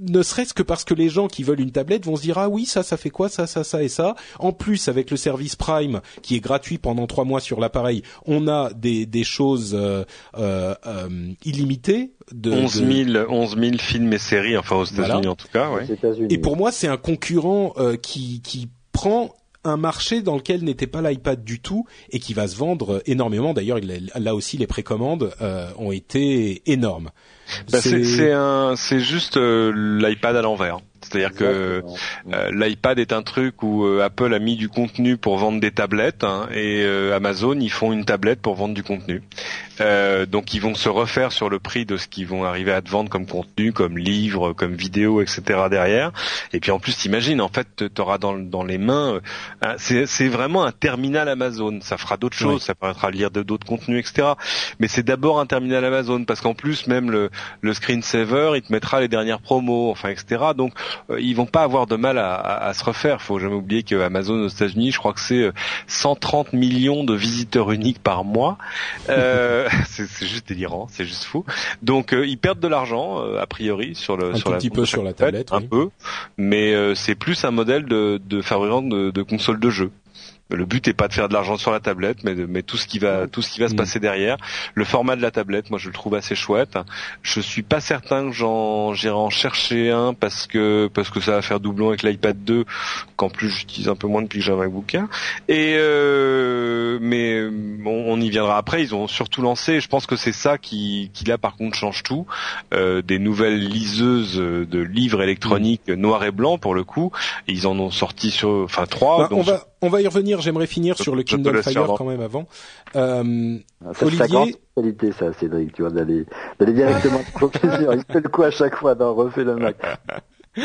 ne serait-ce que parce que les gens qui veulent une tablette vont se dire ah oui ça ça fait quoi ça ça ça et ça. En plus avec le service Prime qui est gratuit pendant trois mois sur l'appareil, on a des des choses euh, euh, euh illimitées. De, 11 000 11 000 films et séries enfin aux États-Unis en tout cas. Ouais. Et pour moi c'est un concurrent euh, qui qui prend un marché dans lequel n'était pas l'iPad du tout et qui va se vendre énormément. D'ailleurs, là aussi, les précommandes euh, ont été énormes. Bah, c'est un, c'est juste euh, l'iPad à l'envers. C'est-à-dire que euh, l'iPad est un truc où euh, Apple a mis du contenu pour vendre des tablettes hein, et euh, Amazon ils font une tablette pour vendre du contenu. donc ils vont se refaire sur le prix de ce qu'ils vont arriver à te vendre comme contenu, comme livre, comme vidéo, etc. derrière. Et puis en plus t'imagines en fait t'auras dans, dans les mains, c'est vraiment un terminal Amazon. Ça fera d'autres choses, ça permettra de lire d'autres contenus, etc. Mais c'est d'abord un terminal Amazon parce qu'en plus même le, le screensaver il te mettra les dernières promos, enfin etc. Donc euh, ils vont pas avoir de mal à, à, se refaire. Faut jamais oublier que Amazon aux États-Unis, je crois que c'est 130 euh, millions de visiteurs uniques par mois. Euh, c'est juste délirant, c'est juste fou. Donc ils perdent de l'argent a priori sur le un sur petit peu sur la tablette, un peu, mais c'est plus un modèle de, de fabricant de, de consoles de jeux le but est pas de faire de l'argent sur la tablette, mais, de, mais tout ce qui va tout ce qui va se mm. passer derrière. Le format de la tablette, moi je le trouve assez chouette. Je suis pas certain que j'en j'irai en chercher un parce que parce que ça va faire doublon avec l'iPad 2, qu'en plus j'utilise un peu moins depuis que j'ai un MacBook Et euh, mais on y viendra après. Ils ont surtout lancé. Je pense que c'est ça qui qui là par contre change tout. Euh, des nouvelles liseuses de livres électroniques mm. noir et blanc pour le coup. Ils en ont sorti sur enfin trois. Bah, on va on va y revenir. J'aimerais finir sur le Kindle Fire quand même avant. Euh, ça, Olivier, qualité ça, Cédric, tu vois, d'aller d'aller directement pour plaisir. Il fait le coup à chaque fois d'en refait le Mac.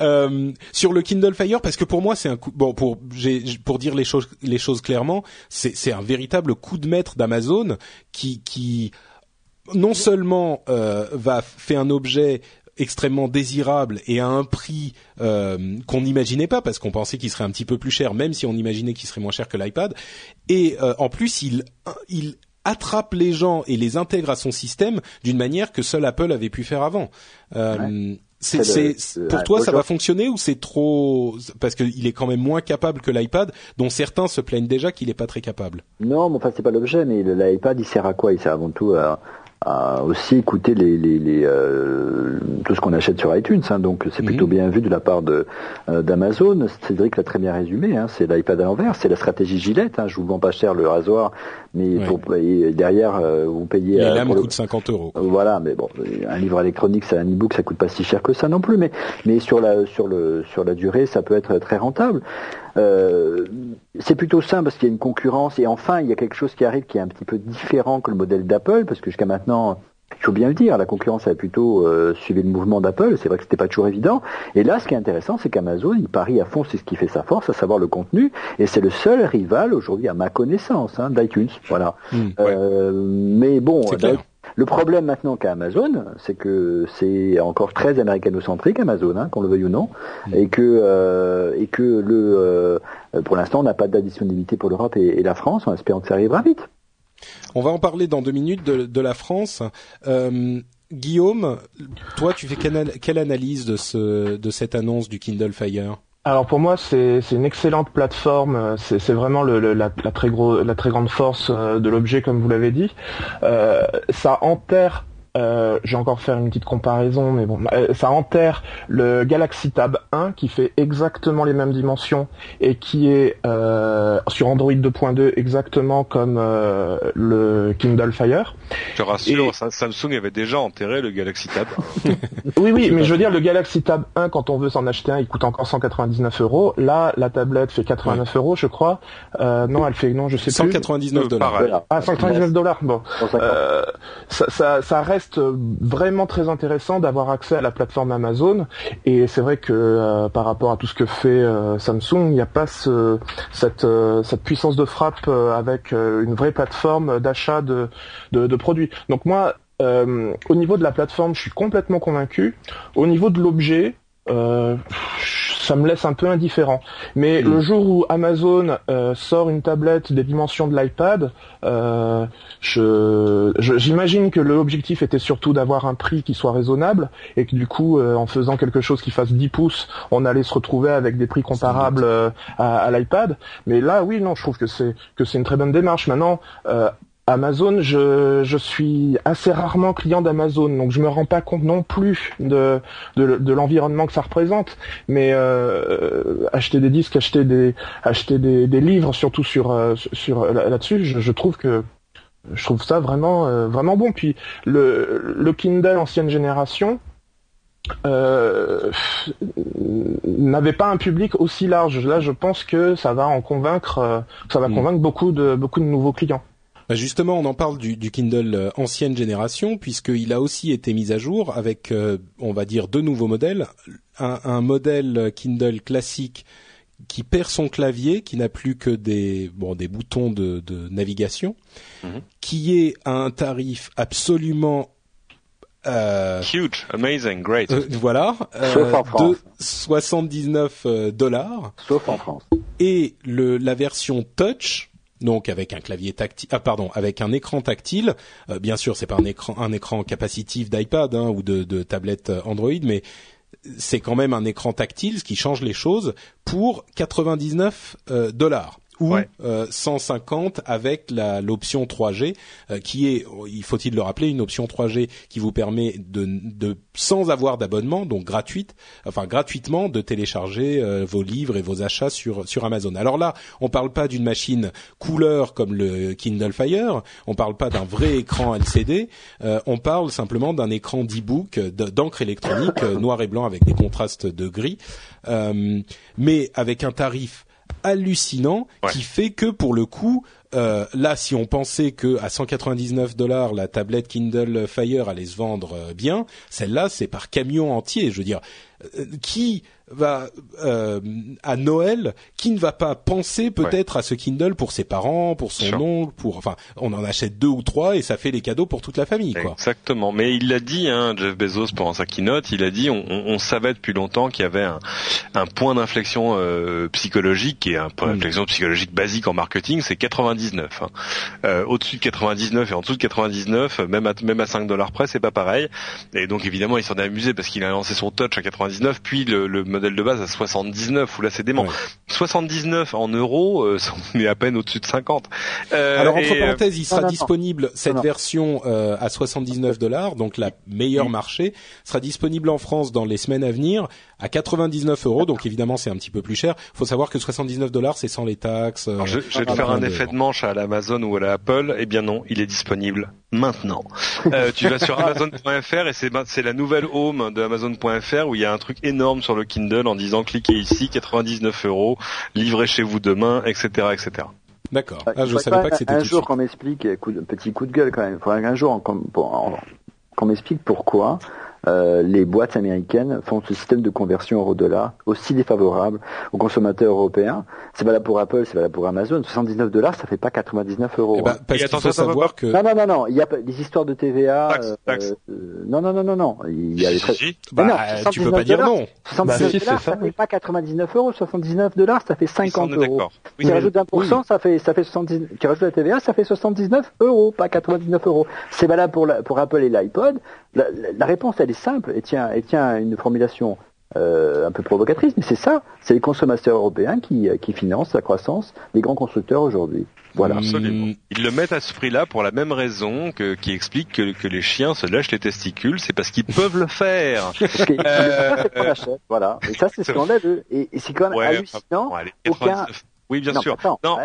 euh, sur le Kindle Fire, parce que pour moi c'est un coup. Bon, pour pour dire les choses les choses clairement, c'est c'est un véritable coup de maître d'Amazon qui qui non seulement euh, va faire un objet extrêmement désirable et à un prix euh, qu'on n'imaginait pas parce qu'on pensait qu'il serait un petit peu plus cher, même si on imaginait qu'il serait moins cher que l'iPad. Et euh, en plus, il, il attrape les gens et les intègre à son système d'une manière que seul Apple avait pu faire avant. Euh, C'est, c'est, pour toi, ça va fonctionner ou c'est trop parce qu'il est quand même moins capable que l'iPad, dont certains se plaignent déjà qu'il est pas très capable? Non, mais enfin c'est pas l'objet, mais l'iPad il sert à quoi? Il sert avant tout à, à aussi écouter les, les, les euh, tout ce qu'on achète sur iTunes. Hein, donc c'est plutôt mhm. bien vu de la part de euh, d'Amazon. Cédric l'a très bien résumé. Hein, c'est l'iPad à l'envers, c'est la stratégie Gillette. Hein, je vous vends pas cher le rasoir, mais pour, derrière euh, vous payez. Et lame coûte 50 euros. Voilà, mais bon, un livre électronique, c'est un e-book, ça coûte pas si cher que ça non plus. Mais mais sur la sur le sur la durée, ça peut être très rentable. Euh, c'est plutôt simple parce qu'il y a une concurrence et enfin il y a quelque chose qui arrive qui est un petit peu différent que le modèle d'Apple parce que jusqu'à maintenant il faut bien le dire, la concurrence a plutôt euh, suivi le mouvement d'Apple. C'est vrai que c'était pas toujours évident. Et là, ce qui est intéressant, c'est qu'Amazon, il parie à fond, c'est ce qui fait sa force, à savoir le contenu. Et c'est le seul rival aujourd'hui, à ma connaissance, hein, d'iTunes. Voilà. Mmh, euh, mais bon, le problème maintenant qu'a Amazon, c'est que c'est encore très américano-centrique Amazon, hein, qu'on le veuille ou non, mm. et que euh, et que le euh, pour l'instant on n'a pas d'additionnalité pour l'Europe et, la France, en espérant que ça arrivera vite. On va en parler dans deux minutes de, la France. Euh, Guillaume, toi, tu fais quelle, analyse de, ce, de cette annonce du Kindle Fire? Alors pour moi, c'est une excellente plateforme. C'est vraiment la très grande force euh, de l'objet, comme vous l'avez dit. Euh, ça enterre euh, je vais encore faire une petite comparaison, mais bon, euh, ça enterre le Galaxy Tab 1 qui fait exactement les mêmes dimensions et qui est euh, sur Android 2.2 exactement comme euh, le Kindle Fire. Je te rassure, Samsung avait déjà enterré le Galaxy Tab. oui, oui, mais je veux dire, le Galaxy Tab 1, quand on veut s'en acheter un, il coûte encore 199 euros. Là, la tablette fait 89 euros, je crois. non, elle fait, non, je sais 199 plus. 199 dollars. Ah, 199 dollars. Bon, ça, ça, ça reste vraiment très intéressant d'avoir accès à la plateforme Amazon et c'est vrai que euh, par rapport à tout ce que fait euh, Samsung, il n'y a pas ce, cette, euh, cette puissance de frappe avec une vraie plateforme d'achat de, de, produits. Donc moi, au niveau de la plateforme, je suis complètement convaincu. Au niveau de l'objet, ça me laisse un peu indifférent. Mais mm. le jour où Amazon euh, sort une tablette des dimensions de l'iPad, euh, j'imagine que l'objectif était surtout d'avoir un prix qui soit raisonnable et que du coup, euh, en faisant quelque chose qui fasse 10 pouces, on allait se retrouver avec des prix comparables euh, à, à l'iPad. Mais là, oui, non, je trouve que c'est que c'est une très bonne démarche. Maintenant, Amazon, je, je suis assez rarement client d'Amazon, donc je me rends pas compte non plus de, de, l'environnement que ça représente. Mais euh, acheter des disques, acheter des acheter des, des livres, surtout sur euh, sur là-dessus, je, trouve que je trouve ça vraiment euh, vraiment bon. Puis le, le Kindle ancienne génération, euh, n'avait pas un public aussi large. Là, je pense que ça va en convaincre, ça va mm. convaincre beaucoup de beaucoup de nouveaux clients. Bah, justement, on en parle du, Kindle euh, ancienne génération, puisqu'il a aussi été mis à jour avec, euh, on va dire, deux nouveaux modèles. Un, modèle Kindle classique qui perd son clavier, qui n'a plus que des bon des boutons de, navigation, mhm. qui est à un tarif absolument euh, huge, amazing, great. voilà, de 79 dollars. Sauf en France. Et le la version Touch donc avec un clavier tactile, ah pardon, avec un écran tactile. Euh, bien sûr, c'est pas un écran, un écran capacitif d'iPad hein, ou de, de tablette Android, mais c'est quand même un écran tactile, ce qui change les choses pour 99 euh, dollars ou 150 euh, avec l'option 3G euh, qui est, il faut-il le rappeler, une option 3G qui vous permet de, de sans avoir d'abonnement, donc gratuite, enfin gratuitement, de télécharger euh, vos livres et vos achats sur sur Amazon. Alors là, on parle pas d'une machine couleur comme le Kindle Fire, on parle pas d'un vrai écran LCD, on parle simplement d'un écran d'e-book d'encre électronique noir et blanc avec des contrastes de gris, mais avec un tarif hallucinant qui fait que pour le coup, euh, là, si on pensait que à 199 dollars la tablette Kindle Fire allait se vendre euh, bien, celle-là c'est par camion entier. Je veux dire, euh, qui va euh, à Noël, qui ne va pas penser peut-être à ce Kindle pour ses parents, pour son oncle, pour enfin, on en achète deux ou trois et ça fait les cadeaux pour toute la famille, quoi. Exactement. Mais il l'a dit, hein, Jeff Bezos pendant sa keynote, il a dit, on, on savait depuis longtemps qu'il y avait un, un point d'inflexion euh, psychologique et un point mm. d'inflexion psychologique basique en marketing, c'est 99. Hein. Euh, au-dessus de 99 et en dessous de 99, même à même à 5 dollars près, c'est pas pareil. Et donc évidemment, il s'en est amusé parce qu'il a lancé son touch à 99, puis le, le modèle de base à 79, où là c'est dément. 79 en euros, euh, on est à peine au-dessus de 50. Euh, Alors entre parenthèses, il sera disponible cette version euh, à 79 dollars, donc la meilleure marché, sera disponible en France dans les semaines à venir à 99 euros. Donc évidemment, c'est un petit peu plus cher. Il faut savoir que 79 dollars, c'est sans les taxes. je, je, vais te faire un effet de manche à l'Amazon ou à l'Apple. Eh bien non, il est disponible maintenant. Euh, tu vas sur Amazon.fr et c'est c'est la nouvelle home de Amazon.fr où il y a un truc énorme sur le Kindle en disant cliquez ici, 99 euros, livrez chez vous demain, etc., etc. D'accord. Ah, je savais pas que c'était un jour qu'on m'explique, petit coup de gueule quand même. Il faudrait qu'un jour qu'on m'explique pourquoi euh, les boîtes américaines font ce système de conversion euro-dollar aussi défavorable aux consommateurs européens. C'est valable pour Apple, c'est valable pour Amazon. 79 dollars, ça fait pas 99 euros. Eh ben, parce qu'il faut savoir que... Non, non, non, non. Il y a des histoires de TVA. Euh, euh, non, non, non, non, non. Il y a les frais. Bah, non, tu peux pas dire non. 79 bah, dollars, ça, fait pas 99 euros. 79 dollars, ça fait 50 euros. Oui, tu rajoutes 1%, ça fait, ça fait 70, tu rajoutes la TVA, ça fait 79 euros, pas 99 euros. C'est valable pour, la, pour Apple et l'iPod. La, la, réponse, elle est simple et tient, et tient une formulation euh, un peu provocatrice, mais c'est ça. C'est les consommateurs européens qui, qui financent la croissance des grands constructeurs aujourd'hui. Voilà. Absolument. Ils le mettent à ce prix-là pour la même raison que, qui explique que, que les chiens se lâchent les testicules, c'est parce qu'ils peuvent le faire. euh... voilà. Et ça, c'est scandaleux. Et, et c'est quand même hallucinant. aucun... Oui, bien sûr. non,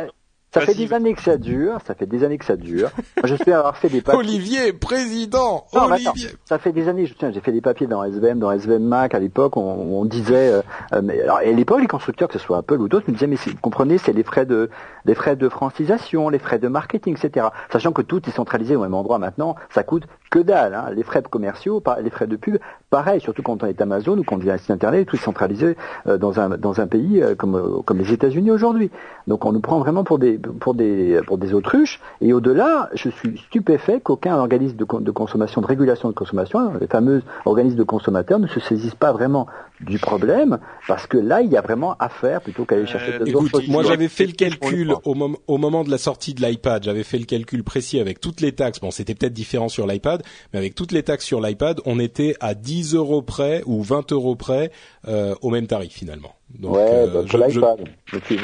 ça fait des années que ça dure, ça fait des années que ça dure. Moi, je avoir fait des papiers. Olivier, président, Olivier. ça fait des années, je tiens, j'ai fait des papiers dans SVM, dans SVM Mac à l'époque, on, on, disait, euh, euh, mais alors, à l'époque, les constructeurs, que ce soit Apple ou d'autres, nous disaient, mais vous comprenez, c'est les frais de, les frais de francisation, les frais de marketing, etc. Sachant que tout est centralisé au même endroit maintenant, ça coûte que dalle, hein. Les frais de commerciaux, les frais de pub, pareil, surtout quand on est Amazon ou quand on vient un site internet, tout est centralisé euh, dans un, dans un pays comme, comme les États-Unis aujourd'hui. Donc on nous prend vraiment pour des, pour des, pour des autruches. Et au-delà, je suis stupéfait qu'aucun organisme de, de, consommation, de régulation de consommation, les fameux organismes de consommateurs, ne se saisissent pas vraiment du problème, parce que là, il y a vraiment à faire plutôt qu'aller chercher euh, écoute, Moi, j'avais fait le calcul au, au moment de la sortie de l'iPad, j'avais fait le calcul précis avec toutes les taxes. Bon, c'était peut-être différent sur l'iPad, mais avec toutes les taxes sur l'iPad, on était à 10 euros près ou 20 euros près euh, au même tarif finalement. Donc, ouais, euh, bah, l'iPad.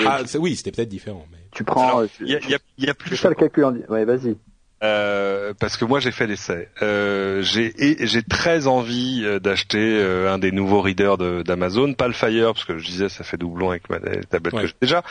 Ah, oui, c'était peut-être différent. Mais... Tu prends. Il y, a, y, y a plus. Tu fais le calcul en. Ouais, vas-y. Euh, parce que moi j'ai fait l'essai. Euh, j'ai j'ai très envie euh, d'acheter euh, un des nouveaux readers d'Amazon, pas le Fire parce que je disais ça fait doublon avec ma tablette que j'ai déjà.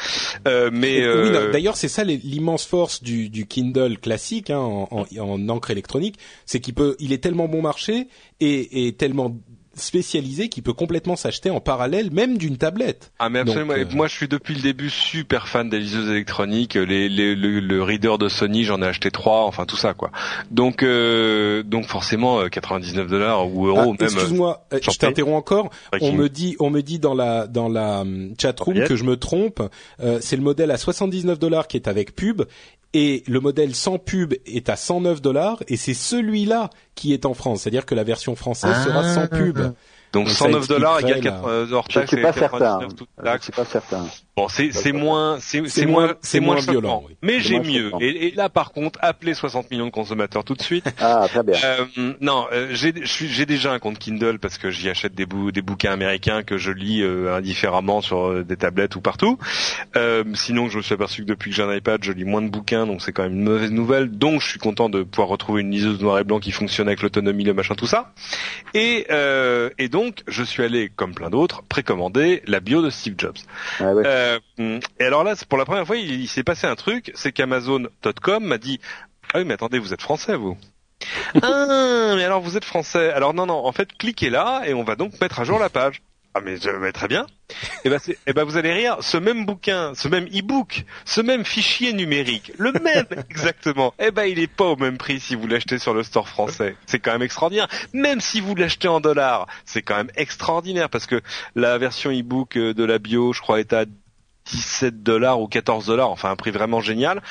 Euh, mais oui, d'ailleurs c'est ça l'immense force du, du Kindle classique hein, en, en, en, encre électronique, c'est qu'il peut, il est tellement bon marché et, et tellement spécialisé qui peut complètement s'acheter en parallèle même d'une tablette. Ah mais absolument. Euh, moi je suis depuis le début super fan des liseuses électroniques. Les, les, le, reader de Sony j'en ai acheté trois, enfin tout ça quoi. Donc euh, donc forcément 99 euh, dollars ou euros ah, même. Excuse-moi, je t'interromps encore. On me dit on me dit dans la dans la hum, chat room que je me trompe. c'est le modèle à 79 dollars qui est avec pub et le modèle sans pub est à 109 dollars et c'est celui-là qui est en France, c'est-à-dire que la version française sera sans ah. pub. Donc, 109 dollars égale 4 hors taxes et 99 toutes taxes. Suis pas certain. Bon, c'est c'est moins c'est c'est moins c'est moins, violent. Mais j'ai mieux. Et, et, là par contre, appelez 60 millions de consommateurs tout de suite. Ah, très bien. Euh, non, euh, j'ai j'ai déjà un compte Kindle parce que j'y achète des bou des bouquins américains que je lis euh, indifféremment sur euh, des tablettes ou partout. Euh, sinon, je me suis aperçu que depuis que j'ai un iPad, je lis moins de bouquins, donc c'est quand même une mauvaise nouvelle. Donc, je suis content de pouvoir retrouver une liseuse noir et blanc qui fonctionne avec l'autonomie, le machin, tout ça. Et et donc, je suis allé, comme plein d'autres, précommander la bio de Steve Jobs. Ah ouais. Euh, et alors là, pour la première fois, il, s'est passé un truc, c'est qu'Amazon.com m'a dit ah oui, mais attendez, vous êtes français, vous. ah, mais alors vous êtes français. Alors non, non, en fait, cliquez là et on va donc mettre à jour la page. Ah mais, mais très bien. Et ben, c'est- eh ben vous allez rire, ce même bouquin, ce même e-book, ce même fichier numérique, le même exactement. Eh ben il est pas au même prix si vous l'achetez sur le store français. C'est quand même extraordinaire. Même si vous l'achetez en dollars, c'est quand même extraordinaire parce que la version e-book euh, de la bio, je crois, est à 17 dollars ou 14 dollars, enfin un prix vraiment génial.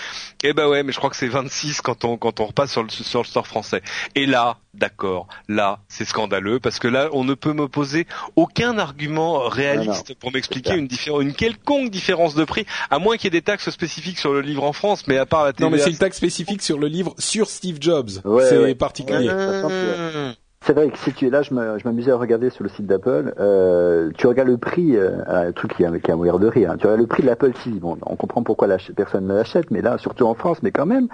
Eh ben ouais, mais je crois que c'est 26 quand on quand on repasse sur le sur le store français. Et là, d'accord, là c'est scandaleux parce que là on ne peut m'opposer aucun argument réaliste pour m'expliquer une différence, une quelconque différence de prix, à moins qu'il y ait des taxes spécifiques sur le livre en France, mais à part la TVA. Non, mais c'est une taxe spécifique sur le livre sur Steve Jobs. Ouais, c'est ouais. particulier. Ouais. C'est vrai que si tu es là, je me- je m'amusais à regarder sur le site d'Apple, euh, tu regardes le prix, euh, un truc qui a, qui a mourir de rire, hein. tu regardes le prix de l'Apple TV, bon, on comprend pourquoi personne ne l'achète, mais là, surtout en France, mais quand même,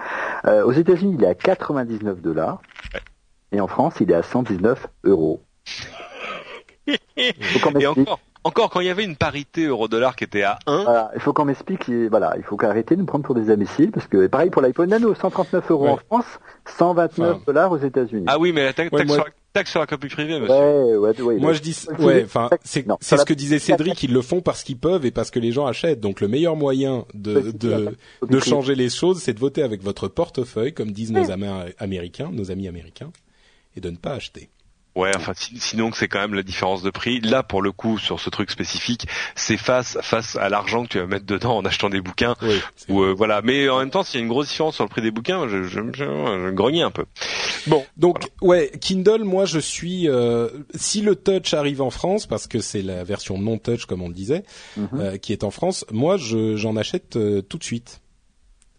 euh, aux États-Unis, il est à 99 dollars, et en France, il est à 119 euros. Et encore, encore quand il y avait une parité euro-dollar qui était à 1, Voilà, il faut qu'on m'explique, voilà, il faut qu'arrêter de nous prendre pour des imbéciles, parce que pareil pour l'iPhone Nano, 139 euros en. France, 129 Enfin. dollars aux États-Unis. ah oui, mais la taxe, Ouais, taxe moi- sur, la, taxe sur la copie privée, monsieur. ouais, ouais, ouais, Moi je dis ouais enfin c'est ce que disait Cédric ils le font parce qu'ils peuvent et parce que les gens achètent. Donc le meilleur moyen de de changer les choses c'est de voter avec votre portefeuille comme disent nos amis américains nos amis américains et de ne pas acheter. Ouais, enfin si- sinon que c'est quand même la différence de prix. Là, pour le coup, sur ce truc spécifique, c'est face face à l'argent que tu vas mettre dedans en achetant des bouquins. Oui. Ou euh, voilà. Mais en même temps, s'il y a une grosse différence sur le prix des bouquins, je, je, je, je grognais un peu. Bon, Donc ouais, Kindle, moi je suis euh, si le touch arrive en France parce que c'est la version non touch comme on le disait Mhm. euh, qui est en France, moi je j'en achète euh, tout de suite.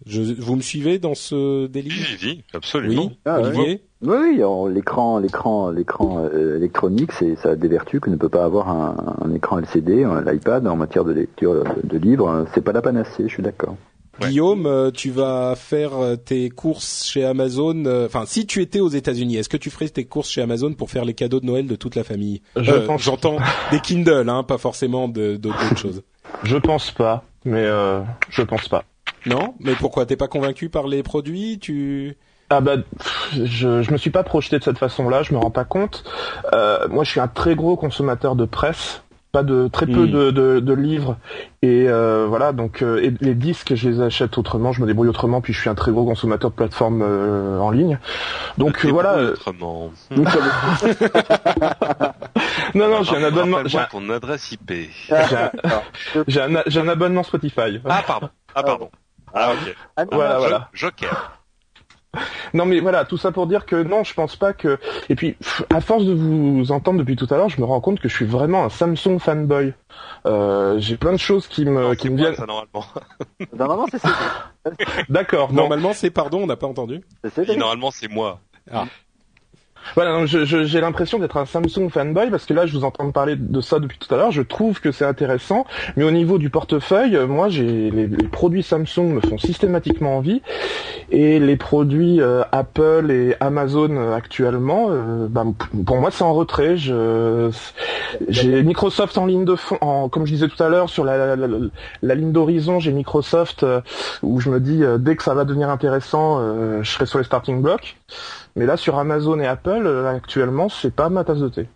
Je, vous me suivez dans ce délire? Si, absolument. Oui, Ah. Olivier. Oui, oui, l'écran, l'écran, l'écran euh, électronique, c'est ça a des vertus que ne peut pas avoir un, un écran LCD, un- l'iPad en matière de lecture de, de livres. hein, C'est pas la panacée, je suis d'accord. Ouais. Guillaume, euh, tu vas faire euh, tes courses chez Amazon. Enfin, si tu étais aux États-Unis, est-ce que tu ferais tes courses chez Amazon pour faire les cadeaux de Noël de toute la famille? Je Euh, pense- J'entends des Kindle, hein, pas forcément de- de- d'autres choses. Je pense pas, mais euh, je pense pas. Non Mais pourquoi T'es pas convaincu par les produits Tu Ah bah, je, je me suis pas projeté de cette façon-là, je me rends pas compte. Euh, moi, je suis un très gros consommateur de presse, pas de très peu Mm. de, de, de livres et euh, voilà. Donc, euh, et les disques, je les achète autrement, je me débrouille autrement. Puis, je suis un très gros consommateur de plateformes euh, en ligne. Donc euh, voilà. Autrement. donc, non, non, j'ai un abonnement. J'ai un, ton adresse IP. j'ai un- j'ai un, j'ai un abonnement Spotify. Ah pardon. Ah pardon. Ah ok. Voilà, Jo- voilà. Joker. Non mais voilà, tout ça pour dire que non, je pense pas que. Et puis, à force de vous entendre depuis tout à l'heure, je me rends compte que je suis vraiment un Samsung fanboy. Euh, J'ai plein de choses qui me Non, qui me viennent. ça normalement. Normalement, c'est ça. D'accord. Normalement, c'est pardon, on n'a pas entendu. C'est Et normalement c'est moi. Voilà, j'ai l'impression d'être un Samsung fanboy parce que là, je vous entends parler de ça depuis tout à l'heure. Je trouve que c'est intéressant, mais au niveau du portefeuille, euh, moi, j'ai les, les produits Samsung me font systématiquement envie et les produits euh, Apple et Amazon euh, actuellement, euh, bah, pour moi, c'est en retrait. J'ai Microsoft en ligne de fond, en, comme je disais tout à l'heure sur la, la, la- la ligne d'horizon, j'ai Microsoft euh, où je me dis dès que ça va devenir intéressant, je serai sur les starting blocks. Mais là, sur Amazon et Apple, euh, actuellement, c'est pas ma tasse de thé.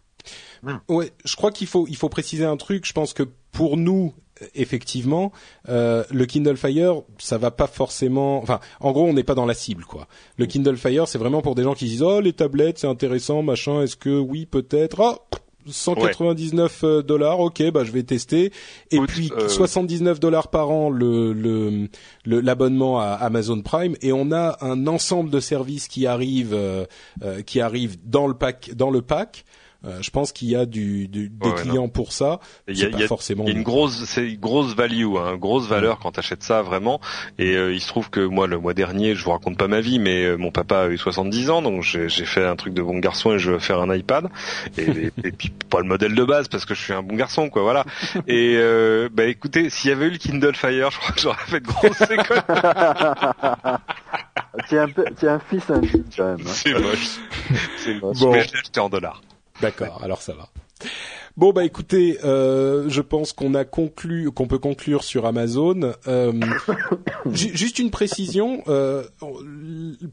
Ouais, je crois qu'il faut il faut préciser un truc. Je pense que pour nous, effectivement, euh, le Kindle Fire, ça va pas forcément. Enfin, en gros, on n'est pas dans la cible, quoi. Le Kindle Fire, c'est vraiment pour des gens qui disent oh les tablettes, c'est intéressant, machin. Est-ce que oui, peut-être? Oh 199 euh, dollars, ok, bah je vais tester. Et puis euh, 79 dollars par an le le le- l'abonnement à Amazon Prime et on a un ensemble de services qui arrivent euh, euh, qui arrivent dans le pack dans le pack. Euh, je pense qu'il y a du, du- des Ouais, clients pour ça. Il y a, pas y a- forcément. il y a une grosse, c'est une grosse value, hein, grosse valeur quand t'achètes ça vraiment. Et euh, il se trouve que moi, le mois dernier, je vous raconte pas ma vie, mais euh, mon papa a eu 70 ans, donc j'ai j'ai fait un truc de bon garçon et je veux faire un iPad. Et, et, et puis pas le modèle de base parce que je suis un bon garçon, quoi, voilà. Et euh, bah écoutez, s'il y avait eu le Kindle Fire, je crois que j'aurais fait de grosses écoles. tu un peu, es un fils indigne quand même. hein. C'est moche. C'est moche. Bon. Mais je l'ai acheté en dollars. D'accord, alors ça va. Bon bah écoutez, euh, je pense qu'on a conclu, qu'on peut conclure sur Amazon. Euh, ju- juste une précision euh,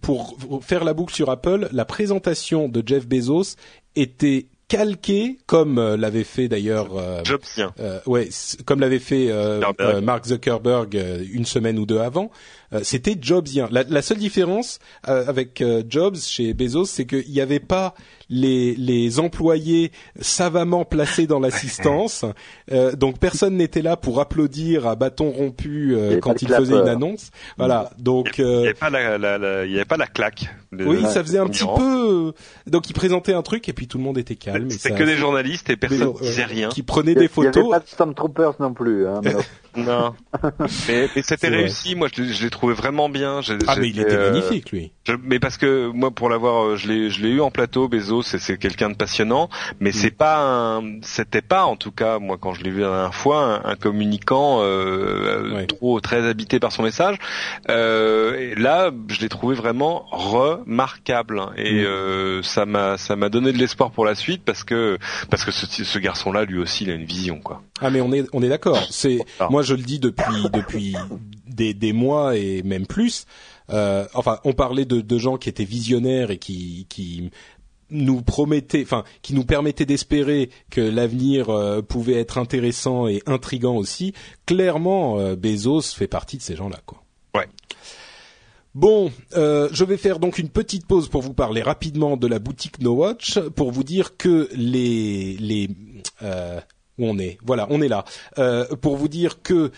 pour faire la boucle sur Apple, la présentation de Jeff Bezos était calqué comme euh, l'avait fait d'ailleurs euh, Jobsien. ouais, comme l'avait fait Mark Zuckerberg une semaine ou deux avant, c'était Jobsien. La, la seule différence euh, avec euh, Jobs chez Bezos, c'est qu'il n'y avait pas les, les employés savamment placés dans l'assistance, euh, donc personne n'était là pour applaudir à bâton rompu euh, quand il faisait une annonce. Voilà, donc Il n'y euh, avait pas la, la, la- il y avait pas la claque. Oui, ça faisait un petit peu. euh, Donc il présentait un truc et puis tout le monde était calme. C'était ça- que des journalistes et personne ne disait rien. Qui prenaient des a- Il n'y photos. avait pas de Stormtroopers non plus. Hein, mais- Non. mais, mais c'était vrai. réussi. Moi, je l'ai- je l'ai trouvé vraiment bien. Ah mais il était euh, magnifique lui. Je- mais parce que moi, pour l'avoir, euh, je l'ai, je l'ai eu en plateau. Bezos, c'est, c'est quelqu'un de passionnant, mais c'est pas, un, c'était pas, en tout cas, moi, quand je l'ai vu la dernière fois, un, un communicant euh, Ouais. trop très habité par son message. Euh, et là, je l'ai trouvé vraiment remarquable, et Mm. euh, ça m'a, ça m'a donné de l'espoir pour la suite parce que, parce que ce, ce garçon-là, lui aussi, il a une vision, quoi. Ah mais on est on est d'accord. C'est Ah. moi je le dis depuis depuis des des mois et même plus. Euh, enfin, on parlait de, de gens qui étaient visionnaires et qui qui nous promettaient, enfin, qui nous permettaient d'espérer que l'avenir euh, pouvait être intéressant et intrigant aussi. Clairement, euh, Bezos fait partie de ces gens-là, quoi. Ouais. Bon, euh, je vais faire donc une petite pause pour vous parler rapidement de la boutique No Watch, pour vous dire que les les où on est, voilà, on est là, euh, pour vous dire que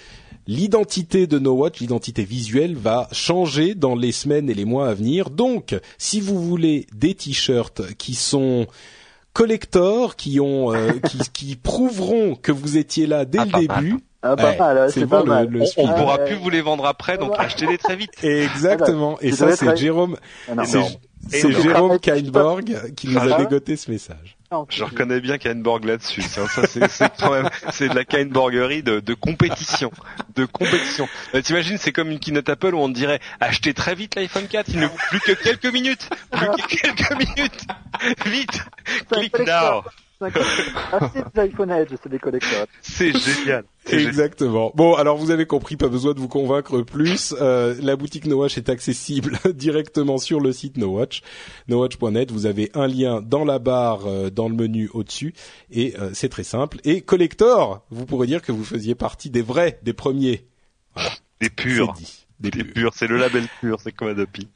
l'identité de No Watch, l'identité visuelle, va changer dans les semaines et les mois à venir. Donc, si vous voulez des t-shirts qui sont collector, qui ont, euh, qui, qui prouveront que vous étiez là dès Ah, le pas début. Ah, pas Ouais, mal, c'est bon, pas le- mal. le On, on pourra plus vous les vendre après, donc achetez-les très vite. Exactement. Et ça, c'est Jérôme, Ah, c'est. Jérôme Kainborg qui nous a dégoté ce message. Non, Je reconnais bien Kainborg là-dessus. Ça, ça, c'est quand même, c'est de la Kainborgerie de, de compétition, de compétition. T'imagines, c'est comme une keynote Apple où on dirait achetez très vite l'iPhone 4. Il ne vous plus que quelques minutes, plus que quelques minutes. Vite, click now. C'est des iPhone Edge, c'est des collecteurs. C'est génial. Exactement. Bon, alors vous avez compris, pas besoin de vous convaincre plus. Euh, la boutique No Watch est accessible directement sur le site No Watch, nowatch.net. Vous avez un lien dans la barre, euh, dans le menu au-dessus, et euh, c'est très simple. Et collector, vous pourrez dire que vous faisiez partie des vrais, des premiers. Des purs. Dit. Des Des purs. purs. C'est le label pur. C'est comme Adopi.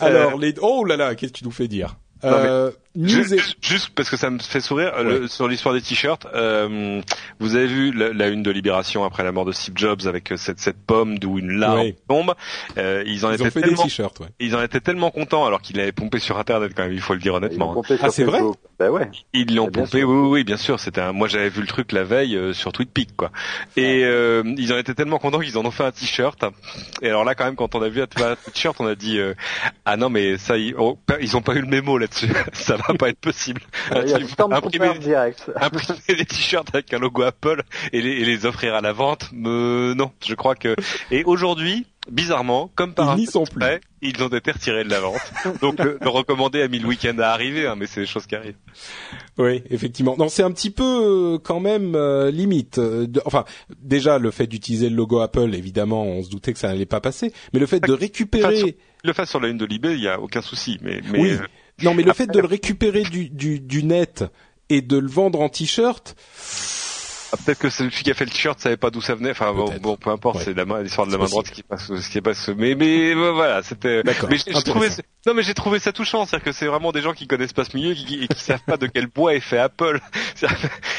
Alors les, oh là là, qu'est-ce que tu nous fais dire? Non, mais- euh, Juste, et- juste- juste parce que ça me fait sourire euh, le- sur l'histoire des t-shirts. euh, vous avez vu la, la une de Libération après la mort de Steve Jobs avec euh, cette, cette pomme d'où une larme Ouais. tombe. Euh, ils en Ils étaient ont fait des tellement, t-shirts, ouais. ils en étaient tellement contents alors qu'il avait pompé sur Internet quand même. Il faut le dire Ils l'ont honnêtement. hein. pompé Ah, sur c'est vrai Facebook. Ben ouais. Ils l'ont pompé, sûr. oui, oui, oui, bien sûr. C'était un... moi j'avais vu le truc la veille euh, sur TweetPic quoi. Et euh, ils en étaient tellement contents qu'ils en ont fait un t-shirt. Et alors là quand même quand on a vu un t-shirt, on a dit euh, ah non mais ça ils, oh, ils ont pas eu le mémo là-dessus. ça va pas être possible. Il y a imprimer, direct. imprimer des t-shirts avec un logo Apple et les, et les offrir à la vente. Me... Non, je crois que. Et aujourd'hui, bizarrement, comme par Ils n'y fait ils ont été retirés de la vente. Donc le, le recommandé a mis le week-end à arriver, hein, mais c'est des choses qui arrivent. Oui, effectivement. Non, c'est un petit peu euh, quand même euh, limite. euh, de- enfin, déjà le fait d'utiliser le logo Apple, évidemment, on se doutait que ça n'allait pas passer. Mais le fait de récupérer, Le fasse sur la une de l'eBay, il y a aucun souci. Mais, mais oui, euh, non, mais le fait de le récupérer du, du, du net et de le vendre en t-shirt, ah, peut-être que celui qui a fait le t-shirt savait pas d'où ça venait. Enfin bon, bon, peu importe, Ouais. c'est la main, l'histoire de la main droite qui passe, ce qui passe. Mais mais euh, voilà, c'était. D'accord, Mais j'ai j'ai trouvé, non mais j'ai trouvé ça touchant, c'est-à-dire que c'est vraiment des gens qui connaissent pas ce milieu et qui, et qui savent pas de quel bois est fait Apple. C'est-à-dire,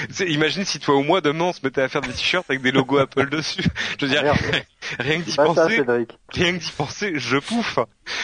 c'est- imagine si toi ou moi demain on se mettait à faire des t-shirts avec des logos Apple dessus. Je veux dire, Merde. rien que d'y ça, penser, Cédric. Rien que d'y penser, je pouffe.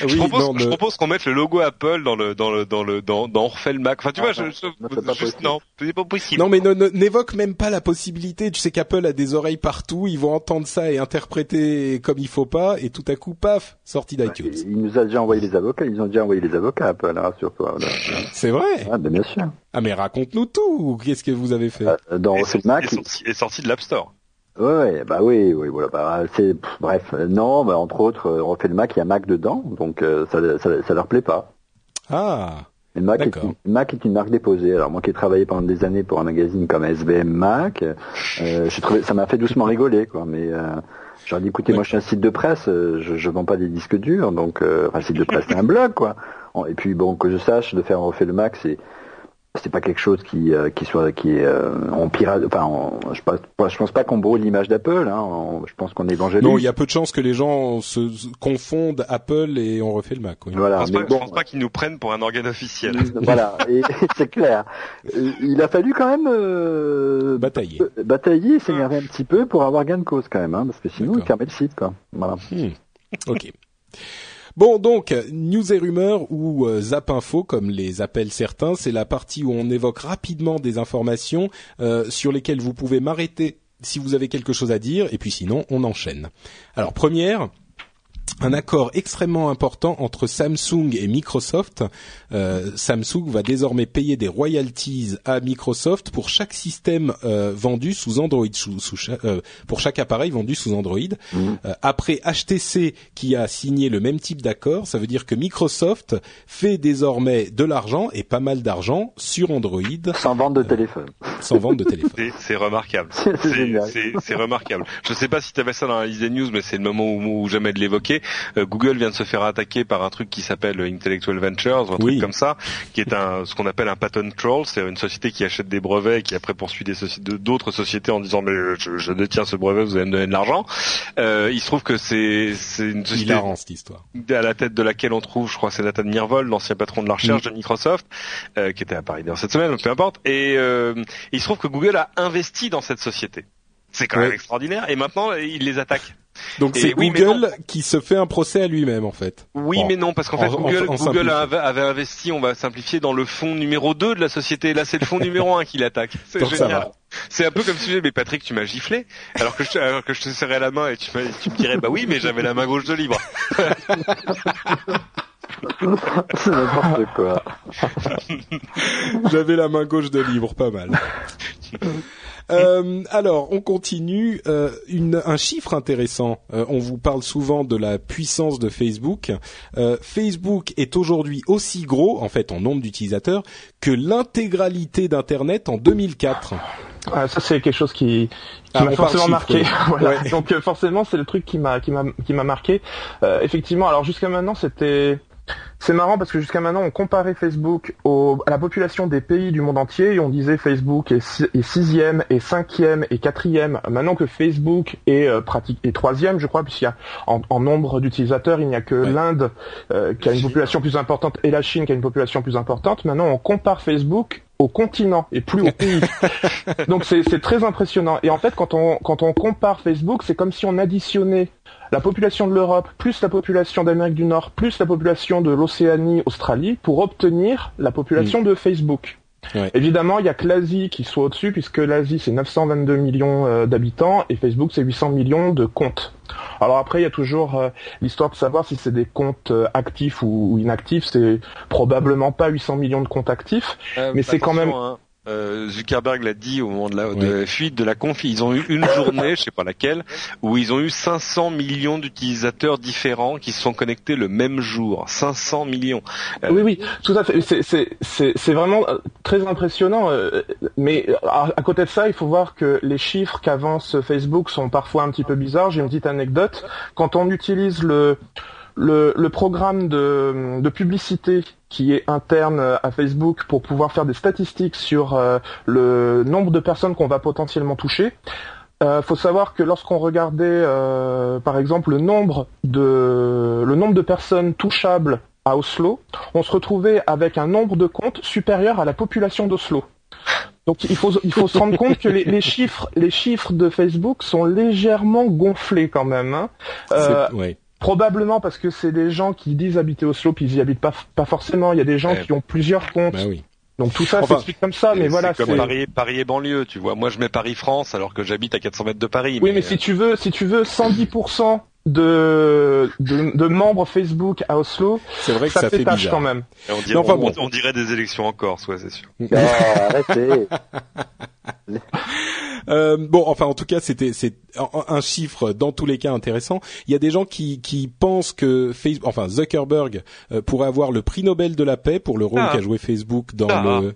je propose, non, je ne- propose qu'on mette le logo Apple dans le dans le dans le dans dans refait le Mac. Enfin tu Ah, vois, je, non. je- Non, c'est pas juste possible. non, c'est pas possible. non, mais n'évoque même pas la possibilité. Tu sais qu'Apple a des oreilles partout, ils vont entendre ça et interpréter comme il faut pas, et tout à coup, paf, sortie d'iTunes. Il nous a déjà envoyé les avocats, ils ont déjà envoyé les avocats, Apple, hein, rassure-toi. voilà. C'est vrai. Ah, ben bien sûr. Ah, mais raconte-nous tout. Qu'est-ce que vous avez fait Euh, Dans Et Refait le Mac, est sorti, est sorti de l'App Store. Ouais, bah oui, oui, voilà, bah, c'est, pff, bref, euh, non, bah, entre autres, euh, on refait le Mac, il y a Mac dedans, donc euh, ça, ça, ça leur plaît pas. Ah, Et Mac, est une, Mac est une marque déposée. Alors moi qui ai travaillé pendant des années pour un magazine comme SBM Mac, euh, j'ai ça m'a fait doucement rigoler, quoi. Mais euh, j'aurais dit, écoutez, moi je suis un site de presse, euh, je, je vends pas des disques durs, donc, euh, enfin, site de presse, c'est un blog, quoi. Et puis bon, que je sache, de faire un refait le Mac, c'est c'est pas quelque chose qui euh, qui soit qui est euh, on pirate enfin je pense je pense pas qu'on brûle l'image d'Apple hein, je pense qu'on évangélise. Non il y a peu de chances que les gens se confondent Apple et on refait le Mac oui. voilà je pense pas, pense pas qu'ils nous prennent pour un organe officiel. Voilà et, c'est clair. Il a fallu quand même euh, batailler. batailler et s'énerver un petit peu pour avoir gain de cause quand même hein, parce que sinon il fermait le site quoi. Voilà. Hmm. ok Bon, donc, news et rumeurs ou euh, zap info, comme les appellent certains, c'est la partie où on évoque rapidement des informations euh, sur lesquelles vous pouvez m'arrêter si vous avez quelque chose à dire, et puis sinon, on enchaîne. Alors, première, un accord extrêmement important entre Samsung et Microsoft. Euh, Samsung va désormais payer des royalties à Microsoft pour chaque système euh, vendu sous Android, sous, euh, pour chaque appareil vendu sous Android. Mmh. après HTC qui a signé le même type d'accord, ça veut dire que Microsoft fait désormais de l'argent et pas mal d'argent sur Android. Sans vente de téléphone. Sans vente de téléphone. C'est remarquable. C'est remarquable. Je ne sais pas si tu avais ça dans la liste des news, mais c'est le moment où, où jamais de l'évoquer. Euh, Google vient de se faire attaquer par un truc qui s'appelle Intellectual Ventures, un truc comme ça, qui est un ce qu'on appelle un patent troll, c'est une société qui achète des brevets et qui après poursuit des d'autres sociétés en disant mais je, je, détiens ce brevet, vous allez me donner de l'argent. Euh, il se trouve que c'est c'est une société cette histoire. à la tête de laquelle on trouve, je crois, c'est Nathan Myhrvold, l'ancien patron de la recherche mm. de Microsoft, euh, qui était à Paris dans cette semaine, peu importe. Et euh, il se trouve que Google a investi dans cette société. C'est quand même extraordinaire. Et maintenant, il les attaque. Donc c'est Google qui se fait un procès à lui-même en fait. Oui mais non parce qu'en fait Google, Google avait, investi, on va simplifier, dans le fonds numéro 2 de la société. Là c'est le fonds numéro 1 qui l'attaque. C'est génial. C'est un peu comme si je mais Patrick tu m'as giflé alors que je, alors que je te serrais la main et tu, tu me dirais bah oui mais j'avais la main gauche de libre. c'est n'importe quoi. J'avais la main gauche de libre, pas mal. Euh, alors, on continue. Euh, une, un chiffre intéressant. Euh, on vous parle souvent de la puissance de Facebook. Euh, Facebook est aujourd'hui aussi gros, en fait, en nombre d'utilisateurs, que l'intégralité d'Internet en 2004. Ah, ça c'est quelque chose qui, qui ah, m'a forcément marqué. voilà. Donc euh, forcément c'est le truc qui m'a qui m'a qui m'a marqué. effectivement, alors jusqu'à maintenant c'était c'est marrant parce que jusqu'à maintenant, on comparait Facebook à la population des pays du monde entier et on disait Facebook est, sixième, et cinquième, et quatrième. Maintenant que Facebook est euh, pratique est troisième, je crois, puisqu'il y a en, nombre d'utilisateurs, il n'y a que l'Inde euh, qui a une population plus importante et la Chine qui a une population plus importante. Maintenant, on compare Facebook au continent et plus au pays. Donc c'est très impressionnant. Et en fait, quand on quand on compare Facebook, c'est comme si on additionnait la population de l'Europe, plus la population d'Amérique du Nord, plus la population de l'Océanie, Australie, pour obtenir la population mm. de Facebook. Évidemment, il y a que l'Asie qui soit au-dessus, puisque l'Asie c'est 922 millions euh, d'habitants et Facebook c'est 800 millions de comptes. Alors après, il y a toujours euh, l'histoire de savoir si c'est des comptes euh, actifs ou, inactifs. C'est probablement pas 800 millions de comptes actifs, mais c'est quand même. Hein. Euh, Zuckerberg l'a dit au moment de la, fuite de la conf, ils ont eu une journée, je sais pas laquelle, où ils ont eu 500 millions d'utilisateurs différents qui se sont connectés le même jour. 500 millions. Euh, oui, oui, tout à fait. C'est vraiment euh, très impressionnant. Mais à, côté de ça, il faut voir que les chiffres qu'avance Facebook sont parfois un petit peu bizarres. J'ai une petite anecdote. Quand on utilise le le, programme de, de, publicité qui est interne à Facebook pour pouvoir faire des statistiques sur euh, le nombre de personnes qu'on va potentiellement toucher. Euh, faut savoir que lorsqu'on regardait, euh, par exemple, le nombre de le nombre de personnes touchables à Oslo, on se retrouvait avec un nombre de comptes supérieur à la population d'Oslo. Donc il faut il faut se rendre compte que les, les, chiffres les chiffres de Facebook sont légèrement gonflés quand même. Hein. Euh, Probablement parce que c'est des gens qui disent habiter Oslo puis ils y habitent pas, pas forcément. Il y a des gens qui ont plusieurs comptes. Bah oui. Donc tout ça s'explique comme ça, mais voilà. C'est comme Paris, Paris et banlieue, tu vois. Moi, je mets Paris France alors que j'habite à 400 mètres de Paris. Oui, mais, si tu veux, si tu veux, 110% de, de, de membres Facebook à Oslo, c'est vrai que ça, fait, tâche quand même. on, dirait, on, dirait des élections en Corse, ouais, c'est sûr. arrêtez. Euh, bon, enfin, en tout cas, c'était c'est un chiffre dans tous les cas intéressant. Il y a des gens qui, qui pensent que Facebook, enfin Zuckerberg euh, pourrait avoir le prix Nobel de la paix pour le rôle ah. qu'a joué Facebook dans ah. le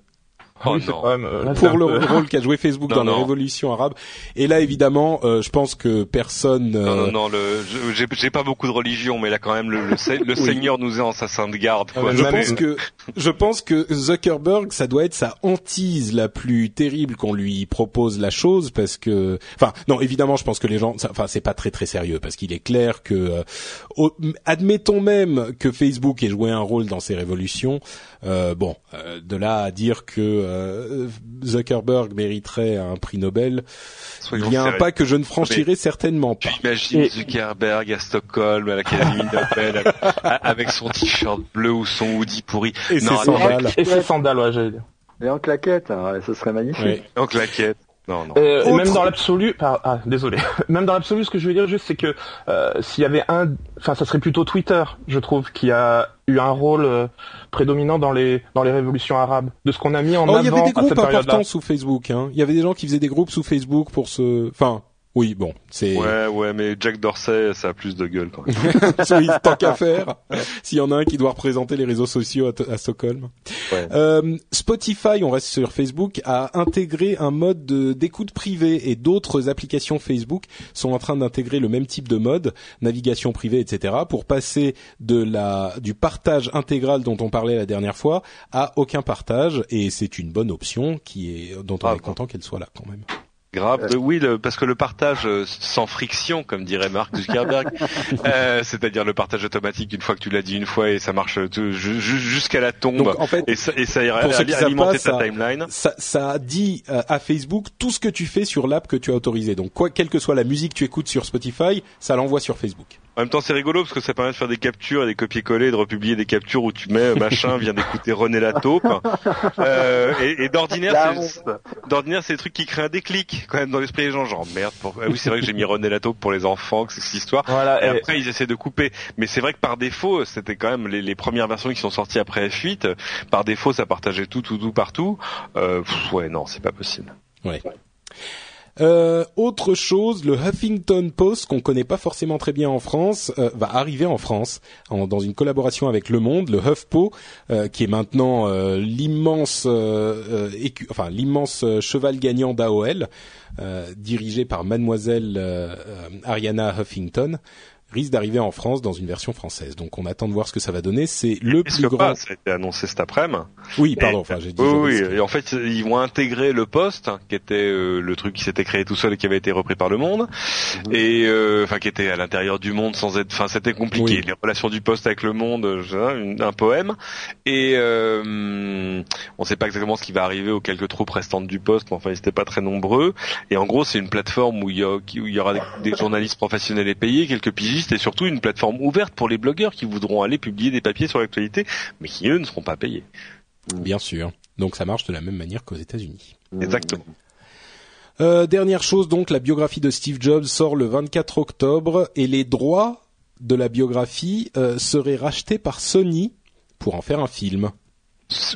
Oh, non. quand même, euh, pour le peu- rôle qu'a joué Facebook Non, dans la non. révolution arabe. Et là, évidemment, euh, je pense que personne. Non, euh, non, non, le, je- j'ai, j'ai pas beaucoup de religion, mais là quand même le, le, se- le Oui. Seigneur nous est en sa sainte garde. Quoi. Je pense que je pense que Zuckerberg, ça doit être sa hantise la plus terrible qu'on lui propose la chose parce que, enfin, non, évidemment, je pense que les gens, ça- enfin, c'est pas très très sérieux parce qu'il est clair que, euh, admettons même que Facebook ait joué un rôle dans ces révolutions. Euh, bon, euh, de là à dire que euh, Zuckerberg mériterait un prix Nobel, Soyons il y a un pas que je ne franchirai certainement Tu pas. imagines Et- Zuckerberg à Stockholm à l'Académie Nobel avec, avec son t-shirt bleu ou son hoodie pourri. Et ses non, sandales. Et ses sandales, ouais, j'allais dire. Et en claquette, hein, ce serait magnifique. Ouais. en claquette. Non, non. Euh, Autre- même dans l'absolu, par- ah, désolé. Même dans l'absolu, ce que je veux dire juste, c'est que euh, s'il y avait un, enfin, ça serait plutôt Twitter, je trouve, qui a eu un rôle euh, prédominant dans les dans les révolutions arabes, de ce qu'on a mis en Oh, avant il y avait des à cette groupes période-là. importants sous Facebook. Hein. Il y avait des gens qui faisaient des groupes sous Facebook pour se. Enfin, oui, bon, c'est. Ouais, ouais, mais Jack Dorsey, ça a plus de gueule quand même. Oui, tant qu'à faire. S'il y en a un qui doit représenter les réseaux sociaux à, à Stockholm. Ouais. Euh, Spotify, on reste sur Facebook, a intégré un mode de- d'écoute privée et d'autres applications Facebook sont en train d'intégrer le même type de mode, navigation privée, etc., pour passer de la du partage intégral dont on parlait la dernière fois à aucun partage. Et c'est une bonne option qui est dont on Ah, est content qu'elle soit là quand même. Grave, de, oui, le- parce que le partage euh, sans friction, comme dirait Mark Zuckerberg, euh, c'est-à-dire le partage automatique une fois que tu l'as dit une fois et ça marche jusqu'à la tombe Donc en fait, et ça, et ça ira pour ceux qui savent alimenter pas, ta ça- timeline. ça, ça dit euh, à Facebook tout ce que tu fais sur l'app que tu as autorisé. Donc quoi, quelle que soit la musique que tu écoutes sur Spotify, ça l'envoie sur Facebook. En même temps, c'est rigolo parce que ça permet de faire des captures et des copier-coller, et de republier des captures où tu mets euh, machin vient d'écouter René la taupe. Euh, et et d'ordinaire, d'ordinaire, c'est des trucs qui créent un déclic quand même dans l'esprit des gens. Genre merde, pour... ah oui, c'est vrai que j'ai mis René la taupe pour les enfants, que c'est cette histoire. Voilà. Et et- après, ils essaient de couper. Mais c'est vrai que par défaut, c'était quand même les, les premières versions qui sont sorties après F8. euh, Par défaut, ça partageait tout, tout, tout partout. Euh, pff, ouais, non, c'est pas possible. Euh, autre chose, le Huffington Post qu'on connaît pas forcément très bien en France euh, va arriver en France en- dans une collaboration avec Le Monde, le HuffPo, euh, qui est maintenant euh, l'immense, euh, euh, enfin l'immense cheval gagnant d'AOL, dirigé par Mademoiselle Ariana Huffington, risque d'arriver en France dans une version française. Donc on attend de voir ce que ça va donner. C'est le plus grand. pas, ça a été annoncé cet après-midi. Oui, pardon. Enfin, j'ai dit. Oui, oui. Et en fait, ils vont intégrer le poste, hein, qui était euh, le truc qui s'était créé tout seul et qui avait été repris par le Monde, Mhm. et euh, enfin qui était à l'intérieur du Monde sans être. Enfin, c'était compliqué. Oui. Les relations du poste avec le Monde, euh, je- une- un poème. Et euh, on sait pas exactement ce qui va arriver aux quelques troupes restantes du poste, mais enfin, ils étaient pas très nombreux. Et en gros, c'est une plateforme où il y, a- qui- où il y aura des, des journalistes professionnels et payés, quelques pigistes, et surtout une plateforme ouverte pour les blogueurs qui voudront aller publier des papiers sur l'actualité, mais qui eux ne seront pas payés. Bien sûr. Donc ça marche de la même manière qu'aux États-Unis. Exactement. Euh, dernière chose, donc, la biographie de Steve Jobs sort le 24 octobre et les droits de la biographie euh, seraient rachetés par Sony pour en faire un film.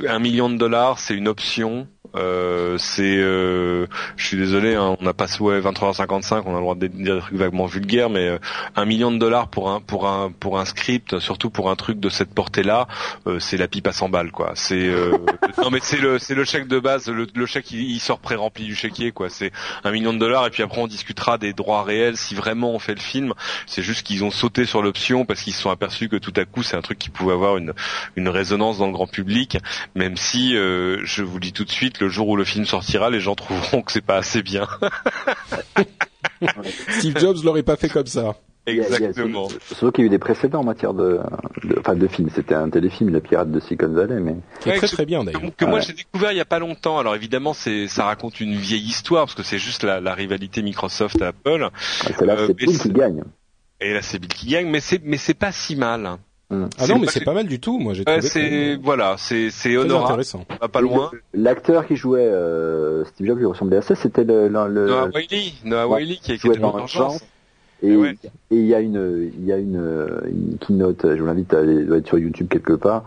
Un million de dollars, c'est une option. Euh, c'est, euh, je suis désolé, hein, on a passé ouais 23h55, on a le droit de dire des trucs vaguement vulgaires, mais euh, un million de dollars pour un pour un pour un script, surtout pour un truc de cette portée-là, euh, c'est la pipe à 100 balles quoi. C'est euh, non mais c'est le c'est le chèque de base, le, le chèque il, il sort pré-rempli du chéquier quoi. C'est un million de dollars et puis après on discutera des droits réels si vraiment on fait le film. C'est juste qu'ils ont sauté sur l'option parce qu'ils se sont aperçus que tout à coup c'est un truc qui pouvait avoir une une résonance dans le grand public, même si euh, je vous dis tout de suite, le jour où le film sortira, les gens trouveront que c'est pas assez bien. Steve Jobs l'aurait pas fait comme ça. Exactement. Sauf qu'il y a eu des précédents en matière de, de, enfin, de films. C'était un téléfilm, Le Pirate de Silicon Valley, mais Qui est Ouais, très que- très bien d'ailleurs. que, que moi Ouais. j'ai découvert il y a pas longtemps. Alors évidemment, c'est ça raconte une vieille histoire parce que c'est juste la, la rivalité Microsoft et Apple. c'est là, Euh, c'est Bill qui gagne. Et là, c'est Bill qui gagne, mais c'est mais c'est pas si mal. Hum. Ah non, mais c'est pas mal du tout. Moi, j'ai Ouais, trouvé c'est voilà, c'est c'est honorable, intéressant. pas, pas loin. L'acteur qui jouait euh, Steve Jobs lui ressemblait assez. C'était le, le, le- Noah Wiley, Noah ouais, Wiley qui, était dans Urgence. l'urgence. Et Ouais. il y a une il y a une, une keynote. Je vous invite à aller doit être sur YouTube quelque part.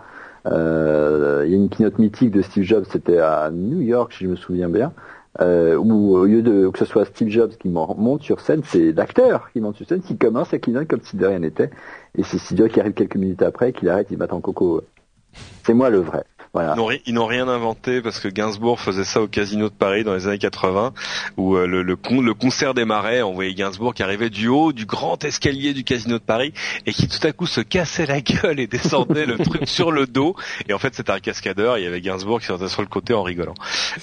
Euh, il y a une keynote mythique de Steve Jobs. C'était à New York, si je me souviens bien. Euh, où au lieu de que ce soit Steve Jobs qui mon- monte sur scène, c'est l'acteur qui monte sur scène, qui commence à keynote comme si de rien n'était. Et c'est Steve qui arrive quelques minutes après, qui l'arrête, il m'attend Coco. C'est moi le vrai. Voilà. Ils n'ont rien inventé parce que Gainsbourg faisait ça au Casino de Paris dans les années 80, où euh, le, le, le concert des marais, on voyait Gainsbourg qui arrivait du haut du grand escalier du Casino de Paris et qui tout à coup se cassait la gueule et descendait le truc sur le dos. Et en fait, c'était un cascadeur. Il y avait Gainsbourg qui sortait sur le côté en rigolant.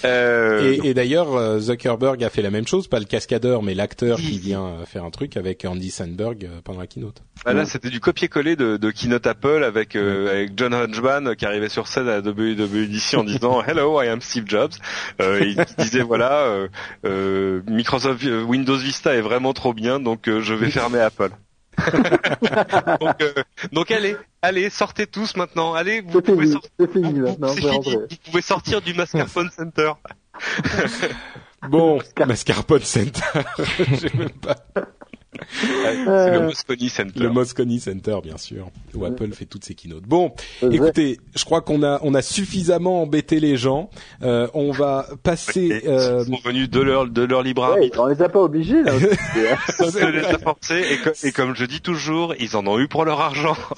Euh, et, et d'ailleurs, euh, Zuckerberg a fait la même chose, pas le cascadeur, mais l'acteur qui vient faire un truc avec Andy Sandberg pendant la keynote. Ah, là, c'était du copier-coller de, de keynote Apple avec, avec John Hunchman qui arrivait sur scène à WWDC en disant Hello, I am Steve Jobs. Euh, il disait voilà, euh, euh, Microsoft Windows Vista est vraiment trop bien, donc je vais fermer Apple. donc, donc allez, allez, sortez tous maintenant. Allez, vous pouvez, sortir. vous, pouvez sortir du Mascarpone Center. bon, Mascarpone Center. J'ai même pas. C'est le Moscone Center. Le Moscone Center, bien sûr, où Apple fait toutes ses keynotes. Bon, écoutez, je crois qu'on a on a suffisamment embêté les gens. Euh, on va passer. Euh... Ils sont venus de leur de leur libre arbitre. on les a pas obligés. Là. on les a forcés et, et comme je dis toujours, ils en ont eu pour leur argent.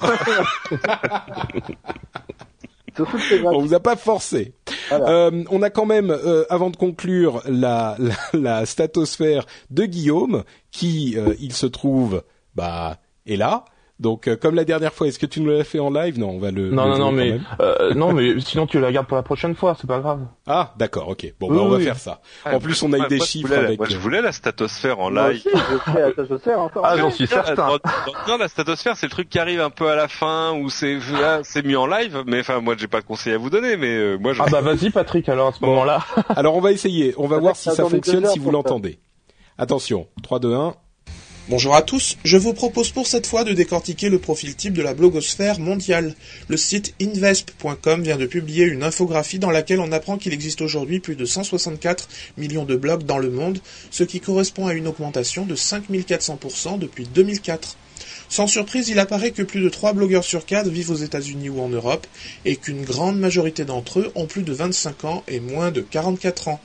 on vous a pas forcé. Euh, on a quand même, euh, avant de conclure, la, la, la, statosphère de Guillaume, qui, euh, il se trouve, bah, est là. Donc, euh, comme la dernière fois, est-ce que tu nous l'as fait en live? Non, on va le. Non, non, non, mais euh, non, mais sinon tu la gardes pour la prochaine fois, c'est pas grave. Ah, d'accord, ok. Bon, bah, on va faire ça. en plus, on a eu des chiffres avec. Moi, je voulais la statosphère en live. la statosphère encore. Ah, j'en suis certain. Non, la statosphère, c'est le truc qui arrive un peu à la fin où c'est c'est mieux en live. Mais enfin, moi, j'ai pas de conseil à vous donner, mais euh, moi, je. Ah bah vas-y, Patrick. Alors à ce moment-là. alors, on va essayer. On va voir si ça fonctionne, si vous l'entendez. Attention, 3, 2, 1. Bonjour à tous, je vous propose pour cette fois de décortiquer le profil type de la blogosphère mondiale. Le site invesp.com vient de publier une infographie dans laquelle on apprend qu'il existe aujourd'hui plus de 164 millions de blogs dans le monde, ce qui correspond à une augmentation de 5400% depuis 2004. Sans surprise, il apparaît que plus de 3 blogueurs sur 4 vivent aux États-Unis ou en Europe, et qu'une grande majorité d'entre eux ont plus de 25 ans et moins de 44 ans.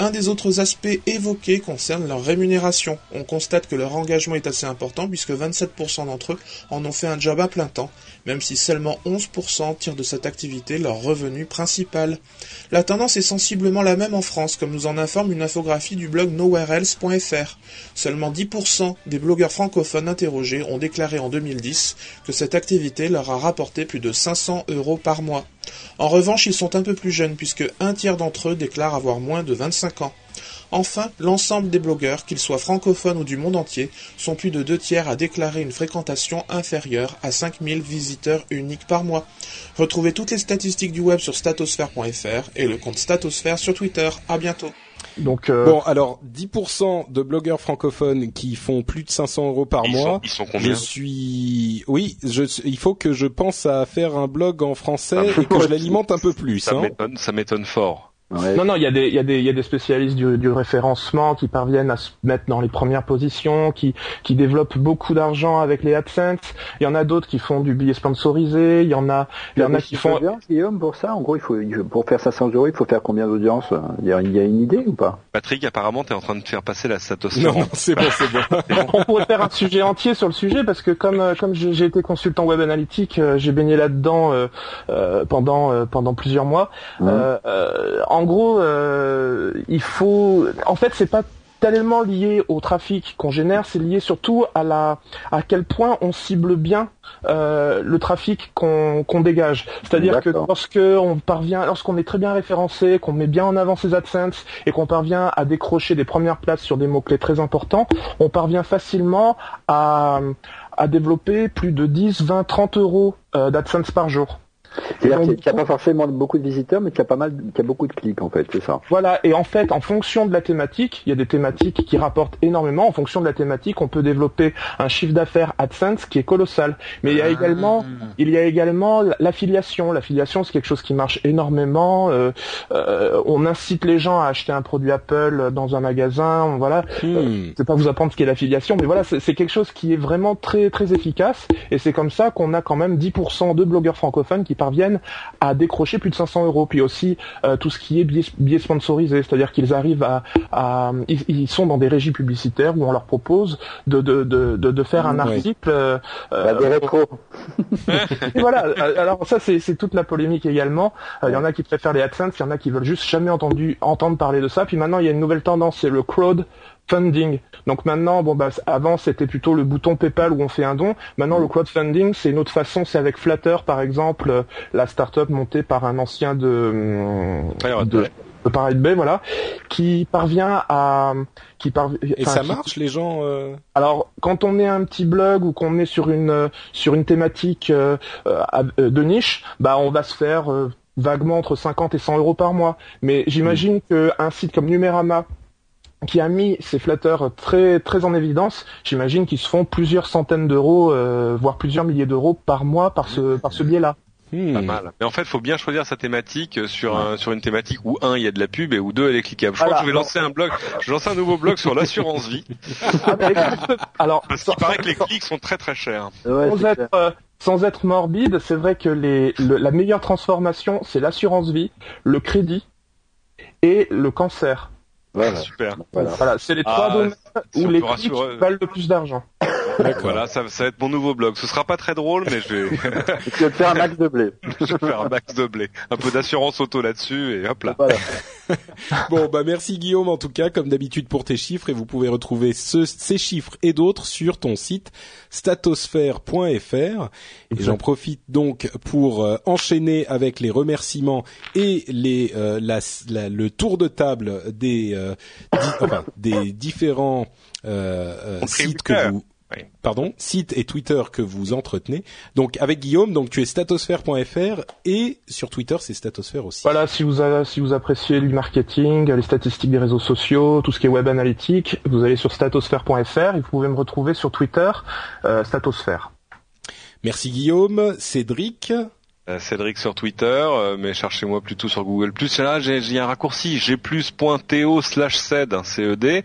Un des autres aspects évoqués concerne leur rémunération. On constate que leur engagement est assez important puisque 27% d'entre eux en ont fait un job à plein temps, même si seulement 11% tirent de cette activité leur revenu principal. La tendance est sensiblement la même en France, comme nous en informe une infographie du blog nowhereelse.fr. Seulement 10% des blogueurs francophones interrogés ont déclaré en 2010 que cette activité leur a rapporté plus de 500 euros par mois. En revanche, ils sont un peu plus jeunes puisque un tiers d'entre eux déclarent avoir moins de 25 ans. Enfin, l'ensemble des blogueurs, qu'ils soient francophones ou du monde entier, sont plus de deux tiers à déclarer une fréquentation inférieure à 5000 visiteurs uniques par mois. Retrouvez toutes les statistiques du web sur statosphère.fr et le compte Statosphère sur Twitter. À bientôt. Donc euh... bon, alors 10% de blogueurs francophones qui font plus de 500 euros par ils mois. Sont, ils sont combien Je suis, oui, je... il faut que je pense à faire un blog en français et que je l'alimente un peu plus. Ça hein. m'étonne, ça m'étonne fort. Ouais. Non, non, il y a des, il y a des, il y a des spécialistes du, du, référencement qui parviennent à se mettre dans les premières positions, qui, qui développent beaucoup d'argent avec les AdSense. Il y en a d'autres qui font du billet sponsorisé. Il y en a, il y en a qui font. Guillaume, pour ça, en gros, il faut, pour faire 500 euros, il faut faire combien d'audience? Il y a une idée ou pas? Patrick, apparemment, t'es en train de faire passer la statosphère. Non, non c'est bon, c'est bon. On pourrait faire un sujet entier sur le sujet parce que comme, euh, comme j'ai été consultant web analytique, euh, j'ai baigné là-dedans euh, euh, pendant, euh, pendant plusieurs mois. Mmh. en gros. Euh, il faut. En fait, c'est pas tellement lié au trafic qu'on génère, c'est lié surtout à la à quel point on cible bien euh, le trafic qu'on dégage. C'est-à-dire que lorsque on parvient, lorsqu'on est très bien référencé, qu'on met bien en avant ses AdSense et qu'on parvient à décrocher des premières places sur des mots clés très importants, on parvient facilement à à développer plus de 10, 20, 30 euros euh, d'AdSense par jour. C'est-à-dire qu'il n'y a pas forcément beaucoup de visiteurs, mais qu'il y a pas mal, qu'il y a beaucoup de clics en fait, c'est ça. Voilà, et en fait, en fonction de la thématique, il y a des thématiques qui rapportent énormément. En fonction de la thématique, on peut développer un chiffre d'affaires AdSense qui est colossal. Mais il y a également, il y a également l'affiliation. L'affiliation, c'est quelque chose qui marche énormément. Euh, euh, on incite les gens à acheter un produit Apple dans un magasin. Voilà, hmm. euh, je vais pas vous apprendre ce qu'est l'affiliation, mais voilà, c'est quelque chose qui est vraiment très très efficace. Et c'est comme ça qu'on a quand même 10% de blogueurs francophones qui parviennent à décrocher plus de 500 euros. Puis aussi tout ce qui est billets, sponsorisés, c'est-à-dire qu'ils arrivent à, ils, sont dans des régies publicitaires où on leur propose de de de, de, faire un article. Euh, bah, des rétros. voilà. Alors ça c'est toute la polémique également. Il y en a qui préfèrent les AdSense, il y en a qui veulent juste jamais entendu entendre parler de ça. Puis maintenant il y a une nouvelle tendance, c'est le crowd funding. Donc maintenant, bon bah avant c'était plutôt le bouton PayPal où on fait un don. Maintenant le crowdfunding c'est une autre façon, c'est avec Flutter par exemple, euh, la startup montée par un ancien de, de, de Pirate Bay, voilà, qui parvient à qui et ça marche les gens euh... alors quand on est un petit blog ou qu'on est sur une sur une thématique euh, euh, de niche bah on va se faire vaguement entre 50 et 100 euros par mois mais j'imagine mm. qu'un site comme Numérama qui a mis ses flatteurs très très en évidence, j'imagine qu'ils se font plusieurs centaines d'euros, euh, voire plusieurs milliers d'euros par mois par ce par ce biais-là. Hmm. Pas mal. Mais en fait, il faut bien choisir sa thématique sur un, sur une thématique où un il y a de la pub et où deux elle est cliquable. Je crois que je vais lancer un blog. Je vais lancer un nouveau blog sur l'assurance vie. Ah, alors, parce qu'il paraît que les clics sont très très chers. sans, être, euh, sans être morbide, c'est vrai que les, la meilleure transformation, c'est l'assurance vie, le crédit et le cancer. Voilà. Super. Voilà, c'est les trois ah, domaines où les clics valent le plus d'argent. Voilà, ça, ça, va être mon nouveau blog. Ce sera pas très drôle, mais je vais. vas te faire un max de blé. je vais faire un max de blé. Un peu d'assurance auto là-dessus et hop là. bon, bah merci Guillaume en tout cas, comme d'habitude pour tes chiffres et vous pouvez retrouver ce, ces chiffres et d'autres sur ton site statosphère.fr. Et j'en profite donc pour euh, enchaîner avec les remerciements et les euh, la, le tour de table des euh, enfin, des différents sites que vous pardon, site et Twitter que vous entretenez. Donc avec Guillaume, donc tu es statosphère.fr et sur Twitter c'est statosphère aussi. Voilà, si vous si vous appréciez le marketing, les statistiques des réseaux sociaux, tout ce qui est web analytique, vous allez sur statosphère.fr et vous pouvez me retrouver sur Twitter euh, statosphère. Merci Guillaume, Cédric? Euh, Cédric sur Twitter, euh, mais cherchez-moi plutôt sur Google+. Là, j'ai un raccourci, gplus.to slash ced, CED,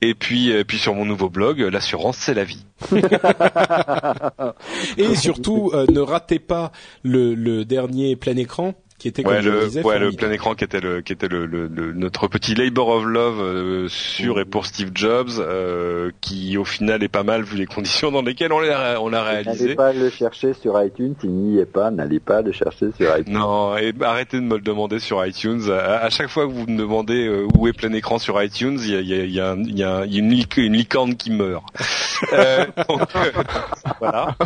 et puis, et puis sur mon nouveau blog, l'assurance c'est la vie. et surtout, euh, ne ratez pas le dernier plein écran qui était ouais, le, ouais, le plein écran qui était le qui était le, le, notre petit labor of love euh, sur et pour Steve Jobs euh, qui au final est pas mal vu les conditions dans lesquelles on l'a on l'a réalisé. N'allez pas le chercher sur iTunes, il n'y est pas, n'allez pas le chercher sur iTunes. Non, et arrêtez de me le demander sur iTunes. À, chaque fois que vous me demandez euh, où est plein écran sur iTunes, il y a, y a, y a, y a une, une licorne qui meurt. euh, donc, voilà.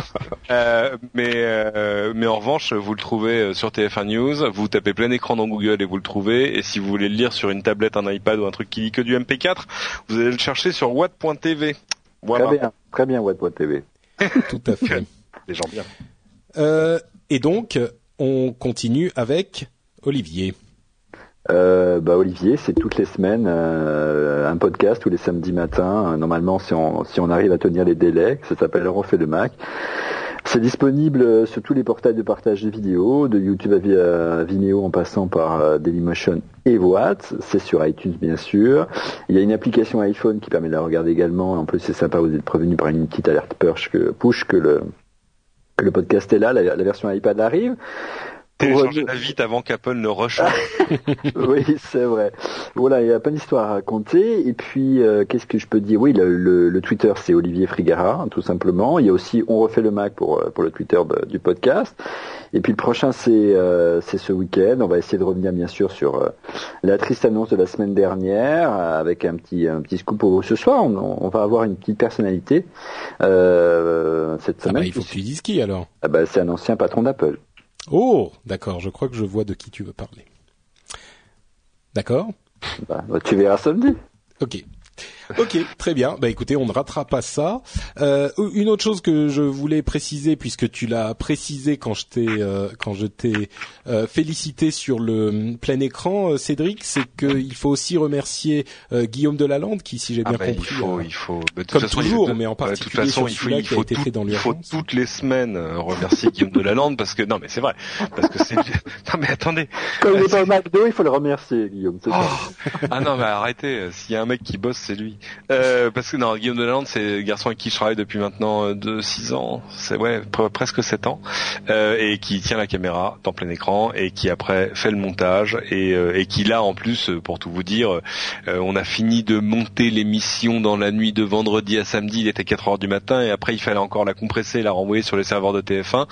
mais mais en revanche, vous le trouvez sur TF1 News vous tapez plein écran dans Google et vous le trouvez. Et si vous voulez le lire sur une tablette, un iPad ou un truc qui lit que du MP4, vous allez le chercher sur watt.tv. Voilà. Très bien, très bien watt.tv. Tout à fait. Les gens bien. Euh, et donc, on continue avec Olivier. Euh, bah Olivier, c'est toutes les semaines euh, un podcast tous les samedis matins. normalement, si on, si on arrive à tenir les délais, ça s'appelle Refait de Mac. C'est disponible euh, sur tous les portails de partage de vidéos, de YouTube à Vimeo en passant par euh, Dailymotion et Watt. C'est sur iTunes bien sûr. Il y a une application iPhone qui permet de la regarder également. En plus c'est sympa, vous êtes prévenu par une petite alerte push que, le, podcast est là, la version iPad arrive. Téléchargez-la vite avant qu'Apple ne rush. oui, c'est vrai. Voilà, il y a plein d'histoires à raconter. Et puis, euh, qu'est-ce que je peux dire? Oui, le, le, Twitter, c'est Olivier Frigara, tout simplement. Il y a aussi On refait le Mac pour, euh, pour le Twitter du podcast. Et puis le prochain, c'est euh, c'est ce week-end. On va essayer de revenir, bien sûr, sur la triste annonce de la semaine dernière, avec un petit un petit scoop pour ce soir. On, on va avoir une petite personnalité cette ah bah, semaine. il faut que tu dises qui alors ah bah, C'est un ancien patron d'Apple. Oh, d'accord, je crois que je vois de qui tu veux parler. D'accord? Bah, Tu verras samedi. Ok. Ok, très bien. Bah écoutez, on ne ratera pas ça. Euh, une autre chose que je voulais préciser, puisque tu l'as précisé quand je t'ai euh, quand je t'ai euh, félicité sur le plein écran, euh, Cédric, c'est qu'il faut aussi remercier euh, Guillaume Delalande, qui, si j'ai bien ah compris, il faut, il faut, comme toujours, mais en particulier de toute façon, il faut, il faut, tout, fait dans il faut toutes les semaines remercier Guillaume Delalande parce que non, mais c'est vrai, parce que c'est non mais attendez. Quand il est pas au McDo, il faut le remercier, Guillaume. Oh. ah non, mais arrêtez. S'il y a un mec qui bosse, c'est lui. Euh, parce que non, Guillaume Delalande, c'est le garçon avec qui je travaille depuis maintenant euh, de 6 ans, c'est ouais, presque 7 ans, euh, et qui tient la caméra dans plein écran et qui après fait le montage et, euh, et qui là en plus, pour tout vous dire, on a fini de monter l'émission dans la nuit de vendredi à samedi, il était 4 heures du matin et après il fallait encore la compresser, la renvoyer sur les serveurs de TF1.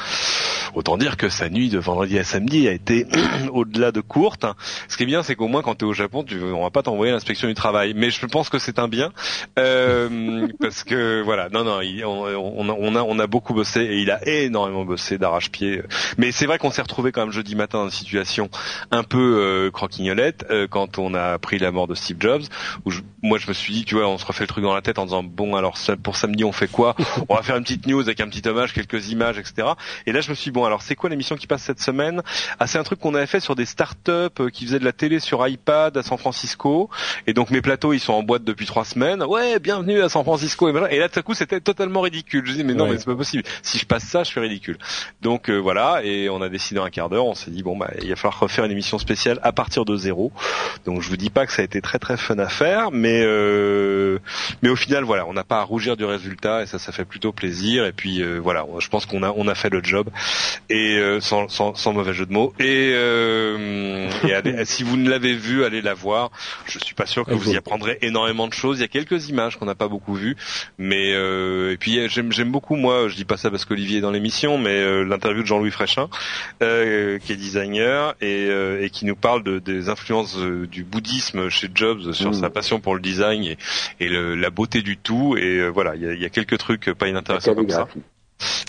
Autant dire que sa nuit de vendredi à samedi a été au-delà de courte. Ce qui est bien, c'est qu'au moins quand tu es au Japon, tu, on va pas t'envoyer l'inspection du travail. Mais je pense que c'est un euh, parce que voilà, non, non, on, on, a, on a beaucoup bossé et il a énormément bossé d'arrache-pied. Mais c'est vrai qu'on s'est retrouvé quand même jeudi matin dans une situation un peu euh, croquignolette euh, quand on a appris la mort de Steve Jobs. Où moi, je me suis dit, tu vois, on se refait le truc dans la tête en disant bon, alors pour samedi, on fait quoi? On va faire une petite news avec un petit hommage, quelques images, etc. Et là, je me suis dit, bon, alors c'est quoi l'émission qui passe cette semaine? Ah, c'est un truc qu'on avait fait sur des startups euh, qui faisaient de la télé sur iPad à San Francisco. Et donc mes plateaux, ils sont en boîte depuis trois semaines. Ouais, bienvenue à San Francisco. Et, là, tout à coup, c'était totalement ridicule. Je dis, mais non, mais c'est pas possible. Si je passe ça, je suis ridicule. Donc euh, voilà, et on a décidé un quart d'heure. On s'est dit, bon, bah, il va falloir refaire une émission spéciale à partir de zéro. Donc je vous dis pas que ça a été très très fun à faire, mais euh, mais au final, voilà, on n'a pas à rougir du résultat et ça, ça fait plutôt plaisir. Et puis voilà, je pense qu'on a on a fait le job et sans, sans, sans mauvais jeu de mots. Et, euh, et si vous ne l'avez vu, allez la voir. Je suis pas sûr que vous y apprendrez énormément de choses. Il y a quelques images qu'on n'a pas beaucoup vues, mais euh, et puis j'aime beaucoup moi. Je dis pas ça parce qu'Olivier est dans l'émission, mais euh, l'interview de Jean-Louis Fréchin, euh, qui est designer et, euh, et qui nous parle de, des influences du bouddhisme chez Jobs sur mmh. sa passion pour le design et, et le, la beauté du tout. Et voilà, il y a, y a, quelques trucs pas inintéressants comme ça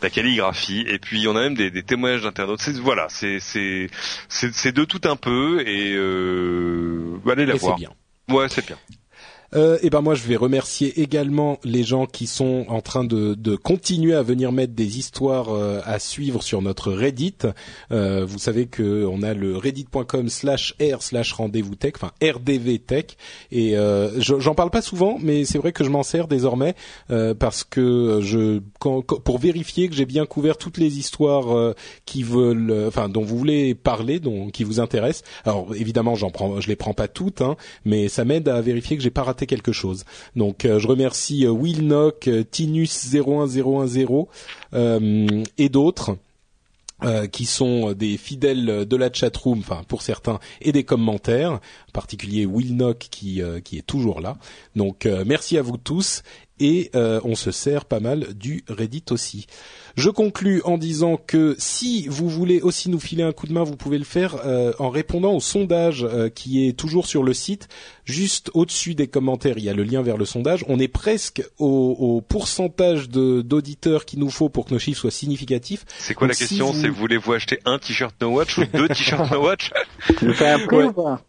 la calligraphie et puis on a même des, des témoignages d'internautes c'est voilà c'est c'est c'est de tout un peu et euh, allez la voir bien. ouais c'est bien euh, et eh ben moi je vais remercier également les gens qui sont en train de, de continuer à venir mettre des histoires euh, à suivre sur notre Reddit. Euh, vous savez que on a le reddit.com slash r slash rendez-vous tech, enfin rdv tech. Et euh, j'en parle pas souvent, mais c'est vrai que je m'en sers désormais euh, parce que je pour vérifier que j'ai bien couvert toutes les histoires qui veulent, enfin dont vous voulez parler, dont qui vous intéressent. Alors évidemment j'en prends, je les prends pas toutes, hein, mais ça m'aide à vérifier que j'ai pas raté quelque chose. Donc euh, je remercie euh, Will Knock, euh, Tinus 01010 et d'autres. qui sont des fidèles de la chatroom, enfin pour certains, et des commentaires, en particulier Will Knock qui, qui est toujours là. Donc merci à vous tous et on se sert pas mal du Reddit aussi. Je conclus en disant que si vous voulez aussi nous filer un coup de main, vous pouvez le faire euh, en répondant au sondage euh, qui est toujours sur le site. Juste au-dessus des commentaires, il y a le lien vers le sondage. On est presque au, au pourcentage d'auditeurs qu'il nous faut pour que nos chiffres soient significatifs. C'est quoi la question C'est voulez-vous acheter un t-shirt No Watch ou deux t-shirts No Watch ou pas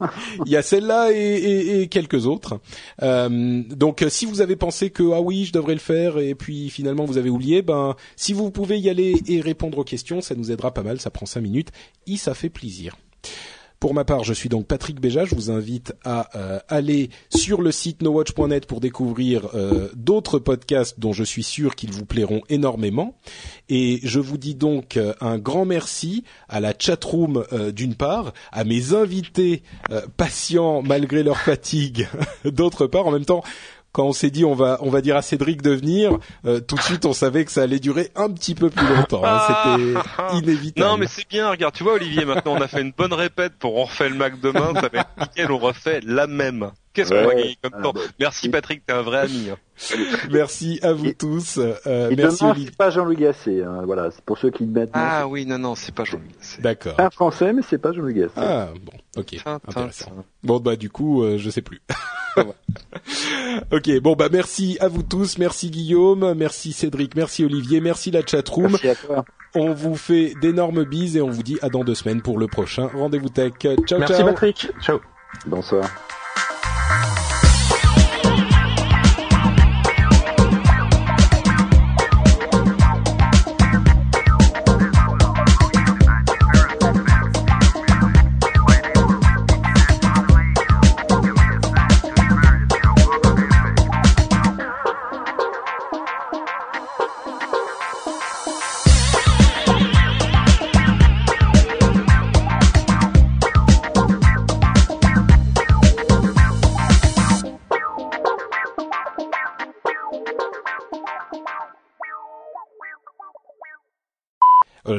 Il y a celle-là et, et, et, quelques autres. Euh, donc si vous avez pensé que ah oui je devrais le faire et puis finalement vous avez oublié, ben si vous pouvez y aller et répondre aux questions, ça nous aidera pas mal, ça prend cinq minutes et ça fait plaisir. Pour ma part, je suis donc Patrick Béja. Je vous invite à euh, aller sur le site nowatch.net pour découvrir euh, d'autres podcasts dont je suis sûr qu'ils vous plairont énormément. Et je vous dis donc euh, un grand merci à la chatroom d'une part, à mes invités patients malgré leur fatigue d'autre part. En même temps, quand on s'est dit on va on va dire à Cédric de venir, euh, tout de suite on savait que ça allait durer un petit peu plus longtemps. Hein. C'était ah. inévitable. Non mais c'est bien, regarde, tu vois Olivier, maintenant on a fait une bonne répète pour on refait le Mac demain, ça va être nickel, on refait la même. Qu'est-ce qu'on va gagner comme ah, temps bah, Merci Patrick, t'es un vrai ami. Hein. merci à vous tous. Euh, merci demain, c'est pas Jean-Louis Gasset. Hein. Voilà, c'est pour ceux qui le mettent. Ah oui, non, non, c'est pas Jean-Louis Gasset. D'accord. C'est un français, mais c'est pas Jean-Louis Gasset. Ah bon, ok, intéressant. Bon bah du coup, euh, je sais plus. ok, bon bah merci à vous tous, merci Guillaume, merci Cédric, merci Olivier, merci la chatroom. Merci à toi. On vous fait d'énormes bises et on vous dit à dans deux semaines pour le prochain rendez-vous tech. Ciao, ciao. Merci Patrick. Ciao. Bonsoir.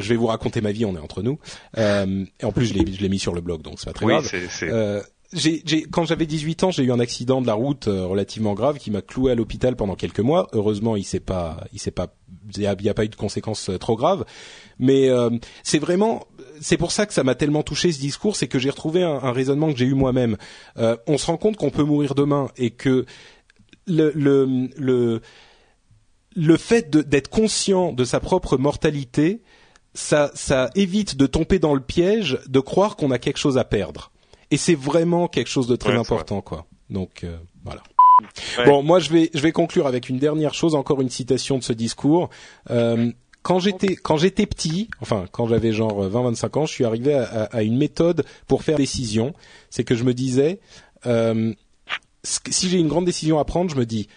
Je vais vous raconter ma vie, on est entre nous. et en plus, je l'ai mis sur le blog, donc c'est pas très oui, grave. c'est j'ai, quand j'avais 18 ans, j'ai eu un accident de la route euh, relativement grave qui m'a cloué à l'hôpital pendant quelques mois. Heureusement, il s'est pas, il s'est pas, il y, a, pas eu de conséquences euh, trop graves. Mais euh, c'est vraiment, c'est pour ça que ça m'a tellement touché ce discours, c'est que j'ai retrouvé un, un, raisonnement que j'ai eu moi-même. on se rend compte qu'on peut mourir demain et que le le le, le fait d'être conscient de sa propre mortalité, ça, ça évite de tomber dans le piège de croire qu'on a quelque chose à perdre et c'est vraiment quelque chose de très important, quoi. Donc euh, voilà. Bon, moi je vais je vais conclure avec une dernière chose, encore une citation de ce discours. Euh, quand j'étais quand j'étais petit, enfin quand j'avais genre 20-25 ans, je suis arrivé à, à, une méthode pour faire décision. C'est que je me disais, euh, si j'ai une grande décision à prendre, je me dis,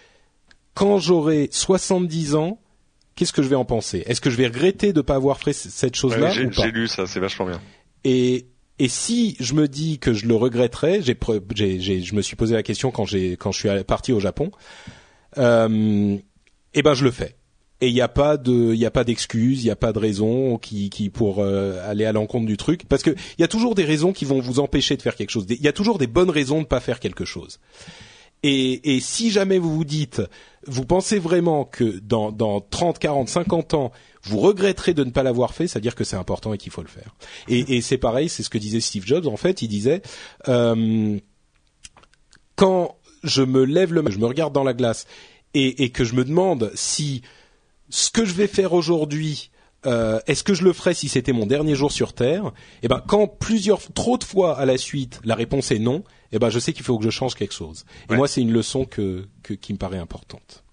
quand j'aurai 70 ans, qu'est-ce que je vais en penser? Est-ce que je vais regretter de pas avoir fait cette chose-là ouais, J'ai lu ça, c'est vachement bien. Et et si je me dis que je le regretterais, j'ai, je me suis posé la question quand j'ai quand je suis parti au Japon, euh, eh ben je le fais. Et il n'y a pas de, il y a pas d'excuses, il n'y a pas de raison qui, qui pour euh, aller à l'encontre du truc, parce que il y a toujours des raisons qui vont vous empêcher de faire quelque chose. Il y a toujours des bonnes raisons de pas faire quelque chose. Et, si jamais vous vous dites, vous pensez vraiment que dans, dans 30, 40, 50 ans, vous regretterez de ne pas l'avoir fait, c'est-à-dire que c'est important et qu'il faut le faire. Et, c'est pareil, c'est ce que disait Steve Jobs. En fait, il disait, euh, quand je me lève le, je me regarde dans la glace et, et que je me demande si ce que je vais faire aujourd'hui euh, est-ce que je le ferais si c'était mon dernier jour sur Terre Eh ben, quand plusieurs, trop de fois à la suite, la réponse est non, eh ben je sais qu'il faut que je change quelque chose. Et moi, c'est une leçon que, qui me paraît importante.